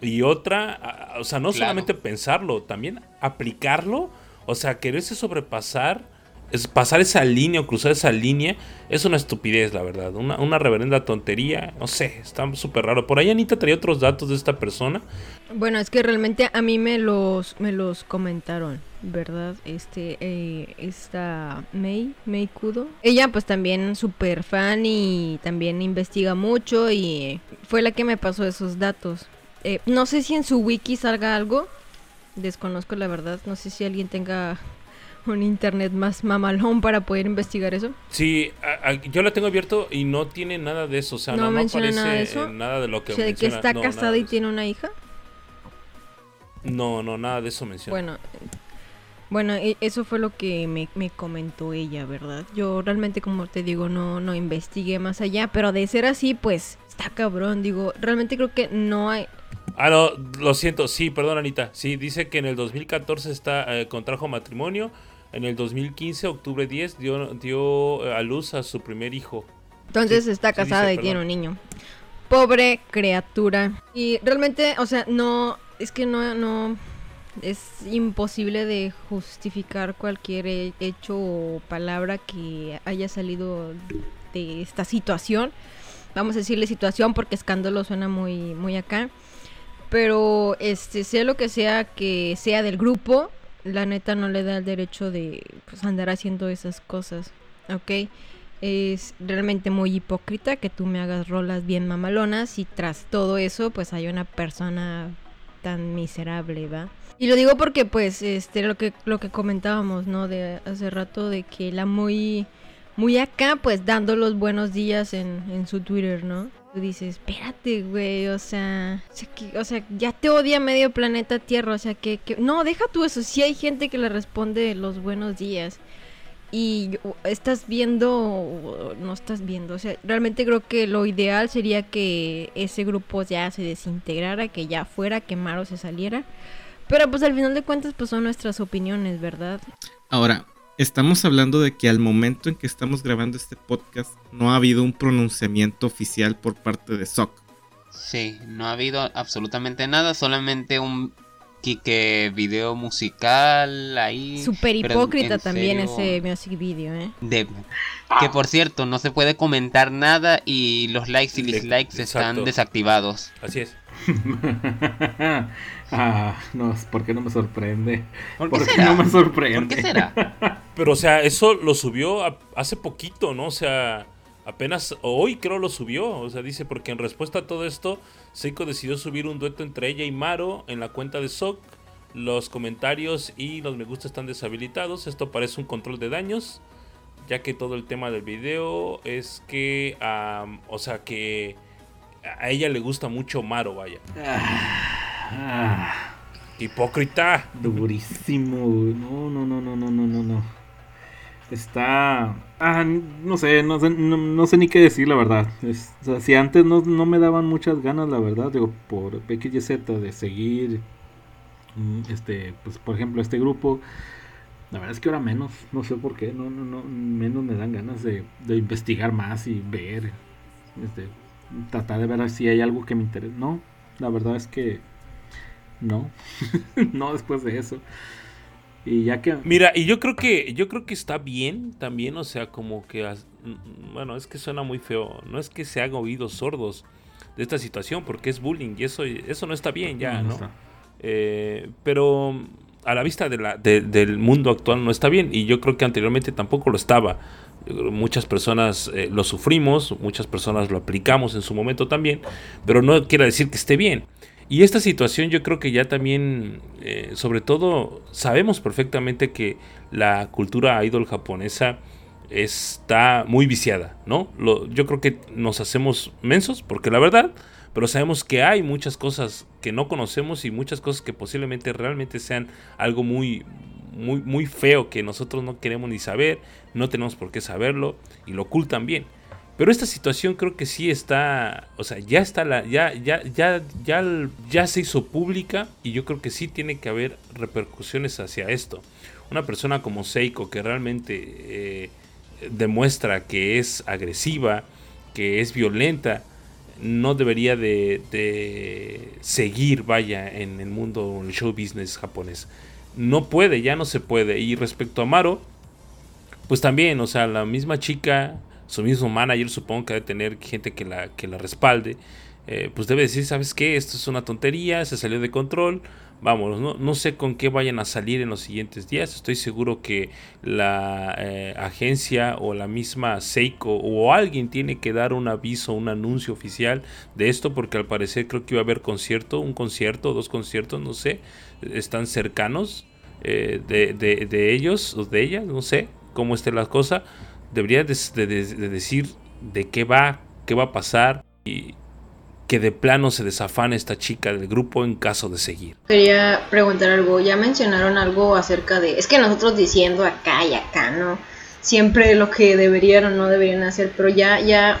Y otra, o sea, no solamente pensarlo, también aplicarlo, o sea, quererse sobrepasar es pasar esa línea o cruzar esa línea es una estupidez, la verdad. Una, reverenda tontería. No sé, está súper raro. Por ahí Anita traía otros datos de esta persona. Bueno, es que realmente a mí me los, me los comentaron, ¿verdad? Este, eh, esta May, May Kudo. Ella pues también súper fan y también investiga mucho y fue la que me pasó esos datos. Eh, no sé si en su wiki salga algo. Desconozco la verdad. No sé si alguien tenga un internet más mamalón para poder investigar eso. Sí, yo la tengo abierto y no tiene nada de eso, o sea, no, menciona nada de eso. Nada de lo que o sea, de que está casada y tiene una hija. No, no, nada de eso menciona. Bueno, bueno, e, eso fue lo que me, me, comentó ella, ¿verdad? Yo realmente, como te digo, no, no investigué más allá, pero de ser así, pues está cabrón, digo, realmente creo que no hay... Ah, no, lo siento, sí, perdón Anita, sí, dice que en el 2014 está, eh, contrajo matrimonio, en el 2015, octubre 10, dio, dio a luz a su primer hijo. Entonces está casada y tiene un niño. Pobre criatura. Y realmente, o sea, no, es que no, no, es imposible de justificar cualquier hecho o palabra que haya salido de esta situación. Vamos a decirle situación porque escándalo suena muy, muy acá. Pero este, sea lo que sea que sea del grupo, la neta no le da el derecho de pues, andar haciendo esas cosas, ¿ok? Es realmente muy hipócrita que tú me hagas rolas bien mamalonas y tras todo eso pues hay una persona tan miserable, ¿va? Y lo digo porque pues este lo que lo que comentábamos, ¿no? De hace rato de que la muy muy acá pues dando los buenos días en, en su Twitter, ¿no? dices, espérate, güey, o sea, o sea, ya te odia medio planeta Tierra, o sea, que, no, deja tú eso, sí hay gente que le responde los buenos días. y estás viendo, no estás viendo, o sea, realmente creo que lo ideal sería que ese grupo ya se desintegrara, que ya fuera, que Maro se saliera. Pero pues al final de cuentas pues son nuestras opiniones, ¿verdad? Ahora, estamos hablando de que al momento en que estamos grabando este podcast no ha habido un pronunciamiento oficial por parte de SOC. Sí, no ha habido absolutamente nada, solamente un Kike video musical ahí. Super hipócrita también ese music video, ¿eh? que por cierto, no se puede comentar nada y los likes y dislikes están desactivados. Así es. ah, no, ¿por qué no me sorprende? ¿Por qué, no me sorprende? ¿Por qué será? Pero, o sea, eso lo subió hace poquito, ¿no? O sea, apenas hoy creo lo subió. O sea, dice, porque en respuesta a todo esto, Seiko decidió subir un dueto entre ella y Maro en la cuenta de Sok. Los comentarios y los me gusta están deshabilitados. Esto parece un control de daños. Ya que todo el tema del video es que, o sea, que a ella le gusta mucho Maro, vaya. Ah, Hipócrita. Durísimo. No, no, no, no, no, no, no, no. Está... Ah, no sé, no sé, no, sé ni qué decir, la verdad. o sea, si antes no, me daban muchas ganas, la verdad, digo, por XYZ de seguir, mm, este, pues por ejemplo, este grupo, la verdad es que ahora menos, no sé por qué, no, no, no, menos me dan ganas de, de investigar más y ver, este, tratar de ver si hay algo que me interese. No, la verdad es que no, no después de eso. Y ya que Mira, y yo creo que yo creo que está bien también, o sea, como que mm, bueno, es que suena muy feo, no es que se hagan oídos sordos de esta situación porque es bullying y eso eso no está bien ya, ¿no? Eh, pero a la vista de la, del mundo actual no está bien y yo creo que anteriormente tampoco lo estaba. Muchas personas eh, lo sufrimos, muchas personas lo aplicamos en su momento también, pero no quiere decir que esté bien. Y esta situación yo creo que ya también, eh, sobre todo, sabemos perfectamente que la cultura idol japonesa está muy viciada, ¿no? yo creo que nos hacemos mensos, porque la verdad, pero sabemos que hay muchas cosas que no conocemos y muchas cosas que posiblemente realmente sean algo muy, muy, muy feo que nosotros no queremos ni saber, no tenemos por qué saberlo y lo ocultan bien. Pero esta situación creo que sí está, o sea, ya está la, ya, ya, ya, ya, ya se hizo pública y yo creo que sí tiene que haber repercusiones hacia esto. Una persona como Seiko que realmente eh, demuestra que es agresiva, que es violenta, no debería de, de, seguir, vaya, en el mundo, el show business japonés. No puede, ya no se puede. Y respecto a Maro, pues también, o sea, la misma chica su mismo manager supongo que debe tener gente que la, que la respalde, eh, pues debe decir, ¿sabes qué? Esto es una tontería, se salió de control, vamos, no, no, sé con qué vayan a salir en los siguientes días, estoy seguro que la eh, agencia o la misma Seiko o alguien tiene que dar un aviso, un anuncio oficial de esto, porque al parecer creo que iba a haber concierto, un concierto, dos conciertos, no sé, están cercanos eh, de, de, de ellos o de ellas, no sé cómo esté la cosa debería de, decir de qué va, qué va a pasar y que de plano se desafane esta chica del grupo en caso de seguir. Quería preguntar algo, ya mencionaron algo acerca de, es que nosotros diciendo acá y acá, ¿no? Siempre lo que deberían o no deberían hacer, pero ya, ya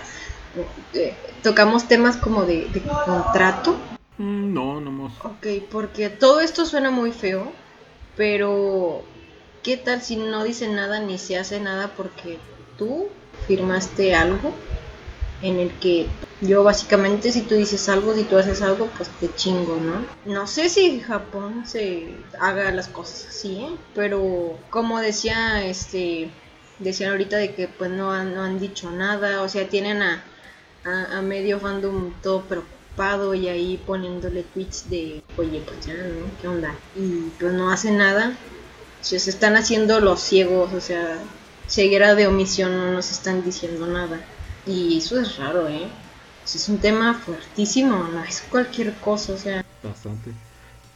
eh, tocamos temas como de, de contrato. Mm, no, no más. Ok, porque todo esto suena muy feo, pero ¿qué tal si no dice nada ni se hace nada porque tú firmaste algo en el que yo básicamente si tú dices algo, si tú haces algo, pues te chingo, ¿no? No sé si Japón se haga las cosas así, ¿eh? pero como decía este decían ahorita de que pues no han, no han dicho nada, o sea, tienen a, a, medio fandom todo preocupado y ahí poniéndole tweets de, oye, pues ya, ¿no? ¿Qué onda? Y pues no hace nada. se están haciendo los ciegos, o sea, ceguera de omisión no nos están diciendo nada. Y eso es raro, ¿eh? Es un tema fuertísimo, no es cualquier cosa, o sea. Bastante.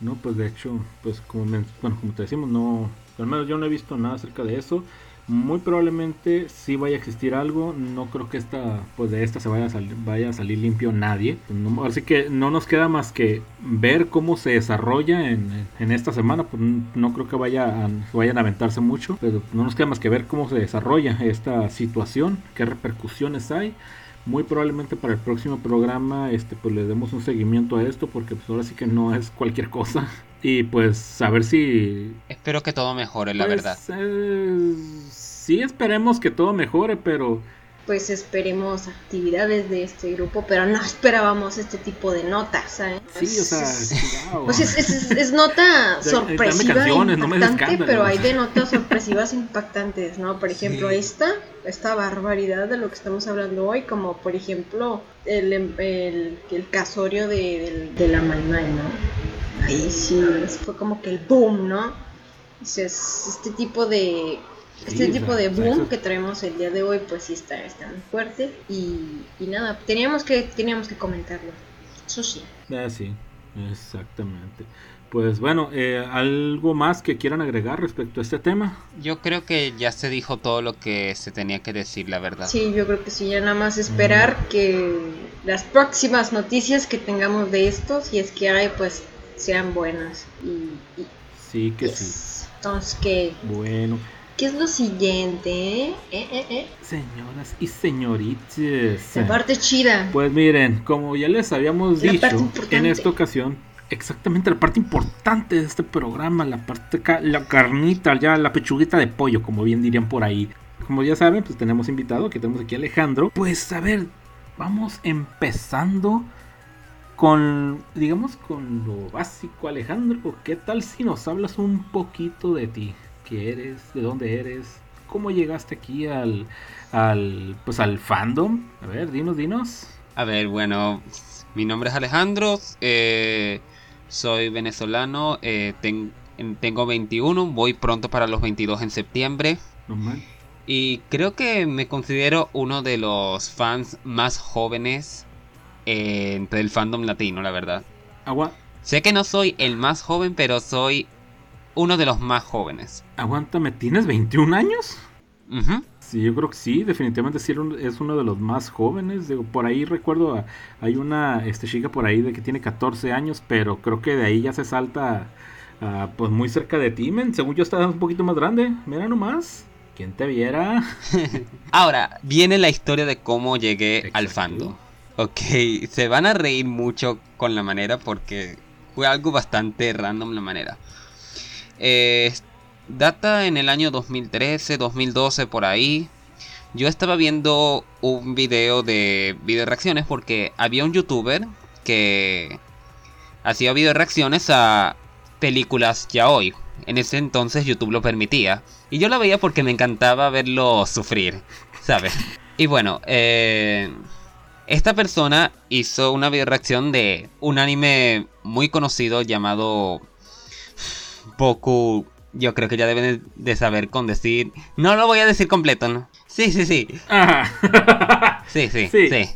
No, pues de hecho, pues como, bueno, como te decimos, no, al menos yo no he visto nada acerca de eso. Muy probablemente sí vaya a existir algo. No creo que esta, pues de esta se vaya a, salir, a salir limpio nadie. así que no nos queda más que ver cómo se desarrolla en, esta semana. Pues no creo que vaya a, vayan a aventarse mucho, pero no nos queda más que ver cómo se desarrolla esta situación, qué repercusiones hay muy probablemente para el próximo programa este pues le demos un seguimiento a esto porque pues ahora sí que no es cualquier cosa. Y pues a ver si espero que todo mejore la pues, verdad. eh, sí esperemos que todo mejore pero pues esperemos actividades de este grupo, pero no esperábamos este tipo de notas, ¿sabes? Sí, o sea, pues es, nota sorpresiva, impactante, pero hay de notas sorpresivas impactantes, ¿no? Por ejemplo, esta, esta barbaridad de lo que estamos hablando hoy, como por ejemplo el, el, el casorio de, la Maimai, ¿no? Ahí sí, fue como que el boom, ¿no? este tipo de este tipo de boom que traemos el día de hoy, pues sí está, está muy fuerte. Y, nada, teníamos que, teníamos que comentarlo. Eso sí. Ah, sí, exactamente. Pues bueno, eh, ¿algo más que quieran agregar respecto a este tema? Yo creo que ya se dijo todo lo que se tenía que decir, la verdad. Sí, yo creo que sí, ya nada más esperar mm. que las próximas noticias que tengamos de estos, si es que hay, pues sean buenas. Y, sí, que sí. Entonces, que... Bueno. ¿Qué es lo siguiente? ¿Eh? ¿Eh, eh, Señoras y señoritas. La parte chida. Pues miren, como ya les habíamos dicho en esta ocasión, exactamente la parte importante de este programa, la parte la carnita, ya la pechuguita de pollo, como bien dirían por ahí. Como ya saben, pues tenemos invitado, que tenemos aquí a Alejandro. Pues a ver, vamos empezando con, digamos, con lo básico, Alejandro. ¿Qué tal si nos hablas un poquito de ti? Eres, de dónde eres, cómo llegaste aquí al, al, pues al fandom. A ver, dinos, dinos. A ver, bueno, mi nombre es Alejandro, eh, soy venezolano, eh, tengo 21, voy pronto para los 22 en septiembre. Y creo que me considero uno de los fans más jóvenes eh, del fandom latino, la verdad. Agua. Sé que no soy el más joven, pero soy uno de los más jóvenes. Aguántame, ¿tienes 21 años? Sí, yo creo que sí, definitivamente sí es uno de los más jóvenes. por ahí recuerdo, hay una este, chica por ahí de que tiene 14 años, pero creo que de ahí ya se salta pues muy cerca de ti, men. Según yo estás un poquito más grande. Mira nomás. ¿Quién te viera? Ahora, viene la historia de cómo llegué al fandom. Ok, se van a reír mucho con la manera porque fue algo bastante random la manera. Eh, data en el año 2013, 2012 por ahí. Yo estaba viendo un video de video reacciones porque había un youtuber que hacía video reacciones a películas ya hoy. En ese entonces YouTube lo permitía. Y yo la veía porque me encantaba verlo sufrir, ¿sabes? Y bueno, eh, esta persona hizo una video reacción de un anime muy conocido llamado Boku, yo creo que ya deben de saber con decir. No lo voy a decir completo, ¿no? Sí, sí, sí. Sí, sí, sí,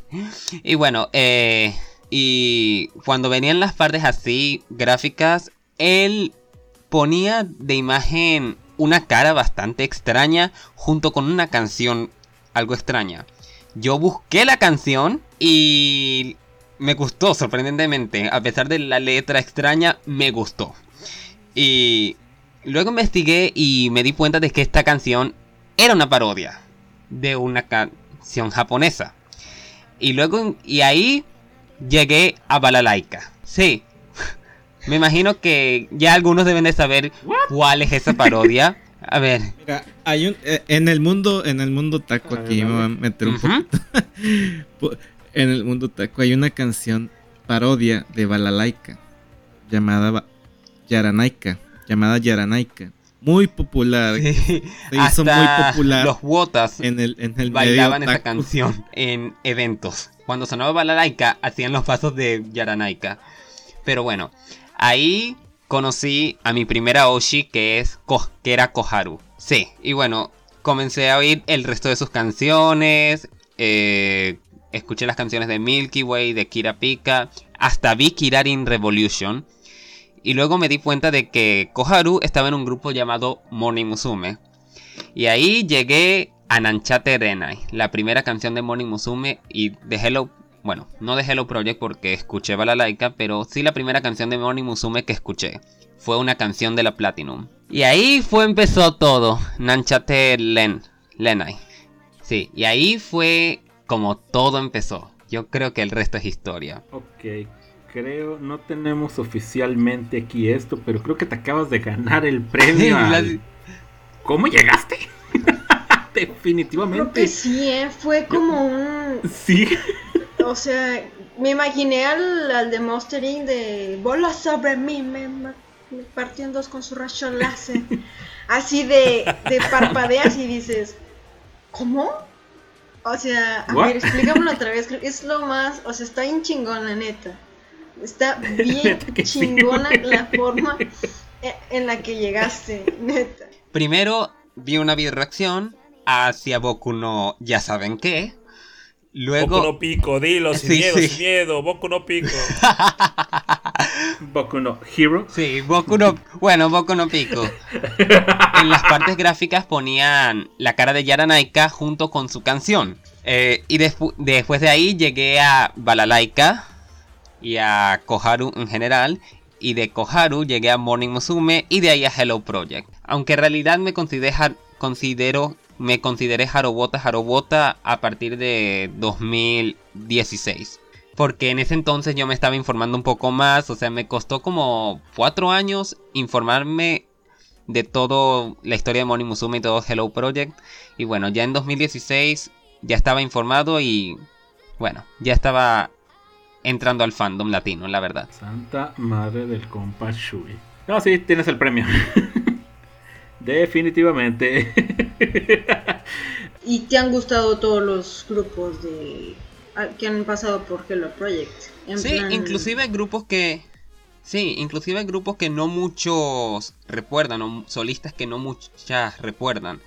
Y bueno, eh, y cuando venían las partes así, gráficas, él ponía de imagen una cara bastante extraña junto con una canción algo extraña. Yo busqué la canción y me gustó sorprendentemente. A pesar de la letra extraña, me gustó. Y luego investigué y me di cuenta de que esta canción era una parodia de una canción japonesa. Y luego, y ahí llegué a Balalaika. Sí. Me imagino que ya algunos deben de saber cuál es esa parodia. A ver. Mira, hay un eh, en el mundo en el mundo taco aquí me voy a meter un poquito. en el mundo taco hay una canción parodia de Balalaika llamada Yaranaika, llamada Yaranaika. Muy popular. Se hizo muy popular. Los Wotas en el, en el bailaban esa canción en eventos. Cuando sonaba Balalaika, hacían los pasos de Yaranaika. Pero bueno, ahí conocí a mi primera Oshi que es que era Koharu. Sí, y bueno, comencé a oír el resto de sus canciones. Eh, escuché las canciones de Milky Way, de Kira Pika. Hasta vi Kirarin Revolution. Y luego me di cuenta de que Koharu estaba en un grupo llamado Morning Musume. Y ahí llegué a Nanchate Renai, la primera canción de Morning Musume y de Hello. Bueno, no de Hello Project porque escuché Balalaika, pero sí la primera canción de Morning Musume que escuché. Fue una canción de la Platinum. Y ahí fue empezó todo. Nanchate Len, Lenai. Sí, y ahí fue como todo empezó. Yo creo que el resto es historia. Ok, creo, no tenemos oficialmente aquí esto, pero creo que te acabas de ganar el premio. al- ¿Cómo llegaste? Creo Definitivamente. que sí, ¿eh? Fue como un... Sí. O sea, me imaginé al, al de Monster Inc. de bola sobre mí, me, me partió en dos con su rayo láser. Así de, de parpadeas y dices, ¿cómo? O sea, a What? ver, explícamelo otra vez. creo que Es lo más, o sea, está bien chingón, la neta. Está bien sí, chingona la forma e- en la que llegaste, neta. Primero vi una video reacción hacia Boku no ya saben qué. Luego Boku no pico, dilo, sin Sí, miedo, sí. sin miedo, Boku no pico. Boku no Hero. Sí, Boku no... Bueno, Boku no Pico. En las partes gráficas ponían la cara de Yaranaika junto con su canción. Eh, y despu- después de ahí llegué a Balalaika y a Koharu en general. Y de Koharu llegué a Morning Musume y de ahí a Hello Project. Aunque en realidad me considero, me consideré Harobota Harobota a partir de 2016. Porque en ese entonces yo me estaba informando un poco más, o sea, me costó como cuatro años informarme de todo la historia de Moni Musume y todo Hello Project. Y bueno, ya en 2016 ya estaba informado y bueno, ya estaba entrando al fandom latino, la verdad. Santa madre del compa Shui. No, sí, tienes el premio. Definitivamente. ¿Y te han gustado todos los grupos de ah, que han pasado por Hello Project? En Sí, plan- inclusive hay grupos que... Sí, inclusive hay grupos que no muchos recuerdan, o solistas que no muchas recuerdan.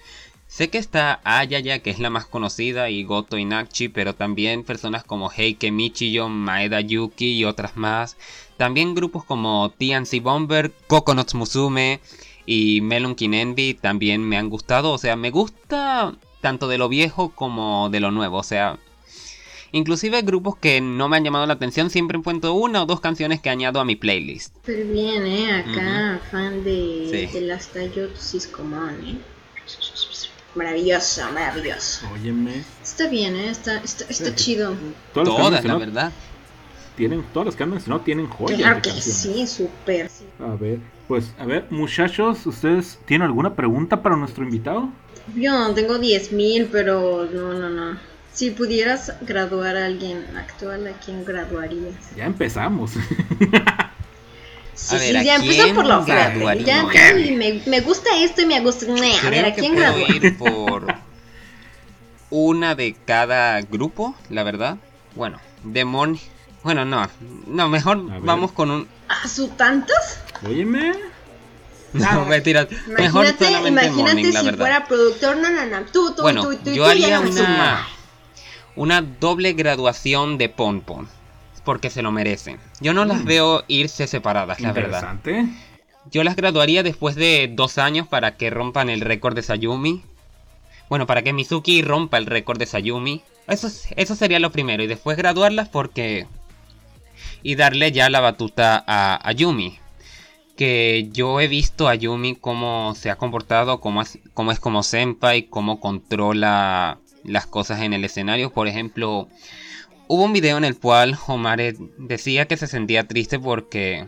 Sé que está Ayaya, que es la más conocida, y Goto y Nakchi, pero también personas como Heike Michiyo, Maeda Yuki y otras más. También grupos como TNC Bomber, Coconuts Musume y Melon King Envy también me han gustado. O sea, me gusta tanto de lo viejo como de lo nuevo. O sea, Inclusive grupos que no me han llamado la atención, siempre encuentro una o dos canciones que añado a mi playlist. Súper bien, ¿eh? Acá, fan de, Sí. de las Tayotus Común, ¿eh? Maravilloso, maravilloso. Óyeme. Está bien, ¿eh? Está, está, está chido. Todas las que han Todas, la verdad. tienen, todas las que han mencionado tienen joyas. Claro que sí, súper. sí. A ver, pues, a ver, muchachos, ¿ustedes tienen alguna pregunta para nuestro invitado? Yo tengo 10.000, pero no, no, no. Si pudieras graduar a alguien actual, ¿a quién graduarías? Ya empezamos. Sí, A ver, sí, ¿a ya empieza quién por la oferta. graduaría? Ya, me, me gusta esto y me gusta. A ver, Creo ¿a quién puedo ir por una de cada grupo, la verdad. Bueno, Demon. Bueno, no, no, mejor vamos con un. ¿A su tantas? Óyeme. No, mentira. Mejor Imagínate, solamente imagínate Morning, la si verdad. fuera productor. No, no, no. Tú, tú, Bueno, tú, tú, yo tú haría una, un- una doble graduación de Pon Pon. Porque se lo merecen. Yo no las veo irse separadas, la verdad. Yo las graduaría después de dos años para que rompan el récord de Sayumi. Bueno, para que Mizuki rompa el récord de Sayumi. Eso, es- eso sería lo primero. Y después graduarlas porque... Y darle ya la batuta a, a Yumi. Que yo he visto a Yumi cómo se ha comportado, cómo, es- cómo es como senpai, cómo controla las cosas en el escenario. Por ejemplo, hubo un video en el cual Homare decía que se sentía triste porque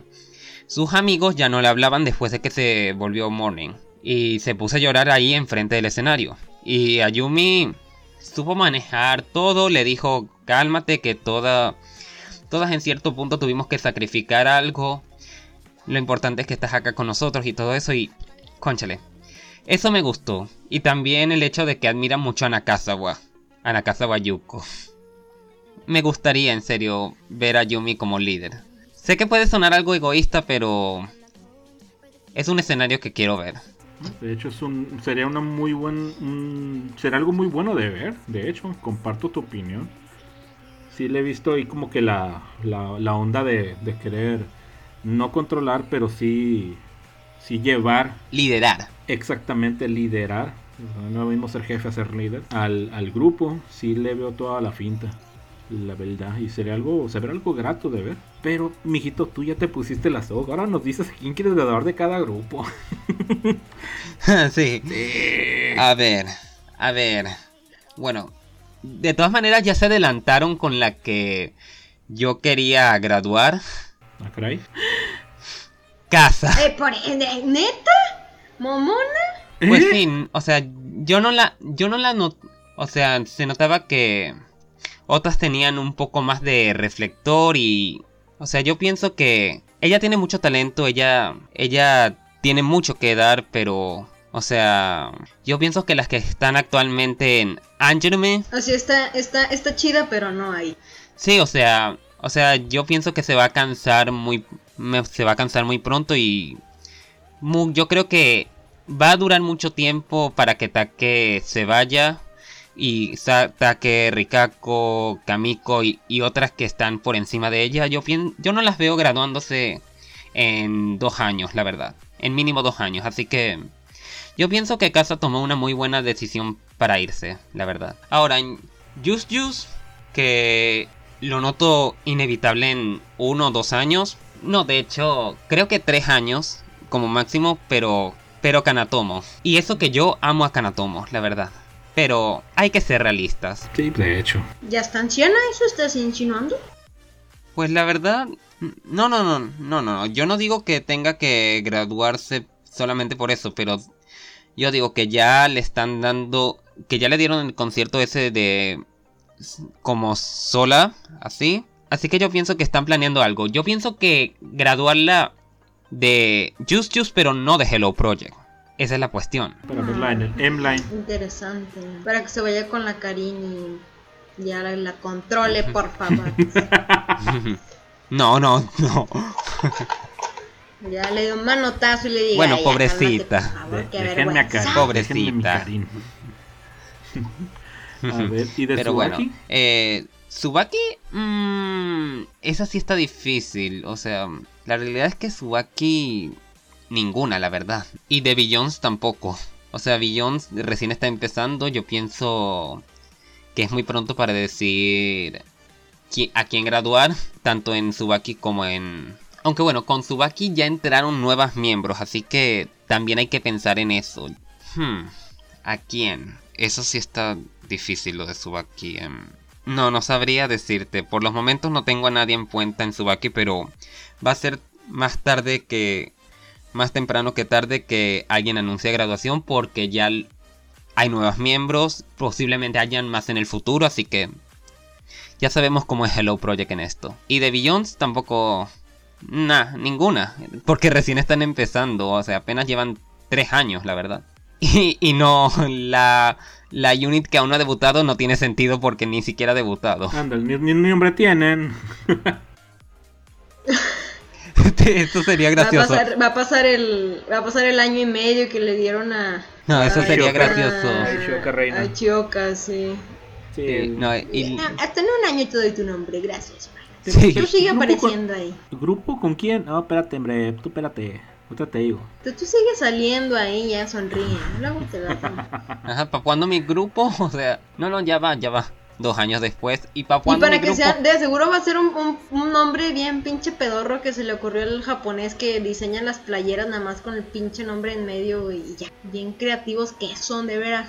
sus amigos ya no le hablaban después de que se volvió Morning. Y se puso a llorar ahí enfrente del escenario. Y Ayumi supo manejar todo, le dijo, cálmate que toda, todas en cierto punto tuvimos que sacrificar algo. Lo importante es que estás acá con nosotros y todo eso y... Conchale. Eso me gustó. Y también el hecho de que admira mucho a Nakazawa. A Nakazawa Yuko. Me gustaría en serio ver a Yumi como líder. Sé que puede sonar algo egoísta, pero es un escenario que quiero ver. De hecho, es un, sería una muy buen, un- será algo muy bueno de ver. De hecho, comparto tu opinión. Sí le he visto ahí como que la, la, la onda de, de querer no controlar, pero sí, sí llevar Liderar. exactamente liderar No mismo ser jefe a ser líder. Al, al grupo sí le veo toda la finta. La verdad. Y sería algo, sería algo grato de ver. Pero, mijito, tú ya te pusiste la soga. Ahora nos dices a quién quieres graduar de cada grupo. sí. A ver, a ver. Bueno, de todas maneras ya se adelantaron con la que yo quería graduar. ¿A caray? Casa. Eh, por, eh, ¿Neta? ¿Momona? Pues ¿Eh? sí, o sea, yo no la, yo no la not, o sea, se notaba que otras tenían un poco más de reflector y, o sea, yo pienso que ella tiene mucho talento, ella, ella tiene mucho que dar, pero, o sea, yo pienso que las que están actualmente en Angerme, Así está, está, está chida, pero no hay. sí, o sea, o sea, yo pienso que se va a cansar muy, me- se va a cansar muy pronto y mu- yo creo que va a durar mucho tiempo para que Take se vaya y Sa- Take, Rikako, Kamiko y, otras que están por encima de ella. Yo, yo no las veo graduándose en dos años, la verdad. En mínimo dos años. Así que yo pienso que Casa tomó una muy buena decisión para irse, la verdad. Ahora, en Just Juice, que lo noto inevitable en uno o dos años. No, de hecho, creo que tres años como máximo, pero, pero Kanatomo. Y eso que yo amo a Kanatomo, la verdad. Pero hay que ser realistas. Sí, de hecho. ¿Ya está anciana? ¿Eso estás insinuando? Pues la verdad, no, no, no, no, no. Yo no digo que tenga que graduarse solamente por eso, pero yo digo que ya le están dando, que ya le dieron el concierto ese de como sola, así. Así que yo pienso que están planeando algo. Yo pienso que graduarla de Juice Juice, pero no de Hello Project. Esa es la cuestión. Para verla en el M-Line. Interesante. Para que se vaya con la Karin y ya la, la controle, por favor. no, no, no. ya le dio un manotazo y le diga. Bueno, "Ay, pobrecita. cálmate, por favor, De- qué déjenme a vergüenza". Karin, Pobrecita. déjenme. A ver, ¿y de Pero bueno, eh, Tsubaki, mm, esa sí está difícil. O sea, la realidad es que Tsubaki, ninguna, la verdad. Y de Billions tampoco. O sea, Billions recién está empezando. Yo pienso que es muy pronto para decir a quién graduar, tanto en Tsubaki como en... Aunque bueno, con Tsubaki ya entraron nuevas miembros, así que también hay que pensar en eso. Hmm, ¿A quién? Eso sí está difícil lo de Tsubaki. em. No, no sabría decirte. Por los momentos no tengo a nadie en cuenta en Tsubaki, pero va a ser más tarde que... Más temprano que tarde que alguien anuncie graduación porque ya hay nuevos miembros, posiblemente hayan más en el futuro, así que ya sabemos cómo es Hello Project en esto. Y de Billions tampoco... Nah, ninguna, porque recién están empezando, o sea, apenas llevan tres años, la verdad. Y, y no, la, la unit que aún no ha debutado no tiene sentido porque ni siquiera ha debutado. Anda, ni, ni nombre tienen. Esto sería Va a, gracioso. pasar, va, a pasar el, va a pasar el año y medio que le dieron a. No, eso a- sería gracioso. Chioka Reina. A Chioka, sí. Sí, Sí, no, y- Ah, Hasta en un año te doy tu nombre, gracias. Sí. Tú sigue Grupo apareciendo ahí. con- ¿Grupo con quién? No, espérate, hombre. Tú espérate. Ahorita te digo. Tú, tú sigues saliendo ahí, ya sonríe. Luego te da. Ajá, ¿para cuándo mi grupo? O sea, no, no, ya va, ya va. Dos años después. ¿Y para Y cuándo para que grupo? sea, de seguro va a ser un, un, un nombre bien pinche pedorro que se le ocurrió al japonés que diseña las playeras nada más con el pinche nombre en medio y ya. Bien creativos que son, de veras.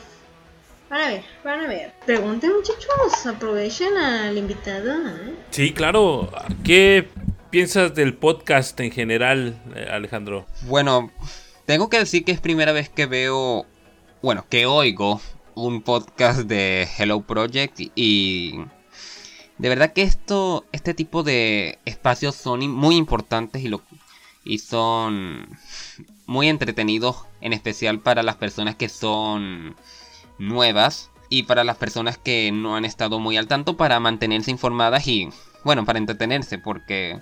Van a ver, van a ver. Pregunten muchachos, aprovechen al invitado. ¿eh? Sí, claro. ¿Qué piensas del podcast en general, eh, Alejandro? Bueno, tengo que decir que es primera vez que veo, bueno, que oigo un podcast de Hello Project y de verdad que esto, este tipo de espacios son muy importantes y, lo, y son muy entretenidos, en especial para las personas que son nuevas y para las personas que no han estado muy al tanto para mantenerse informadas y, bueno, para entretenerse porque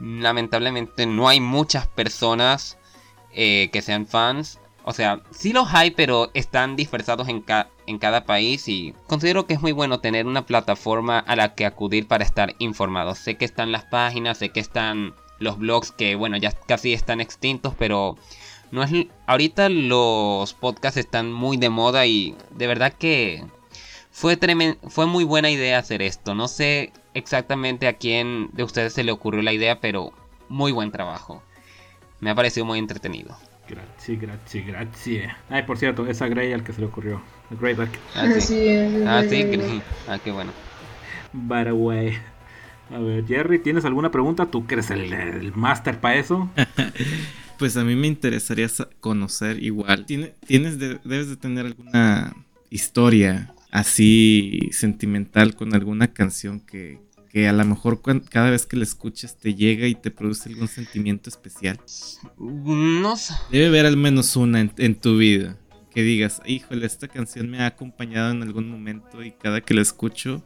lamentablemente no hay muchas personas eh, que sean fans. O sea, sí los hay, pero están dispersados en, en cada país y considero que es muy bueno tener una plataforma a la que acudir para estar informados. Sé que están las páginas, sé que están los blogs que, bueno, ya casi están extintos, pero No es, ahorita los podcasts están muy de moda y de verdad que fue, fue muy buena idea hacer esto. No sé exactamente a quién de ustedes se le ocurrió la idea, pero muy buen trabajo. Me ha parecido muy entretenido. Gracias, gracias, gracias. Ay, por cierto, es a Grey al que se le ocurrió. Grey Duck. Ah, sí. ah, sí, Ah, qué bueno. By the way. A ver, Jerry, ¿tienes alguna pregunta? ¿Tú que eres el, el máster para eso? pues a mí me interesaría conocer igual. ¿Tienes, debes de tener alguna historia así sentimental con alguna canción que, que a lo mejor cada vez que la escuchas te llega y te produce algún sentimiento especial? No sé. Debe haber al menos una en, tu vida que digas, híjole, esta canción me ha acompañado en algún momento y cada que la escucho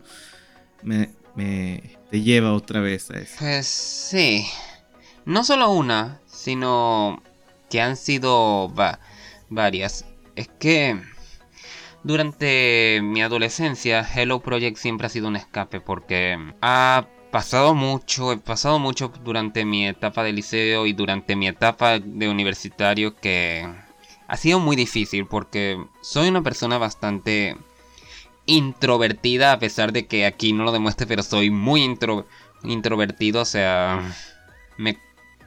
me, me te lleva otra vez a eso. Pues sí. No solo una, sino que han sido varias. Es que durante mi adolescencia, Hello Project siempre ha sido un escape porque ha pasado mucho, he pasado mucho durante mi etapa de liceo y durante mi etapa de universitario que ha sido muy difícil porque soy una persona bastante introvertida a pesar de que aquí no lo demuestre, pero soy muy introvertido, o sea, me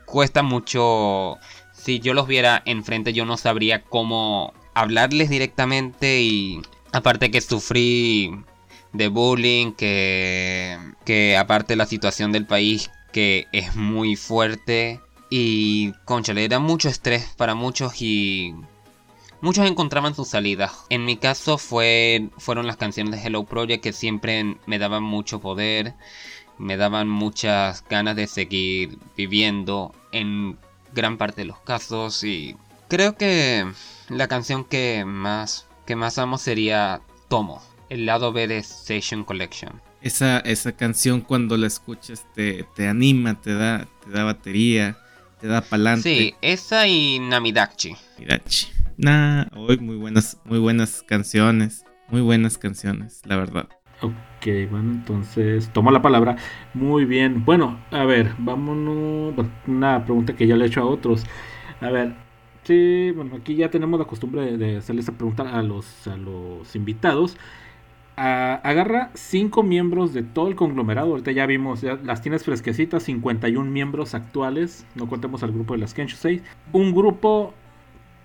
cuesta mucho si yo los viera enfrente yo no sabría cómo hablarles directamente y aparte que sufrí de bullying, que, que aparte la situación del país que es muy fuerte y conchale, era mucho estrés para muchos y muchos encontraban su salida. En mi caso fue, fueron las canciones de Hello Project que siempre me daban mucho poder, me daban muchas ganas de seguir viviendo en gran parte de los casos y creo que la canción que más, que más amo sería Tomo, el lado B de Station Collection. Esa, esa canción cuando la escuchas te, te anima, te da, te da batería, te da pa'lante. Sí, esa y Namidachi. Namidachi. Nah, hoy muy buenas, muy buenas canciones. Muy buenas canciones, la verdad. Ok, bueno, entonces tomo la palabra. Muy bien. Bueno, a ver, vámonos. Una pregunta que ya le he hecho a otros. A ver, Sí, bueno, aquí ya tenemos la costumbre de hacerle esta pregunta a los, a los invitados. agarra cinco miembros de todo el conglomerado. Ahorita ya vimos, las tienes fresquecitas, 51 miembros actuales. No contemos al grupo de las Kensho 6. Un grupo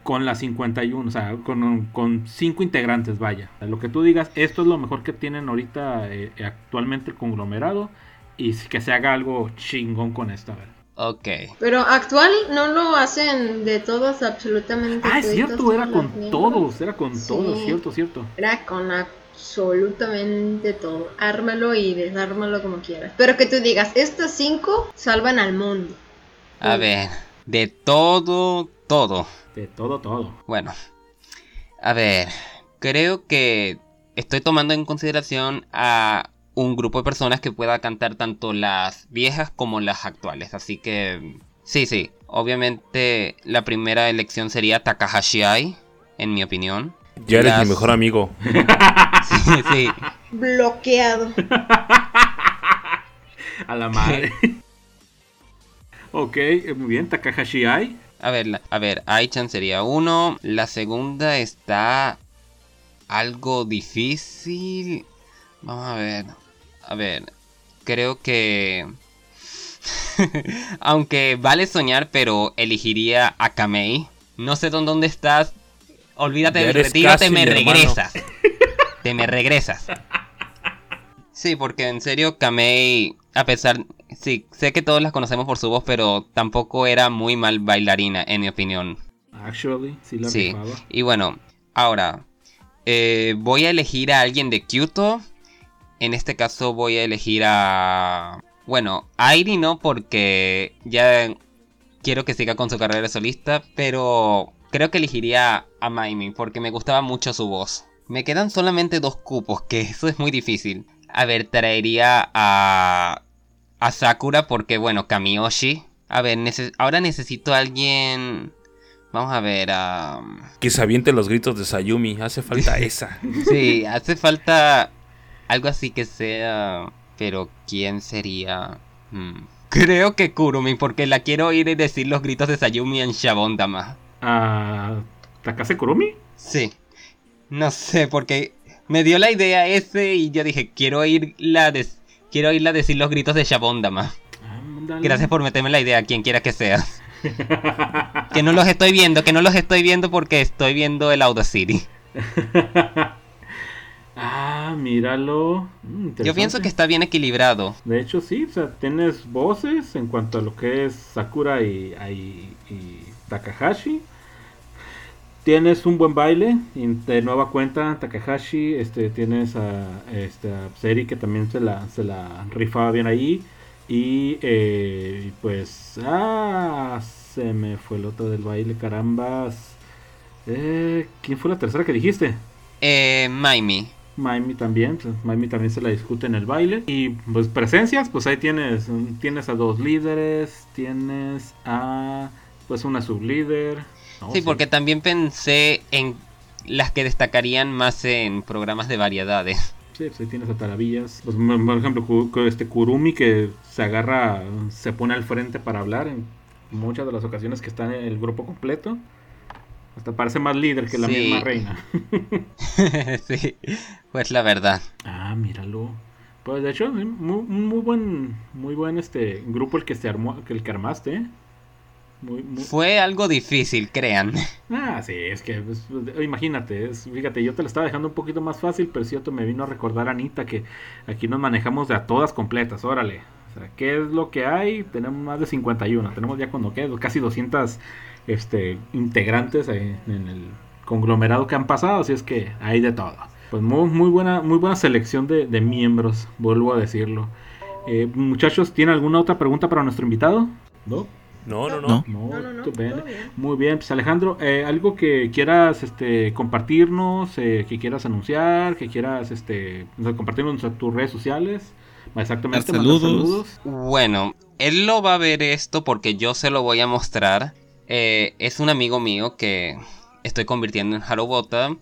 con las 51, o sea, con, con cinco integrantes, vaya. Lo que tú digas, esto es lo mejor que tienen ahorita eh, actualmente el conglomerado. Y que se haga algo chingón con esto, a ver. Ok. Pero actual no lo hacen de todos absolutamente. Ah, es cierto, era con todos, era con todos, cierto, cierto. Era con absolutamente todo. Ármalo y desármalo como quieras. Pero que tú digas, estos cinco salvan al mundo. A ver, de todo, todo. De todo, todo. Bueno, a ver, creo que estoy tomando en consideración a un grupo de personas que pueda cantar tanto las viejas como las actuales. Así que sí, sí. Obviamente la primera elección sería Takahashi Ai, en mi opinión. Ya eres mi mejor amigo. sí, sí. Bloqueado. A la madre. ok, muy bien, Takahashi Ai. A ver, a ver, Ai-chan sería uno. La segunda está algo difícil. Vamos a ver. A ver, creo que... Aunque vale soñar, pero elegiría a Kamei. No sé dónde estás. Olvídate del retiro, te me regresas. te me regresas. Sí, porque en serio, Kamei, a pesar... Sí, sé que todos las conocemos por su voz, pero tampoco era muy mal bailarina, en mi opinión. Actually, sí la Sí, y bueno, ahora... Eh, voy a elegir a alguien de Kyoto en este caso voy a elegir a... Bueno, a Airi no porque ya quiero que siga con su carrera solista, pero creo que elegiría a Maimi porque me gustaba mucho su voz. Me quedan solamente dos cupos, que eso es muy difícil. A ver, traería a... A Sakura porque, bueno, Kamiyoshi. A ver, ahora necesito a alguien... Vamos a ver a... Que se aviente los gritos de Sayumi. Hace falta esa. sí, hace falta algo así que sea... Pero ¿quién sería? Hmm. Creo que Kurumi, porque la quiero oír y decir los gritos de Sayumi en Shabondama. a Takase Kurumi? Sí. No sé, porque me dio la idea ese y yo dije, quiero oírla, quiero oírla decir los gritos de Shabondama. Gracias por meterme la idea, quien quiera que sea. que no los estoy viendo, que no los estoy viendo porque estoy viendo el Audacity. ah, míralo. Mm, Yo pienso que está bien equilibrado. De hecho, sí, o sea, tienes voces en cuanto a lo que es Sakura y, Takahashi. Tienes un buen baile, de nueva cuenta Takahashi, este, tienes a, este, Seri que también se la, se la rifaba bien ahí. Y eh, pues, ah, se me fue el otro del baile, carambas. Eh, ¿Quién fue la tercera que dijiste? Eh, Maimi. Maimi también, pues, Maimi también se la discute en el baile. Y pues presencias, pues ahí tienes, tienes a dos líderes, tienes a pues una sublíder. sí, porque también pensé en las que destacarían más en programas de variedades. Sí, pues ahí tienes a Taravillas. Pues, por ejemplo, este Kurumi que se agarra, se pone al frente para hablar en muchas de las ocasiones que está en el grupo completo. Hasta parece más líder que la misma reina. sí, pues la verdad. Ah, míralo. Pues de hecho, muy, muy buen, muy buen este grupo el que se armó, el que armaste. ¿eh? Fue algo difícil, crean. Ah, sí, es que pues, imagínate, fíjate, yo te lo estaba dejando un poquito más fácil, pero cierto me vino a recordar Anita que aquí nos manejamos de a todas completas, órale. O sea, ¿qué es lo que hay? Tenemos más de 51, tenemos ya cuando quede casi 200 este, integrantes en el conglomerado que han pasado, así es que hay de todo. Pues muy, muy buena, muy buena selección de, miembros, vuelvo a decirlo. Eh, muchachos, ¿tienen alguna otra pregunta para nuestro invitado? ¿No? No, no, no. Muy bien, pues Alejandro, eh, algo que quieras este, compartirnos, eh, que quieras anunciar, que quieras este, compartirnos en tus redes sociales. Exactamente, saludos. Bueno, él lo va a ver esto porque yo se lo voy a mostrar. Eh, es un amigo mío que estoy convirtiendo en Harobota.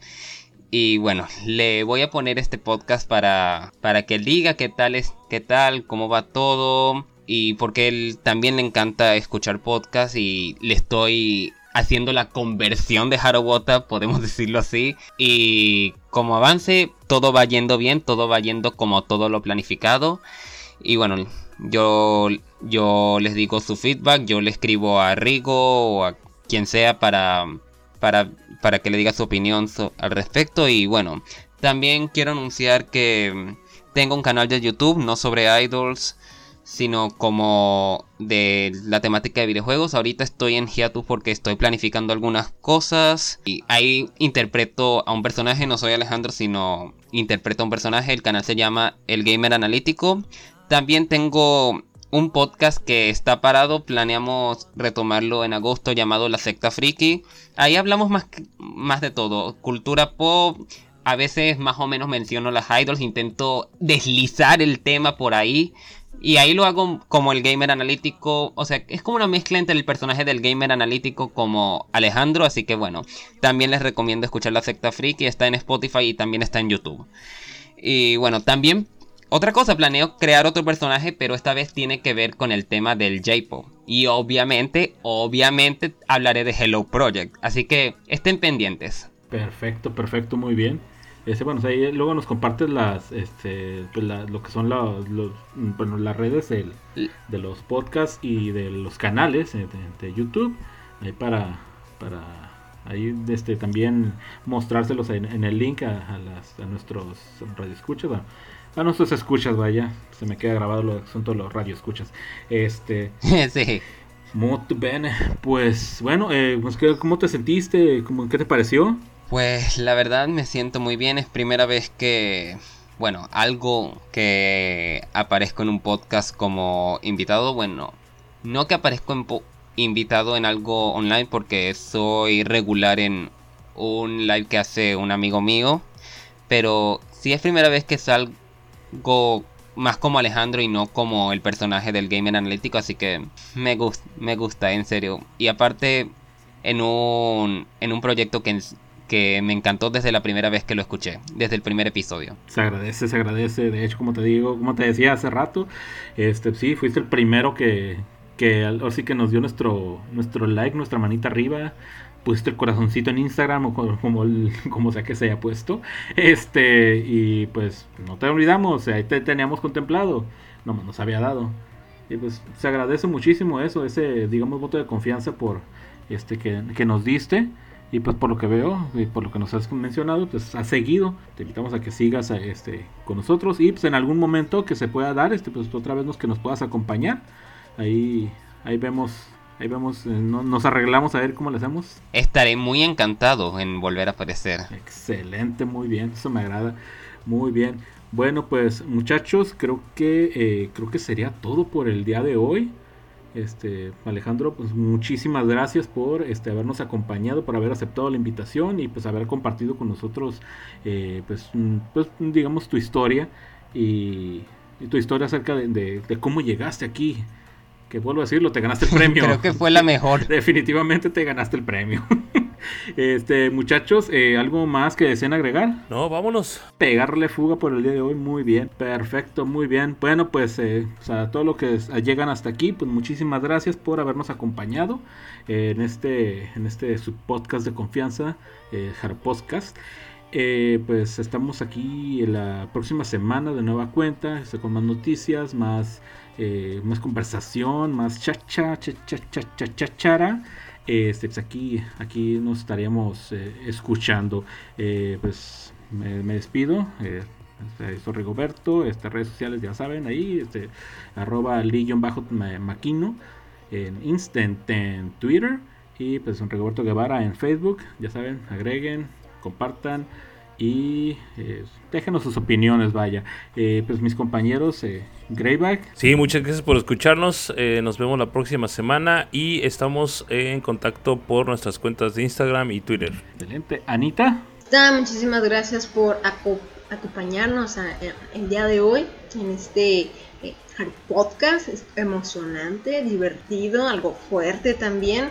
Y bueno, le voy a poner este podcast para, para que él diga qué tal es, qué tal, cómo va todo y porque él también le encanta escuchar podcasts y le estoy haciendo la conversión de Harobota, podemos decirlo así. Y como avance, todo va yendo bien, todo va yendo como todo lo planificado. Y bueno, yo, yo les digo su feedback, yo le escribo a Rigo o a quien sea para, para, para que le diga su opinión al respecto. Y bueno, también quiero anunciar que tengo un canal de YouTube, no sobre idols, sino como de la temática de videojuegos. Ahorita estoy en hiatus porque estoy planificando algunas cosas y ahí interpreto a un personaje, no soy Alejandro, sino interpreto a un personaje. El canal se llama El Gamer Analítico. También tengo un podcast que está parado, planeamos retomarlo en agosto llamado La Secta Friki. Ahí hablamos más, más de todo, cultura pop, a veces más o menos menciono las idols, intento deslizar el tema por ahí. Y ahí lo hago como el gamer analítico. O sea, es como una mezcla entre el personaje del gamer analítico como Alejandro. Así que bueno, también les recomiendo escuchar la secta Freaky. Está en Spotify y también está en YouTube. Y bueno, también otra cosa, planeo crear otro personaje, pero esta vez tiene que ver con el tema del J-Pop. Y obviamente, obviamente hablaré de Hello Project. Así que estén pendientes. Perfecto, perfecto, muy bien. Este, bueno, ahí luego nos compartes las, este, pues lo que son los, bueno, las redes de los podcasts y de los canales eh, de, YouTube, ahí para, para ahí este, también mostrárselos en, el link a, las, a nuestros radioescuchas, a nuestros escuchas, vaya, se me queda grabado lo son todos los radioescuchas. Este, sí. Muy bien, pues bueno, eh, pues, ¿cómo te sentiste? ¿Cómo, ¿Qué te pareció? Pues la verdad me siento muy bien, es primera vez que, bueno, algo que aparezco en un podcast como invitado, bueno, no que aparezco en invitado en algo online porque soy regular en un live que hace un amigo mío, pero sí es primera vez que salgo más como Alejandro y no como el personaje del gamer analítico, así que me, gusta, me gusta, en serio. Y aparte, en un, en un proyecto que que me encantó desde la primera vez que lo escuché, desde el primer episodio. Se agradece, se agradece. De hecho, como te digo, como te decía hace rato, este sí, fuiste el primero que, que sí que nos dio nuestro, nuestro like, nuestra manita arriba. pusiste el corazoncito en Instagram o como, como, como sea que se haya puesto. Este, y pues no te olvidamos, ahí te teníamos contemplado, no nos había dado. Y pues se agradece muchísimo eso, ese, digamos, voto de confianza por este que, que nos diste. Y pues por lo que veo y por lo que nos has mencionado, pues has seguido. Te invitamos a que sigas este, con nosotros y pues en algún momento que se pueda dar, este, pues otra vez nos, que nos puedas acompañar. Ahí, ahí vemos, ahí vemos, eh, nos arreglamos a ver cómo le hacemos. Estaré muy encantado en volver a aparecer. Excelente, muy bien, eso me agrada. Muy bien. Bueno, pues muchachos, creo que eh, creo que sería todo por el día de hoy. Este, Alejandro, pues muchísimas gracias por este, habernos acompañado, por haber aceptado la invitación y pues haber compartido con nosotros, eh, pues, mm, pues, digamos, tu historia y, tu historia acerca de, cómo llegaste aquí. Que vuelvo a decirlo, te ganaste el premio. Creo que fue la mejor. Definitivamente te ganaste el premio. Este, muchachos, eh, ¿algo más que deseen agregar? No, vámonos. Pegarle fuga por el día de hoy, muy bien. Perfecto, muy bien. Bueno, pues eh, a todo lo que llegan hasta aquí, pues muchísimas gracias por habernos acompañado en este, en este podcast de confianza, eh, Podcast. Eh, pues estamos aquí la próxima semana de nueva cuenta, con más noticias, más, más conversación, más cha-cha, cha-cha-cha-cha-chara. Este, pues aquí, aquí nos estaríamos eh, escuchando. Eh, pues me, despido. Eh, este, soy Rigoberto, este, redes sociales ya saben, ahí, este, arroba bajo maquino en Instant en Twitter y pues Rigoberto Guevara en Facebook, ya saben, agreguen, compartan y eh, déjenos sus opiniones, vaya. Eh, pues mis compañeros, eh, Greyback. Sí, muchas gracias por escucharnos. Eh, nos vemos la próxima semana y estamos en contacto por nuestras cuentas de Instagram y Twitter. Excelente. Anita. muchísimas gracias por acompañarnos el día de hoy en este podcast. Es emocionante, divertido, algo fuerte también.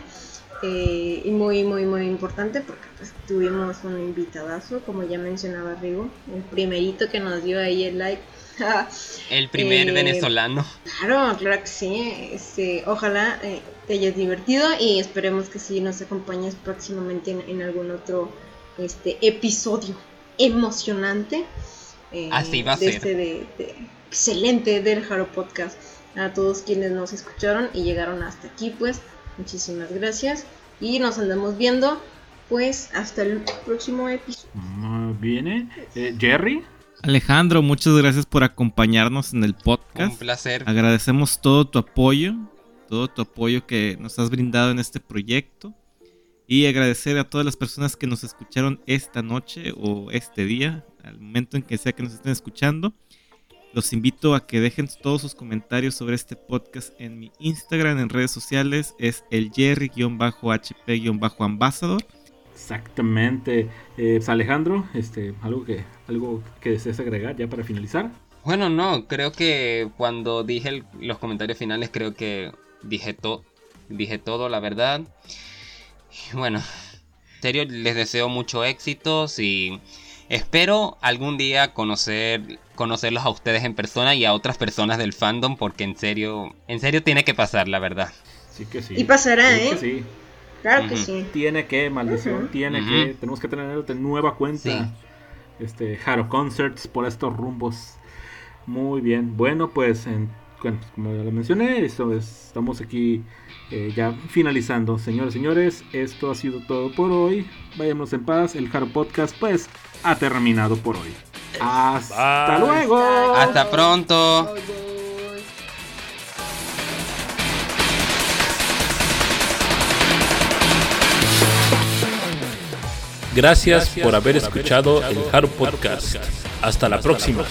Eh, y muy, muy, muy importante porque pues, tuvimos un invitadazo, como ya mencionaba Rigo, el primerito que nos dio ahí el like. el primer eh, venezolano. Claro, claro que sí. Este, ojalá eh, te hayas divertido y esperemos que sí nos acompañes próximamente en, algún otro este, episodio emocionante. Así va a ser. Este excelente del Jaro Podcast. A todos quienes nos escucharon y llegaron hasta aquí, pues Muchísimas gracias y nos andamos viendo pues hasta el próximo episodio. Viene eh, Jerry. Alejandro, muchas gracias por acompañarnos en el podcast. Un placer. Agradecemos todo tu apoyo, todo tu apoyo que nos has brindado en este proyecto. Y agradecer a todas las personas que nos escucharon esta noche o este día, al momento en que sea que nos estén escuchando. Los invito a que dejen todos sus comentarios sobre este podcast en mi Instagram, en redes sociales. Es el Jerry-HP-Ambassador. Exactamente. Eh, pues, Alejandro, este, algo que, algo que desees agregar ya para finalizar. Bueno, no, creo que cuando dije los comentarios finales, creo que dije, todo dije todo, la verdad. bueno, en serio, les deseo mucho éxito y espero algún día conocer conocerlos a ustedes en persona y a otras personas del fandom porque en serio, en serio tiene que pasar, la verdad. Sí que sí. Y pasará, ¿eh? Claro que sí. Tiene que, maldición, tiene que. Tenemos que tener de nueva cuenta. Este, Haro Concerts por estos rumbos. Muy bien. Bueno, pues, como ya lo mencioné, estamos aquí eh, ya finalizando. Señores, señores, esto ha sido todo por hoy. Vayamos en paz. El Haro Podcast, pues, ha terminado por hoy. Hasta luego. Hasta pronto. Gracias, por haber escuchado el Haru Podcast. Hasta la próxima.